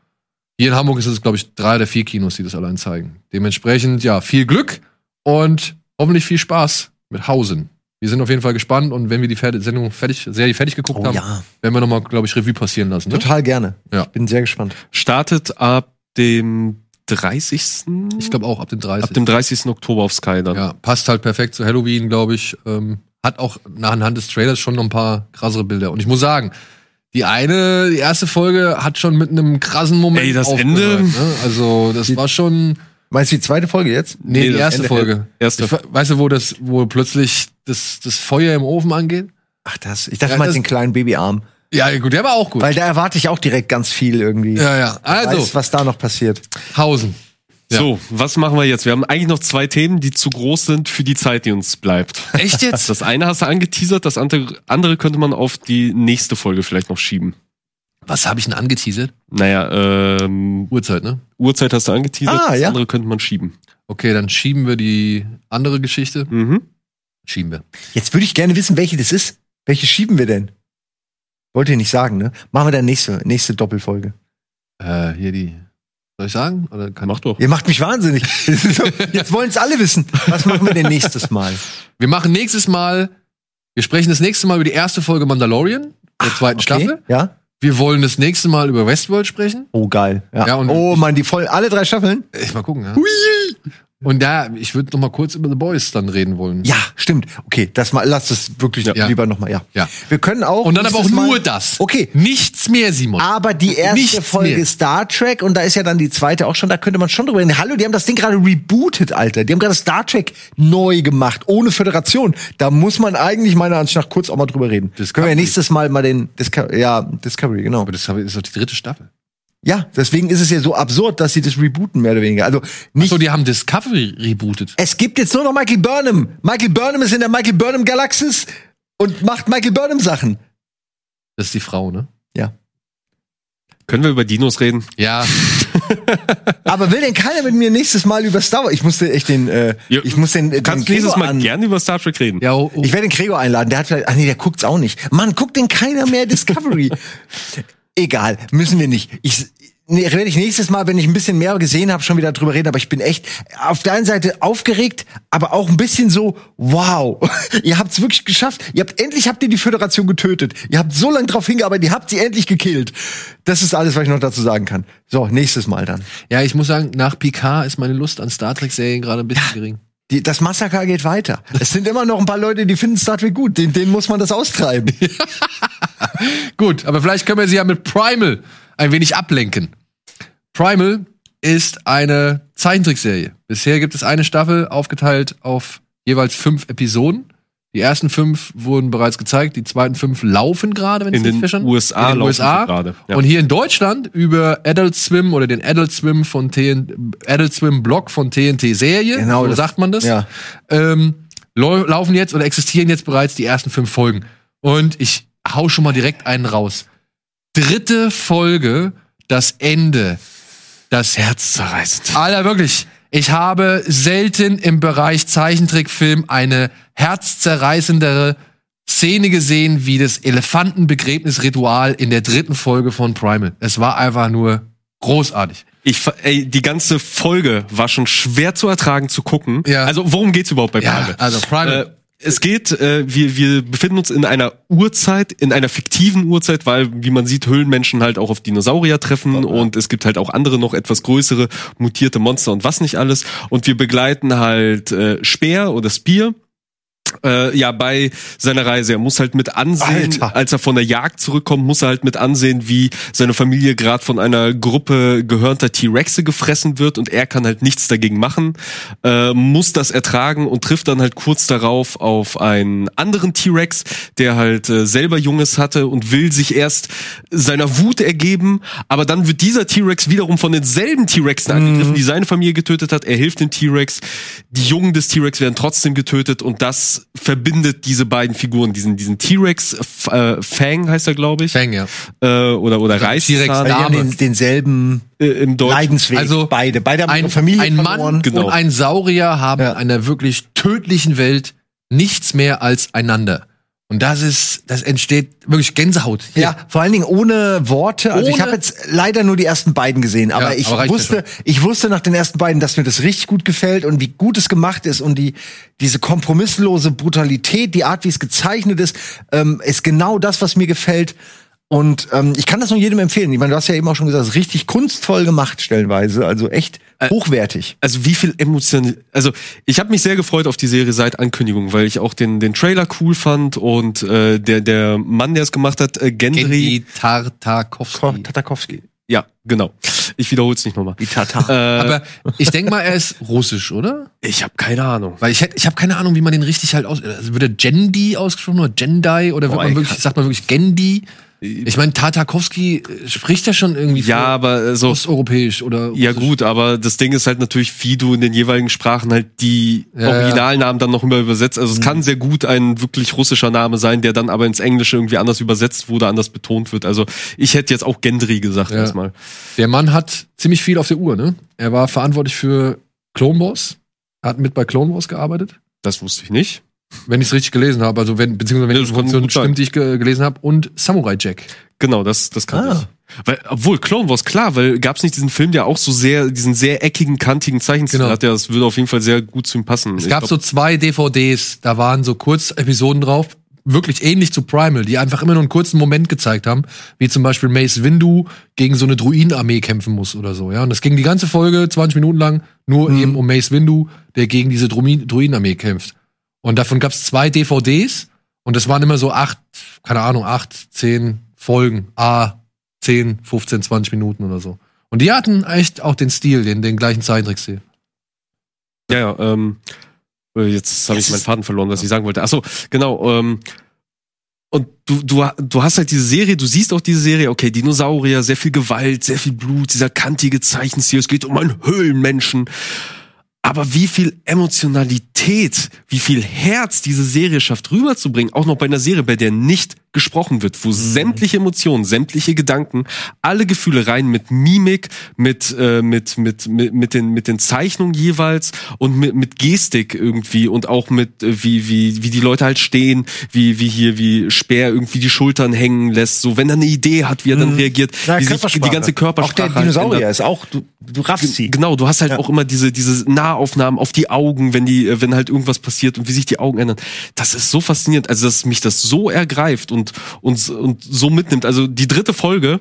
Hier in Hamburg ist es, glaube ich, drei oder vier Kinos, die das allein zeigen. Dementsprechend, ja, viel Glück und hoffentlich viel Spaß mit Hausen. Wir sind auf jeden Fall gespannt und wenn wir die Sendung fertig, Serie fertig geguckt Oh haben, ja, werden wir nochmal, glaube ich, Revue passieren lassen. Ne? total gerne. Ja. Ich bin sehr gespannt. Startet ab dem 30. Ich glaube auch ab dem 30. ab dem 30. Oktober auf Sky dann. Ja, passt halt perfekt zu Halloween, glaube ich. Ähm, hat auch nach anhand des Trailers schon noch ein paar krassere Bilder. Und ich muss sagen, die eine, die erste Folge hat schon mit einem krassen Moment. Ey, das Ende? Ne? Also, das war schon. Meinst du die zweite Folge jetzt? Nee, Nee, die erste Ende- Folge. erste. Ich, we- weißt du, wo das, wo plötzlich das, das Feuer im Ofen angeht? Ach, das. Ich dachte, Ja, das- den kleinen Babyarm. Ja, gut, der war auch gut. Weil da erwarte ich auch direkt ganz viel irgendwie. ja, ja. Also, Weiß, was da noch passiert. Hausen. Ja. So, was machen wir jetzt? Wir haben eigentlich noch zwei Themen, die zu groß sind für die Zeit, die uns bleibt. Echt jetzt? Das eine hast du angeteasert, das andere, andere könnte man auf die nächste Folge vielleicht noch schieben. Was habe ich denn angeteasert? Naja, ähm, Uhrzeit, ne? Uhrzeit hast du angeteasert, Ah, das ja. andere könnte man schieben. Okay, dann schieben wir die andere Geschichte. Mhm. Schieben wir. Jetzt würde ich gerne wissen, welche das ist. Welche schieben wir denn? Wollt ihr nicht sagen, ne? Machen wir dann nächste, nächste Doppelfolge. Äh, hier die. Soll ich sagen? Oder kann Mach doch. Ihr macht mich wahnsinnig. Jetzt wollen es alle wissen. Was machen wir denn nächstes Mal? Wir machen nächstes Mal, wir sprechen das nächste Mal über die erste Folge Mandalorian, der zweiten Staffel. Ja? Wir wollen das nächste Mal über Westworld sprechen. Oh, geil. Ja. Ja, und- oh man, die voll, alle drei Staffeln? Ich mal gucken, ja. Und da, ich würde noch mal kurz über The Boys dann reden wollen. Ja, stimmt. Okay, das mal, lass es wirklich Ja. lieber nochmal, ja. Ja. Wir können auch. Und dann aber auch Mal- nur das. Okay. Nichts mehr, Simon. Aber die erste Nichts Folge mehr. Star Trek und da ist ja dann die zweite auch schon, da könnte man schon drüber reden. Hallo, die haben das Ding gerade rebootet, Alter. Die haben gerade Star Trek neu gemacht, ohne Föderation. Da muss man eigentlich meiner Ansicht nach kurz auch mal drüber reden. Discovery. Können wir ja nächstes Mal mal den Disco ja, Discovery, genau. aber das ist doch die dritte Staffel. Ja, deswegen ist es ja so absurd, dass sie das rebooten, mehr oder weniger. Also nicht. So, die haben Discovery rebootet. es gibt jetzt nur noch Michael Burnham. Michael Burnham ist in der Michael Burnham Galaxis und macht Michael Burnham Sachen. Das ist die Frau, ne? Ja. Können wir über Dinos reden? Ja. Aber will denn keiner mit mir nächstes Mal über Star Wars? Ich musste echt den, äh, Ja, ich muss den, Du den kannst Gregor nächstes Mal an- gerne über Star Trek reden. ja oh, oh. Ich werde den Gregor einladen. Der hat vielleicht, ach nee, der guckt's auch nicht. Mann, guckt denn keiner mehr Discovery? Egal, müssen wir nicht. Ich, nee, werde ich nächstes Mal, wenn ich ein bisschen mehr gesehen habe, schon wieder drüber reden. Aber ich bin echt auf der einen Seite aufgeregt, aber auch ein bisschen so, wow, ihr habt's wirklich geschafft. Ihr habt endlich habt ihr die Föderation getötet. Ihr habt so lange drauf hingearbeitet, ihr habt sie endlich gekillt. Das ist alles, was ich noch dazu sagen kann. So, nächstes Mal dann. Ja, ich muss sagen, nach Picard ist meine Lust an Star Trek-Serien gerade ein bisschen gering. Die, das Massaker geht weiter. Es sind immer noch ein paar Leute, die finden Star Trek gut. Den, denen muss man das austreiben. Gut, aber vielleicht können wir sie ja mit Primal ein wenig ablenken. Primal ist eine Zeichentrickserie. Bisher gibt es eine Staffel, aufgeteilt auf jeweils fünf Episoden. Die ersten fünf wurden bereits gezeigt, die zweiten fünf laufen gerade, wenn ich In nicht den verstanden USA In den laufen USA. sie gerade, ja. Und hier in Deutschland über Adult Swim oder den Adult Swim von TN, Adult Swim Blog von TNT Serie, Genau, so das- sagt man das. ja. Ähm, lau- laufen jetzt oder existieren jetzt bereits die ersten fünf Folgen. Und ich hau schon mal direkt einen raus. Dritte Folge, das Ende. Das Herz zerreißt. Alter, wirklich. Ich habe selten im Bereich Zeichentrickfilm eine herzzerreißendere Szene gesehen wie das Elefantenbegräbnisritual in der dritten Folge von Primal. Es war einfach nur großartig. Ich, ey, die ganze Folge war schon schwer zu ertragen zu gucken. Ja. Also worum geht's überhaupt bei Ja, Primal? also Primal. Äh, es geht, äh, wir, wir befinden uns in einer Uhrzeit, in einer fiktiven Uhrzeit, weil, wie man sieht, Höhlenmenschen halt auch auf Dinosaurier treffen und es gibt halt auch andere noch etwas größere mutierte Monster und was nicht alles. Und wir begleiten halt äh, Speer oder Spear. Äh, ja, bei seiner Reise. Er muss halt mit ansehen, Alter. als er von der Jagd zurückkommt, muss er halt mit ansehen, wie seine Familie gerade von einer Gruppe gehörnter T-Rexe gefressen wird und er kann halt nichts dagegen machen, äh, muss das ertragen und trifft dann halt kurz darauf auf einen anderen T-Rex, der halt äh, selber Junges hatte und will sich erst seiner Wut ergeben, aber dann wird dieser T-Rex wiederum von denselben T-Rexen angegriffen, die seine Familie getötet hat. Er hilft dem T-Rex, die Jungen des T-Rex werden trotzdem getötet und das verbindet diese beiden Figuren, diesen diesen T-Rex F- äh, Fang heißt er, glaube ich, Fang, ja. äh, oder oder T-Rex die haben Dame. den, denselben äh, im Deutschen. Leidensweg. Also, beide. Beide haben ihre Ein, Familie ein verloren. Mann Genau. und ein Saurier haben Ja. in einer wirklich tödlichen Welt nichts mehr als einander. Und das ist, das entsteht wirklich Gänsehaut. Hier. Ja, vor allen Dingen ohne Worte. Also ich Ohne- habe jetzt leider nur die ersten beiden gesehen, aber Ja, ich aber wusste, ich wusste nach den ersten beiden, dass mir das richtig gut gefällt und wie gut es gemacht ist und die diese kompromisslose Brutalität, die Art, wie es gezeichnet ist, ähm, ist genau das, was mir gefällt. Und ähm, ich kann das nur jedem empfehlen. Ich meine, du hast ja eben auch schon gesagt, es ist richtig kunstvoll gemacht stellenweise, also echt hochwertig. also wie viel Emotion, also ich habe mich sehr gefreut auf die Serie seit Ankündigung, weil ich auch den den Trailer cool fand und äh, der der Mann, der es gemacht hat, äh, Gendry, Gendy Tartakovsky. Tatarkowski. ja genau, ich wiederhole es nicht nochmal. Wie Tatar. Äh, Aber ich denke mal, er ist russisch, oder? ich habe keine Ahnung. Weil ich hätte, ich habe keine Ahnung, wie man den richtig halt aus. Also würde Gendi ausgesprochen oder Gendai oder wird Boah, man ich wirklich, sagt man wirklich Gendi? Ich meine, Tartakovsky äh, spricht ja schon irgendwie Ja, aber äh, so osteuropäisch oder. Ja russisch. gut, aber das Ding ist halt natürlich, wie du in den jeweiligen Sprachen halt die Ja, Originalnamen dann noch immer übersetzt. Also es kann sehr gut ein wirklich russischer Name sein, der dann aber ins Englische irgendwie anders übersetzt wurde, anders betont wird. Also ich hätte jetzt auch Gendry gesagt Ja. erstmal. Der Mann hat ziemlich viel auf der Uhr, ne? Er war verantwortlich für Clone Wars, hat mit bei Clone Wars gearbeitet, Das wusste ich nicht. Wenn ich es richtig gelesen habe, also wenn beziehungsweise wenn Ja, die Information stimmt, die ich ge gelesen habe und Samurai Jack. Genau, das, das kann Ah. ich. Weil, obwohl, Clone Wars, klar, weil gab's nicht diesen Film, der auch so sehr, diesen sehr eckigen, kantigen Zeichenstil Genau. hat, ja, das würde auf jeden Fall sehr gut zu ihm passen. Es gab so zwei DVDs, da waren so Kurzepisoden drauf, wirklich ähnlich zu Primal, die einfach immer nur einen kurzen Moment gezeigt haben, wie zum Beispiel Mace Windu gegen so eine Druidenarmee kämpfen muss oder so, ja. Und das ging die ganze Folge, 20 Minuten lang, nur eben um Mace Windu, der gegen diese Drui- Druidenarmee kämpft. Und davon gab's zwei DVDs und das waren immer so acht, keine Ahnung, acht, zehn Folgen, a 10, 15, 20 Minuten oder so. Und die hatten echt auch den Stil, den, den gleichen Zeichentrickstil. Ja, ja, ähm, äh, jetzt habe ich meinen Faden verloren, was ich sagen wollte. Achso, genau, ähm, und du, du, du hast halt diese Serie, du siehst auch diese Serie, okay, Dinosaurier, sehr viel Gewalt, sehr viel Blut, dieser kantige Zeichenstil, es geht um einen Höhlenmenschen. Aber wie viel Emotionalität, wie viel Herz diese Serie schafft rüberzubringen, auch noch bei einer Serie, bei der nicht gesprochen wird, wo sämtliche Emotionen, sämtliche Gedanken, alle Gefühle rein mit Mimik, mit äh, mit mit mit mit den mit den Zeichnungen jeweils und mit mit Gestik irgendwie und auch mit äh, wie wie wie die Leute halt stehen, wie wie hier wie Speer irgendwie die Schultern hängen lässt, so wenn er eine Idee hat, wie er dann reagiert, Ja, wie sich die ganze Körpersprache Auch der halt Dinosaurier ändert. ist auch, du, du raffst sie. Genau, du hast halt Ja. auch immer diese diese Nahaufnahmen auf die Augen, wenn die äh, wenn halt irgendwas passiert und wie sich die Augen ändern. Das ist so faszinierend, also dass mich das so ergreift und und und so mitnimmt. Also die dritte Folge,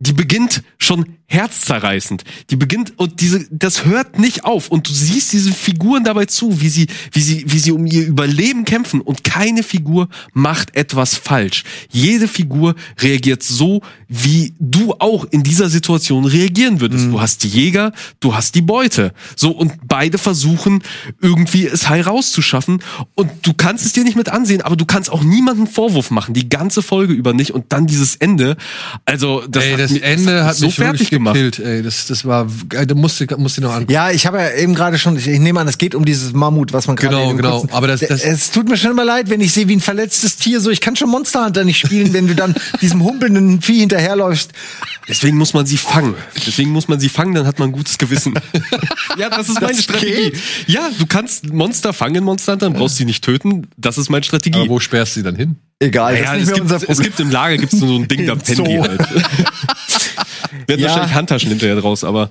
die beginnt schon herzzerreißend. Die beginnt und diese das hört nicht auf und du siehst diese Figuren dabei zu, wie sie wie sie wie sie um ihr Überleben kämpfen und keine Figur macht etwas falsch. Jede Figur reagiert so, wie du auch in dieser Situation reagieren würdest. Du hast die Jäger, du hast die Beute. So und beide versuchen irgendwie es heil rauszuschaffen und du kannst es dir nicht mit ansehen, aber du kannst auch niemanden Vorwurf machen, die ganze Folge über nicht und dann dieses Ende. Also das, ey, hat das Ende hat so mich fertig gemacht. gekillt, ey. Das, das war, ey, du musst, dir- musst dir noch angucken. Ja, ich habe ja eben gerade schon, ich, ich nehme an, es geht um dieses Mammut, was man gerade Genau, genau. kurzen- Aber das- das- es tut mir schon immer leid, wenn ich sehe, wie ein verletztes Tier so, ich kann schon Monster Hunter nicht spielen, wenn du dann diesem humpelnden Vieh hinterherläufst. Deswegen muss man sie fangen. Deswegen muss man sie fangen, dann hat man ein gutes Gewissen. ja, das ist meine Das Strategie. geht? Ja, du kannst Monster fangen in Monster Hunter, dann brauchst du sie nicht töten. Das ist meine Strategie. Aber wo sperrst du sie dann hin? Egal, ja, es, gibt, es gibt im Lager gibt's nur so ein Ding, da pennen die halt. Wird Ja. wahrscheinlich Handtaschen hinterher draus, aber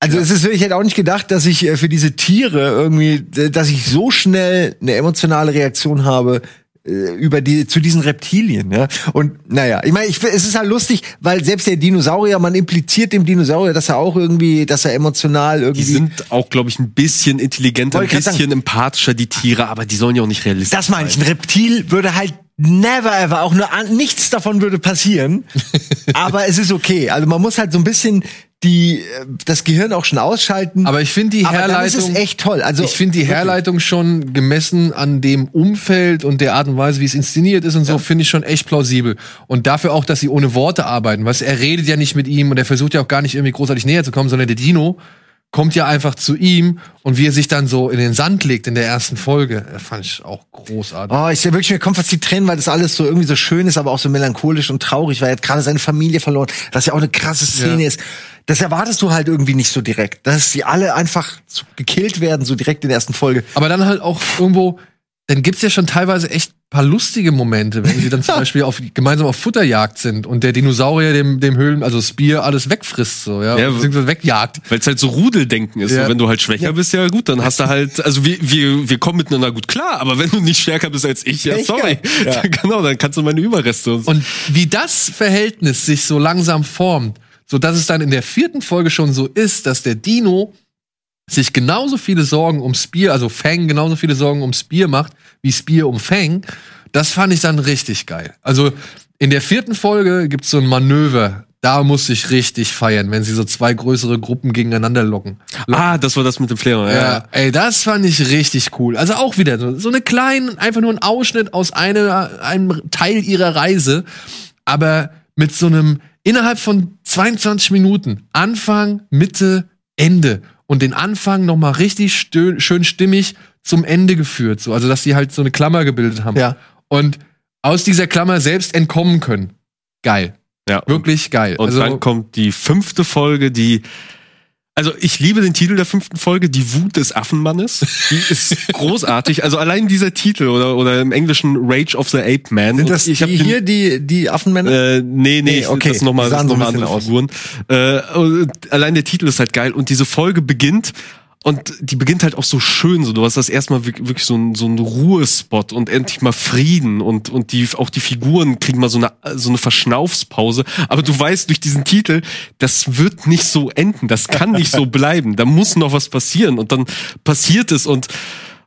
Also es ist, ich hätte auch nicht gedacht, dass ich äh, für diese Tiere irgendwie, dass ich so schnell eine emotionale Reaktion habe über die zu diesen Reptilien, ja. Und naja, ich meine, ich, es ist halt lustig, weil selbst der Dinosaurier, man impliziert dem Dinosaurier, dass er auch irgendwie, dass er emotional irgendwie. die sind auch, glaube ich, ein bisschen intelligenter, ein bisschen empathischer, die Tiere, aber die sollen ja auch nicht realistisch das meine ich. Ein Reptil würde halt never ever, auch nur an, nichts davon würde passieren. aber es ist okay. Also man muss halt so ein bisschen die äh, das Gehirn auch schon ausschalten. Aber ich finde die Aber dann ist Herleitung. es echt toll. Also ich finde die wirklich. Herleitung schon gemessen an dem Umfeld und der Art und Weise, wie es inszeniert ist und so, finde ich schon echt plausibel. Und dafür auch, dass sie ohne Worte arbeiten. Was er redet ja nicht mit ihm und er versucht ja auch gar nicht irgendwie großartig näher zu kommen, sondern der Dino kommt ja einfach zu ihm und wie er sich dann so in den Sand legt in der ersten Folge, äh, fand ich auch großartig. Oh, ich sehe wirklich, mir kommt fast die Tränen, weil das alles so irgendwie so schön ist, aber auch so melancholisch und traurig, weil er hat gerade seine Familie verloren. Das ja auch eine krasse Szene Ja. ist. Das erwartest du halt irgendwie nicht so direkt. Dass sie alle einfach so gekillt werden, so direkt in der ersten Folge. Aber dann halt auch irgendwo, dann gibt's ja schon teilweise echt paar lustige Momente, wenn sie dann zum Beispiel auf, gemeinsam auf Futterjagd sind und der Dinosaurier dem, dem Höhlen, also Spear, alles wegfrisst, so, ja, Ja, beziehungsweise wegjagt. Weil es halt so Rudeldenken ist. Ja. So, wenn du halt schwächer bist, ja gut, dann hast du halt, also wir, wir, wir kommen miteinander gut klar, aber wenn du nicht stärker bist als ich, ja sorry. Ja. genau, dann kannst du meine Überreste und, Und wie das Verhältnis sich so langsam formt, so dass es dann in der vierten Folge schon so ist, dass der Dino sich genauso viele Sorgen um Spear, also Fang genauso viele Sorgen um Spear macht, wie Spear um Fang, das fand ich dann richtig geil. Also in der vierten Folge gibt's so ein Manöver, da muss ich richtig feiern, wenn sie so zwei größere Gruppen gegeneinander locken. Ah, das war das mit dem Flair. Ja. Ja, ey, das fand ich richtig cool. Also auch wieder so, so eine kleine, einfach nur ein Ausschnitt aus einer, einem Teil ihrer Reise, aber mit so einem innerhalb von 22 Minuten Anfang, Mitte, Ende und den Anfang noch mal richtig stö- schön stimmig zum Ende geführt, so also dass sie halt so eine Klammer gebildet haben Ja. und aus dieser Klammer selbst entkommen können. Geil, ja. wirklich geil. Und also dann kommt die fünfte Folge, die also ich liebe den Titel der fünften Folge, die Wut des Affenmannes. Die ist großartig. Also allein dieser Titel oder oder im Englischen Rage of the Ape Man. Sind das die den- hier, die, die Affenmänner? Äh, nee, nee, Nee, ich- okay. das ist nochmal Die das sahen ist noch mal andere Figuren. Äh, allein der Titel ist halt geil und diese Folge beginnt und die beginnt halt auch so schön, so du hast das erstmal wirk- wirklich so ein so ein Ruhespot und endlich mal Frieden und und die auch die Figuren kriegen mal so eine so eine Verschnaufspause, aber du weißt durch diesen Titel, das wird nicht so enden, das kann nicht so bleiben, da muss noch was passieren und dann passiert es und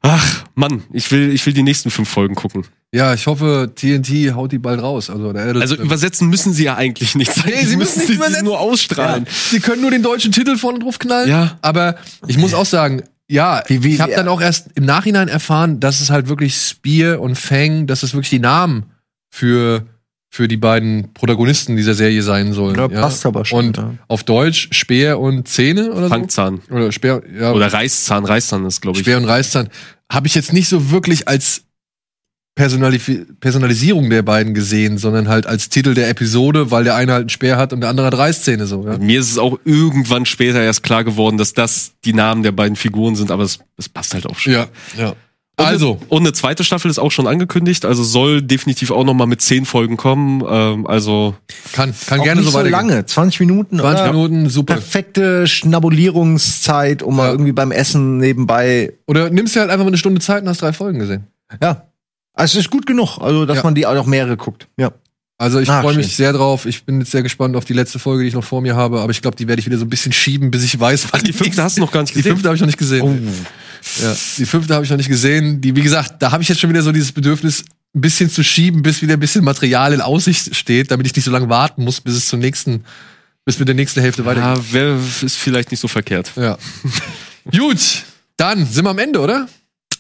ach Mann, ich will ich will die nächsten fünf Folgen gucken. ja, ich hoffe TNT haut die bald raus, also Also übersetzen müssen sie ja eigentlich nicht sein. Nee, sie müssen nicht sie nur ausstrahlen. Ja, sie können nur den deutschen Titel vorne drauf knallen. Ja. Aber ich muss auch sagen, ja, Wie- wie- ich habe ja. dann auch erst im Nachhinein erfahren, dass es halt wirklich Spear und Fang, dass es wirklich die Namen für für die beiden Protagonisten dieser Serie sein sollen. Ja, passt aber schon, Und ja. auf Deutsch Speer und Zähne oder Fangzahn. so? Oder Speer, ja, Oder Reißzahn, Reißzahn ist, glaube ich. Speer und Reißzahn habe ich jetzt nicht so wirklich als Personalif Personalisierung der beiden gesehen, sondern halt als Titel der Episode, weil der eine halt einen Speer hat und der andere hat Reißzähne so. Ja? Mir ist es auch irgendwann später erst klar geworden, dass das die Namen der beiden Figuren sind, aber es, es passt halt auch schon. Ja, ja. Und Also, eine, und eine zweite Staffel ist auch schon angekündigt, also soll definitiv auch noch mal mit zehn Folgen kommen. Ähm, also kann, kann Auch gerne nicht so so weitergehen. lange, 20 Minuten 20 oder? Minuten, super. Perfekte Schnabulierungszeit, um mal Ja. irgendwie beim Essen nebenbei. Oder nimmst dir halt einfach mal eine Stunde Zeit und hast drei Folgen gesehen. Ja. Also es ist gut genug, also dass Ja. man die auch noch mehrere guckt. Ja. Also ich freue mich sehr drauf. Ich bin jetzt sehr gespannt auf die letzte Folge, die ich noch vor mir habe. Aber ich glaube, die werde ich wieder so ein bisschen schieben, bis ich weiß, was die fünfte hast du noch gar nicht Die gesehen. fünfte habe ich noch nicht gesehen. Oh. Ja, die fünfte habe ich noch nicht gesehen. Die, wie gesagt, da habe ich jetzt schon wieder so dieses Bedürfnis, ein bisschen zu schieben, bis wieder ein bisschen Material in Aussicht steht, damit ich nicht so lange warten muss, bis es zur nächsten, bis mit der nächsten Hälfte weitergeht. Ja, wär, ist vielleicht nicht so verkehrt. Ja. Gut, dann sind wir am Ende, oder?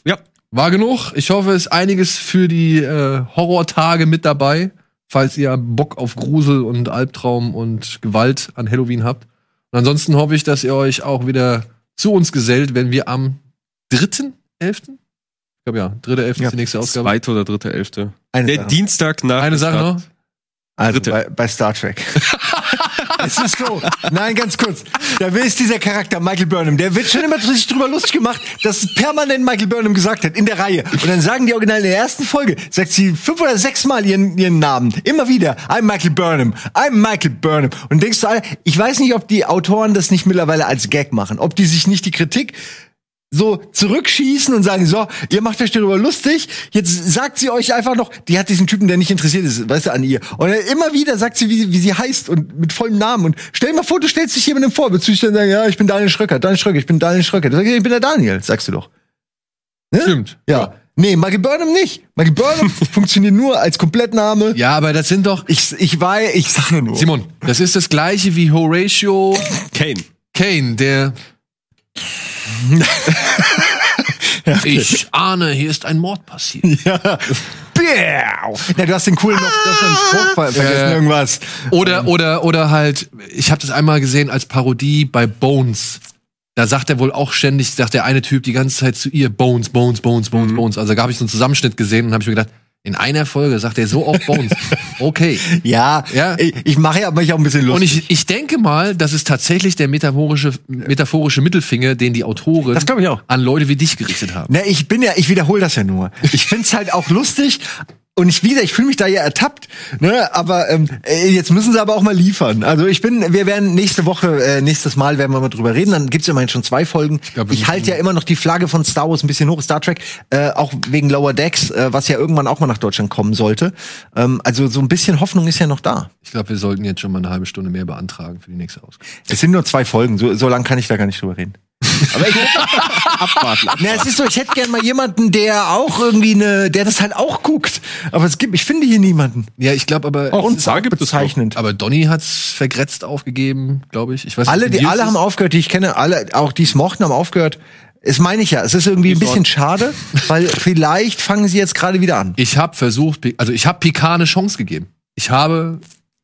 Ja. War genug. Ich hoffe, es ist einiges für die äh, Horrortage mit dabei, falls ihr Bock auf Grusel und Albtraum und Gewalt an Halloween habt. Und ansonsten hoffe ich, dass ihr euch auch wieder zu uns gesellt, wenn wir am 3.11. Ich glaube ja, 3.11. Ja. ist die nächste Ausgabe. Zweite oder dritte, elfte. Eine Der Sache. Dienstag nach. Eine Sache Start. noch. Also Dritte. bei, bei Star Trek. es ist so. Nein, ganz kurz. Da ist dieser Charakter Michael Burnham. Der wird schon immer sich drüber lustig gemacht, dass permanent Michael Burnham gesagt hat in der Reihe. Und dann sagen die Original in der ersten Folge, sagt sie fünf oder sechs Mal ihren, ihren Namen. Immer wieder. I'm Michael Burnham. I'm Michael Burnham. Und denkst du, Alter, ich weiß nicht, ob die Autoren das nicht mittlerweile als Gag machen. Ob die sich nicht die Kritik so zurückschießen und sagen, so, ihr macht euch darüber lustig, jetzt sagt sie euch einfach noch, die hat diesen Typen, der nicht interessiert ist, weißt du, an ihr. Und dann immer wieder sagt sie, wie, wie sie heißt und mit vollem Namen. Und stell dir mal vor, du stellst dich jemandem vor, willst du dich dann sagen, ja, ich bin Daniel Schröcker, Daniel Schröcker, ich bin Daniel Schröcker. Du sagst, ich bin der Daniel, sagst du doch. Ne? Stimmt. Ja. Nee, Michael Burnham nicht. Michael Burnham funktioniert nur als Komplettname. Ja, aber das sind doch. Ich, ich war, ich sag ja nur. Simon, das ist das gleiche wie Horatio Kane. Kane, der. Ich ahne, hier ist ein Mord passiert. Ja. Ja, du hast den coolen noch, du hast einen Spruch ver- vergessen, Ja. irgendwas. Oder, oder, oder halt, ich habe das einmal gesehen als Parodie bei Bones. Da sagt er wohl auch ständig, sagt der eine Typ die ganze Zeit zu ihr, Bones, Bones, Bones, Bones, Bones. Also da habe ich so einen Zusammenschnitt gesehen und habe ich mir gedacht, in einer Folge sagt er so oft Bones. Okay. Ja, Ja. ich, ich mache ja mich auch ein bisschen Und lustig. ich, ich denke mal, das ist tatsächlich der metaphorische, metaphorische Mittelfinger, den die Autoren Das glaub ich auch. an Leute wie dich gerichtet haben. Ne, ich bin ja, ich wiederhole das ja nur. Ich find's halt auch lustig. Und ich, wie gesagt, ich fühle mich da ja ertappt, ne? Aber ähm, äh, jetzt müssen sie aber auch mal liefern. Also ich bin, wir werden nächste Woche, äh, nächstes Mal werden wir mal drüber reden. Dann gibt's immerhin schon zwei Folgen. Ich, glaub, müssen- halte ja immer noch die Flagge von Star Wars ein bisschen hoch, Star Trek, äh, auch wegen Lower Decks, äh, was ja irgendwann auch mal nach Deutschland kommen sollte. Ähm, also so ein bisschen Hoffnung ist ja noch da. Ich glaube, wir sollten jetzt schon mal eine halbe Stunde mehr beantragen für die nächste Ausgabe. Es sind nur zwei Folgen, so, so lange kann ich da gar nicht drüber reden. Aber ich abwarten. Na, es ist so, ich hätte gern mal jemanden, der auch irgendwie eine, der das halt auch guckt. Aber es gibt, ich finde hier niemanden. Ja, ich glaube aber. Und da gibt es bezeichnend. Aber Donny hat's vergrätzt aufgegeben, glaube ich. Ich weiß Alle, nicht, die alle es haben ist. aufgehört, die ich kenne, alle, auch die es mochten, haben aufgehört. Es meine ich ja. Es ist irgendwie ein bisschen schade, weil vielleicht fangen sie jetzt gerade wieder an. Ich habe versucht, also ich habe Picard eine Chance gegeben. Ich habe,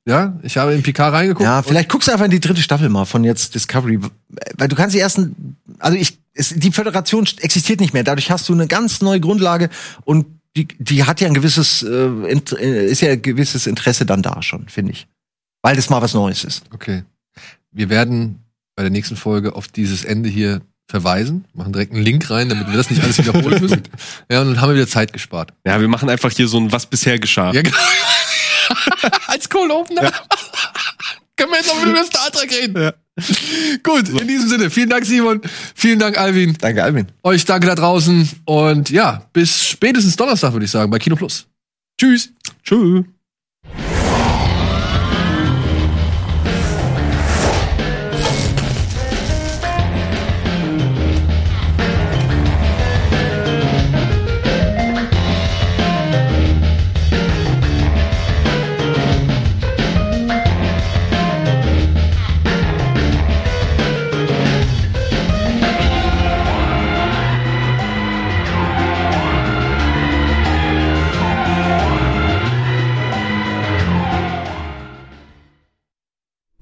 ja, ich habe in Picard reingeguckt. Ja, vielleicht guckst du einfach in die dritte Staffel mal von jetzt Discovery, weil du kannst die ersten, also ich, es, die Föderation existiert nicht mehr. Dadurch hast du eine ganz neue Grundlage und die, die hat ja ein gewisses, äh, äh, ist ja ein gewisses Interesse dann da schon, finde ich, weil das mal was Neues ist. Okay. Wir werden bei der nächsten Folge auf dieses Ende hier verweisen, machen direkt einen Link rein, damit wir das nicht alles wiederholen müssen. Ja, und dann haben wir wieder Zeit gespart. Ja, wir machen einfach hier so ein Was bisher geschah. Ja, genau. Als Cold Opener. Können wir jetzt noch über Star Trek reden? Gut, in diesem Sinne, vielen Dank, Simon. Vielen Dank, Alvin. Danke, Alvin. Euch danke da draußen. Und ja, bis spätestens Donnerstag, würde ich sagen, bei Kino Plus. Tschüss. Tschüss.